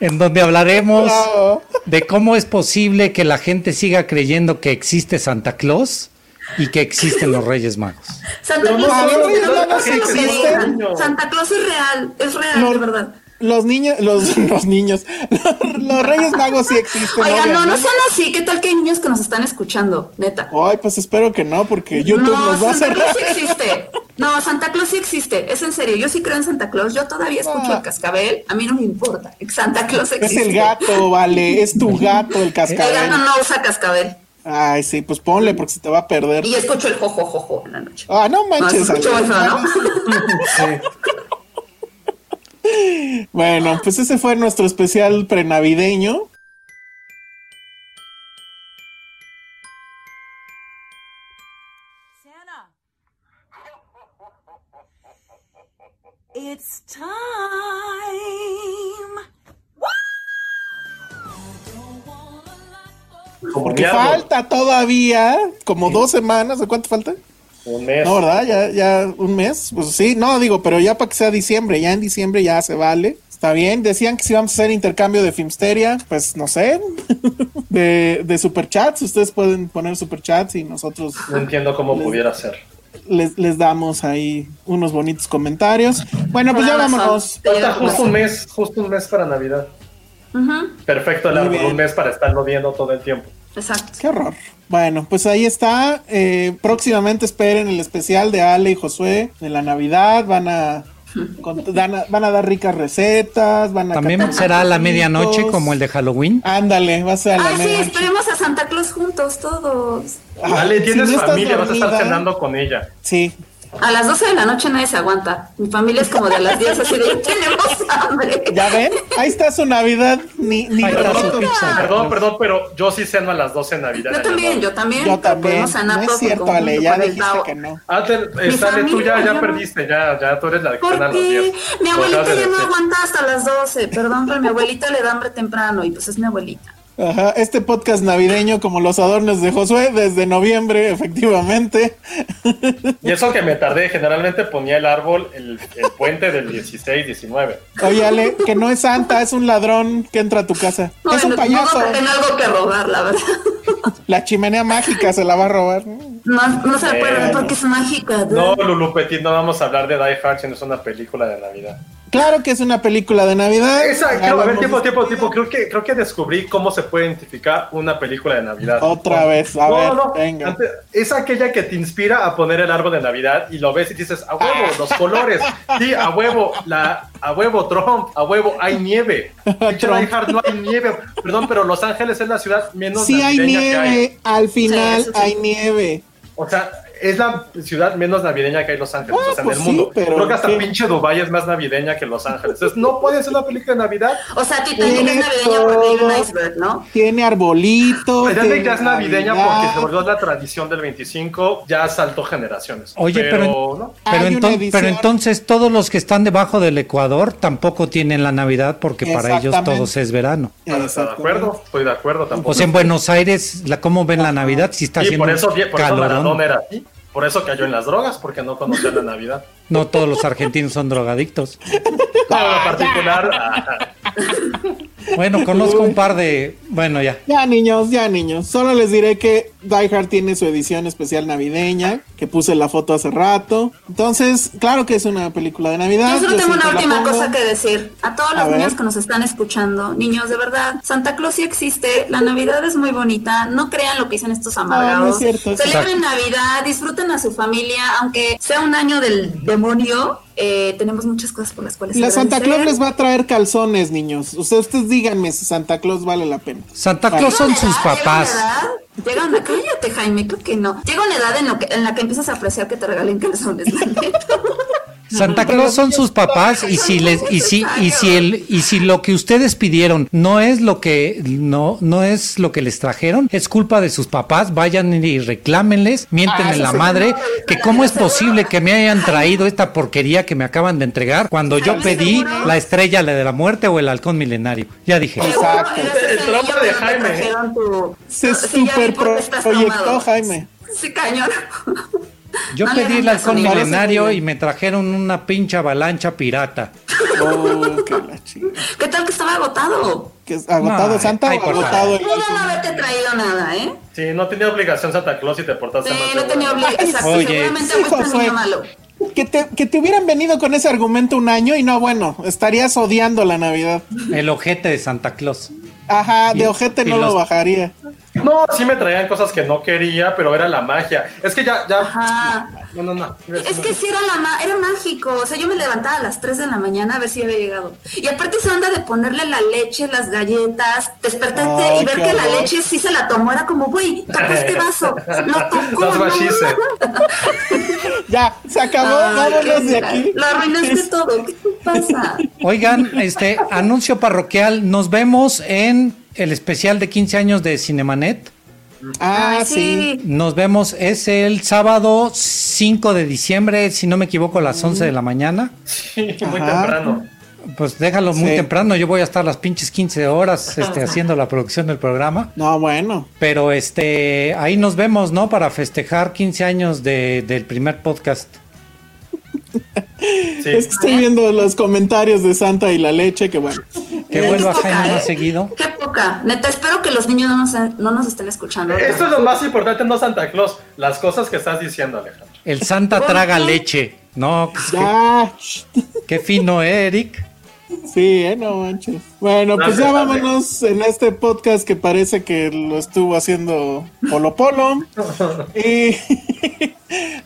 en donde hablaremos Bravo. de cómo es posible que la gente siga creyendo que existe Santa Claus y que existen los Reyes Magos. Santa Claus no. Santa Claus es real, es real, No. de verdad. Los niños, los, [LAUGHS] los niños, los, los Reyes Magos sí existen. Oigan, no, no sean así. ¿Qué tal que hay niños que nos están escuchando? Neta. Ay, pues espero que no, porque YouTube no, nos va a Santa Claus cerrar. sí [LAUGHS] existe. No, Santa Claus sí existe. Es en serio. Yo sí creo en Santa Claus. Yo todavía escucho Ah. el cascabel. A mí no me importa. Santa Claus Es existe. el gato, vale, es tu gato el El cascabel. gato no usa cascabel. Ay, sí, pues ponle porque se te va a perder. Y escucho el jojo jojo en la noche. Ah, no No, manches. escucho Ale. eso, ¿no? [LAUGHS] Bueno, pues ese fue nuestro especial prenavideño. Santa. It's time. Porque falta todavía como dos semanas, ¿o cuánto falta? Un mes. No, ¿verdad? Ya, ya un mes. Pues sí, no, digo, pero ya para que sea diciembre, ya en diciembre ya se vale. Está bien, decían que si vamos a hacer intercambio de Filmsteria, pues no sé, [LAUGHS] de, de superchats, ustedes pueden poner superchats y nosotros No entiendo cómo pudiera ser. les, les damos ahí unos bonitos comentarios. Bueno, pues ya vámonos. Falta justo un mes, justo un mes para Navidad. Ujú, Perfecto el Muy árbol, bien. un mes para estarlo viendo todo el tiempo. Exacto. Qué horror. Bueno, pues ahí está. Eh, próximamente esperen el especial de Ale y Josué de la Navidad. Van a, con- dan a- van a dar ricas recetas. Van a También será a la medianoche como el de Halloween. Ándale, va a ser a la Ay, sí, medianoche. esperemos a Santa Claus juntos todos. Ah, Vale, si tienes no estás familia, vas a estar cenando con ella. Sí. A las 12 de la noche nadie se aguanta. Mi familia es como de las 10, así de tenemos hambre. ¿Ya ven? Ahí está su Navidad. Ni, ni su pizza. Perdón, perdón, pero yo sí ceno a las 12 en Navidad. Yo también, yo también. Yo también. No es cierto, Ale. Ya dijiste que no. Ah, te, eh, Mi Sale, tú ya, ya no. perdiste, ya, ya tú eres la que ¿Por cena a las qué? 10. Mi abuelita ya no aguanta hasta las 12. Perdón, pero mi abuelita le da hambre temprano y pues es mi abuelita. Ajá, este podcast navideño como los adornos de Josué desde noviembre, efectivamente. Y eso que me tardé, generalmente ponía el árbol, el, el puente del 16, 19. Oye, Ale, que no es Santa, es un ladrón que entra a tu casa. No, es un no, payaso. No, tengo algo que robar, la verdad. La chimenea mágica se la va a robar. No, no se Eh. puede porque es mágica. No, Lulu Petit, no vamos a hablar de Die Hard, sino es una película de Navidad. Claro que es una película de Navidad. Exacto, a ver, tiempo, tiempo, tiempo. Creo que, creo que descubrí cómo se puede identificar una película de Navidad. Otra vez, a no, ver, no, venga. antes- es aquella que te inspira a poner el árbol de Navidad y lo ves y dices, a huevo, los [LAUGHS] colores. Sí, a huevo, la, a huevo, Trump, a huevo, hay nieve. [LAUGHS] Hard, no hay nieve. Perdón, pero Los Ángeles es la ciudad menos Sí hay navideña que hay. nieve, al final Sí, eso sí. hay nieve. O sea, es la ciudad menos navideña que hay Los Ángeles, Ah, o sea, pues en sí, el mundo. pero Creo que hasta ¿qué? pinche Dubai es más navideña que Los Ángeles. Entonces, no puede ser una película de Navidad. O sea, Titanic es Tiene navideña porque hay un iceberg, ¿no? Tiene arbolito. Titanic tiene ya es navideña Navidad. porque se volvió la tradición del 25, ya saltó generaciones. Oye, pero- ¿no? Pero, Hay una enton- pero entonces todos los que están debajo del Ecuador tampoco tienen la Navidad porque para ellos todos es verano. Estoy de acuerdo, estoy de acuerdo tampoco. O sea, en Buenos Aires, la, ¿cómo ven la Navidad? Si está y haciendo por eso, por eso calorón. Maradona era así. Por eso cayó en las drogas, porque no conocía la Navidad. No todos los argentinos son drogadictos. No, en particular, ah, Bueno, conozco un par de... Bueno, ya. Ya niños, ya niños. Solo les diré que Die Hard tiene su edición especial navideña, que puse la foto hace rato. Entonces, claro que es una película de Navidad. Yo solo tengo una última cosa que decir. A todos A los ver. niños que nos están escuchando, niños, de verdad, Santa Claus sí existe, la Navidad es muy bonita, no crean lo que dicen estos amargados. no es cierto, Celebren Navidad, disfruten a su familia, aunque sea un año del demonio, eh, tenemos muchas cosas por las cuales La Santa. Claus les va a traer calzones, niños. Ustedes, ustedes díganme si Santa Claus vale la pena. Santa. Claus son sus papás. Llega una edad, llega una- cállate Jaime, creo que no. Llega una edad en, lo que, en la que empiezas a apreciar que te regalen calzones, [LAUGHS] la neta. Santa Claus son sus papás y si les y si y si el y si lo que ustedes pidieron no es lo que no no es lo que les trajeron, es culpa de sus papás, vayan y reclámenles, mienten en la madre que cómo es posible que me hayan traído esta porquería que me acaban de entregar cuando yo pedí la estrella la de la muerte o el halcón milenario. Ya dije. Exacto. El trauma de Jaime. Se super proyectó. Jaime. Sí, cañón. [LAUGHS] Yo No pedí el me milenario y me trajeron una pinche avalancha pirata. Oh, [LAUGHS] qué la chica. ¿Qué tal que estaba agotado? ¿Que es agotado No, Santa ay, o agotado no haberte traído nada, ¿eh? sí, no tenía obligación Santa Claus y te portaste Sí, mal. no tenía obligación. Exacto, Oye. seguramente Sí, fuiste niño malo. Que te, que te hubieran venido con ese argumento un año y no, bueno, estarías odiando la Navidad. El ojete de Santa Claus. Ajá, Y- de ojete y no lo bajaría. No, sí me traían cosas que no quería, pero era la magia. Es que ya, ya. Ajá. No, no, no. Es que sí era, la ma- era mágico. O sea, yo me levantaba a las 3 de la mañana a ver si había llegado. Y aparte esa onda de ponerle la leche, las galletas, despertarte y ver que la leche sí se la tomó. Era como, güey, [LAUGHS] tocó este vaso. Lo tocó. Ya, se acabó, Ay, vámonos de aquí. Lo arruinaste todo. ¿Qué te pasa? Oigan, este anuncio parroquial, nos vemos en el especial de 15 años de Cinemanet. Ah, sí. Nos vemos, es el sábado 5 de diciembre, si no me equivoco, a las 11 de la mañana. Sí, muy Ajá. temprano. Pues déjalo muy Sí. temprano, yo voy a estar las pinches 15 horas [LAUGHS] este, haciendo la producción del programa. No, bueno. Pero este ahí nos vemos, ¿no? Para festejar 15 años de- del primer podcast. [LAUGHS] Sí. Es que estoy viendo los comentarios de Santa y la leche, que bueno. Que Qué vuelva poca, Jaime ¿eh? más seguido. Qué poca. Neta, espero que los niños no nos, no nos estén escuchando. Esto es lo más importante, no Santa Claus. Las cosas que estás diciendo, Alejandro. El Santa traga leche. No, pues, qué, qué fino, ¿eh, Eric. sí, eh, no manches. Bueno, pues ya vámonos en este podcast que parece que lo estuvo haciendo Polo Polo. [LAUGHS] Y [LAUGHS]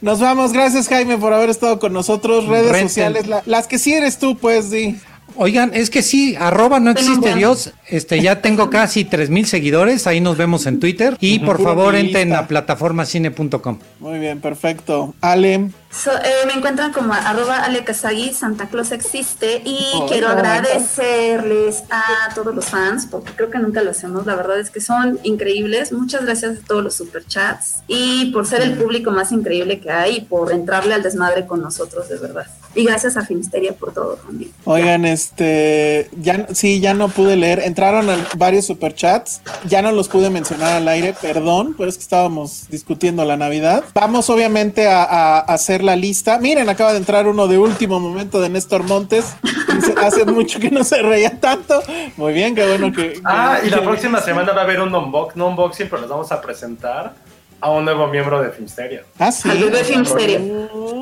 nos vamos. Gracias, Jaime, por haber estado con nosotros. Redes Renten. sociales, la- las que sí eres tú, pues, di. Oigan, es que sí, arroba no existe Dios. Este, ya tengo casi 3000 seguidores. Ahí nos vemos en Twitter. Y por favor, entren a plataformacine.com. Muy bien, perfecto. Ale, So, eh, me encuentran como arroba Ale Kazagi, Santa Claus existe y Oh, quiero agradecerles a todos los fans porque creo que nunca lo hacemos, la verdad es que son increíbles, muchas gracias a todos los superchats y por ser el público más increíble que hay y por entrarle al desmadre con nosotros de verdad y gracias a Finisteria por todo también. Oigan, este, ya, sí, ya no pude leer. Entraron a varios superchats. Ya no los pude mencionar al aire, perdón, pero es que estábamos discutiendo la Navidad. Vamos, obviamente, a, a hacer la lista. Miren, acaba de entrar uno de último momento de Néstor Montes. Dice, [LAUGHS] Hace mucho que no se reía tanto. Muy bien, qué bueno que. Ah, que- y la que- próxima semana va a haber un unboxing, no unboxing, pero les vamos a presentar a un nuevo miembro de Filmsteria. Ah, sí. Al bebé Filmsteria.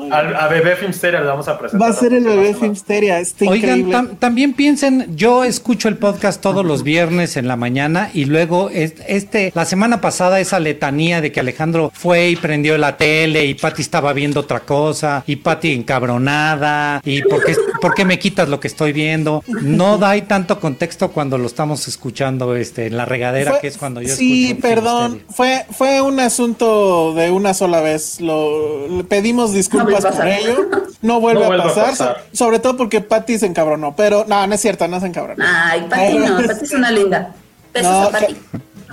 Al, a Bebé Filmsteria le vamos a presentar. Va a ser el bebé Filmsteria. Está Oigan, increíble. tam- también piensen, yo escucho el podcast todos los viernes en la mañana y luego es- este, la semana pasada esa letanía de que Alejandro fue y prendió la tele y Pati estaba viendo otra cosa y Pati encabronada y ¿por qué, por qué me quitas lo que estoy viendo? No da ahí tanto contexto cuando lo estamos escuchando este, en la regadera, Fue- que es cuando yo sí, escucho perdón. Filmsteria. Fue, fue un asunto de una sola vez. Lo, le pedimos disculpas a por ello. [LAUGHS] No vuelve No a, pasar, pasar. so- Sobre todo porque Patty se encabronó. Pero no, no es cierto, no se encabronó. Ay, no, es una linda. Besos No, a Pati. que-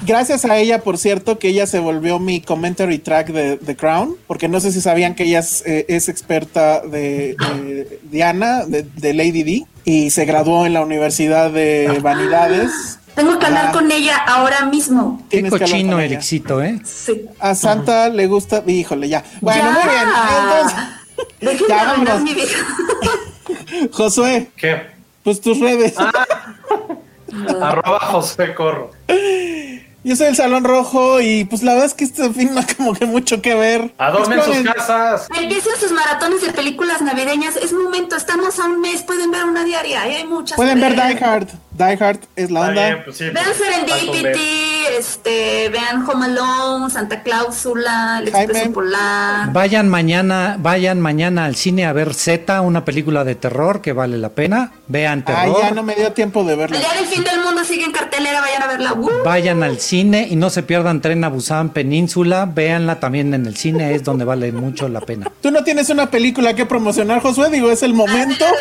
Gracias a ella, por cierto, que ella se volvió mi commentary track de The Crown, porque no sé si sabían que ella es, eh, es experta de, de Diana, de, de Lady D, y se graduó en la Universidad de Vanidades. Tengo que hablar Ah. con ella ahora mismo. Qué cochino, ella. Ericito, ¿eh? Sí. A Santa le gusta, híjole, ya. Bueno, Ya. muy bien. Entonces, Ya, vámonos. mi vida. [LAUGHS] Josué, ¿Qué? pues tus redes. Arroba José Corro. Yo soy el Salón Rojo y pues la verdad es que este fin [LAUGHS] no hay como que mucho que ver. Adornen sus Exploren. casas. Empiecen sus maratones de películas navideñas. Es momento, estamos a un mes. Pueden ver una diaria. y hay muchas. Pueden ver Die Hard. Die Hard es la onda. bien, pues sí. Vean pues, Serendipity, este, vean Home Alone, Santa Cláusula, El. Expreso Polar. Vayan mañana, vayan mañana al cine a ver Z, una película de terror que vale la pena. Vean Ay, terror. ya no me dio tiempo de verla. El día del fin del mundo sigue en cartelera, vayan a verla. ¡Uh! Vayan al cine y no se pierdan Tren a Busan Península. Véanla también en el cine, es donde vale mucho la pena. Tú no tienes una película que promocionar, Josué, digo, es el momento. [LAUGHS]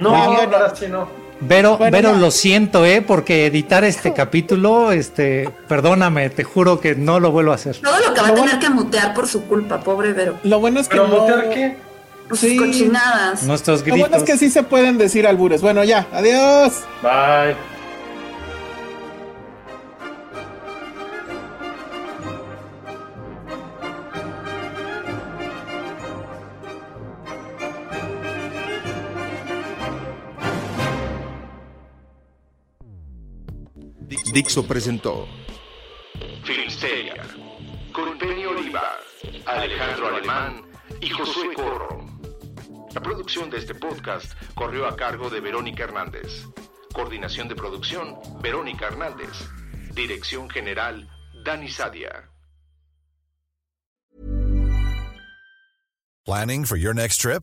No, bueno. ahora sí no. Vero, Bueno, Vero, lo siento, ¿eh? Porque editar este capítulo, este, perdóname, te juro que no lo vuelvo a hacer. Todo lo que va a Lo tener bueno- que mutear por su culpa, pobre Vero. Lo bueno es que Pero no... motear qué? Sí. sus cochinadas. Nuestros Lo gritos. bueno es que sí se pueden decir albures. Bueno, ya, adiós. Bye. Dixo presentó Filmsteria, con Penny Oliva, Alejandro Alemán y Josué Corro. La producción de este podcast corrió a cargo de Verónica Hernández. Coordinación de producción, Verónica Hernández. Dirección general, Dani Sadia. Planning for your next trip?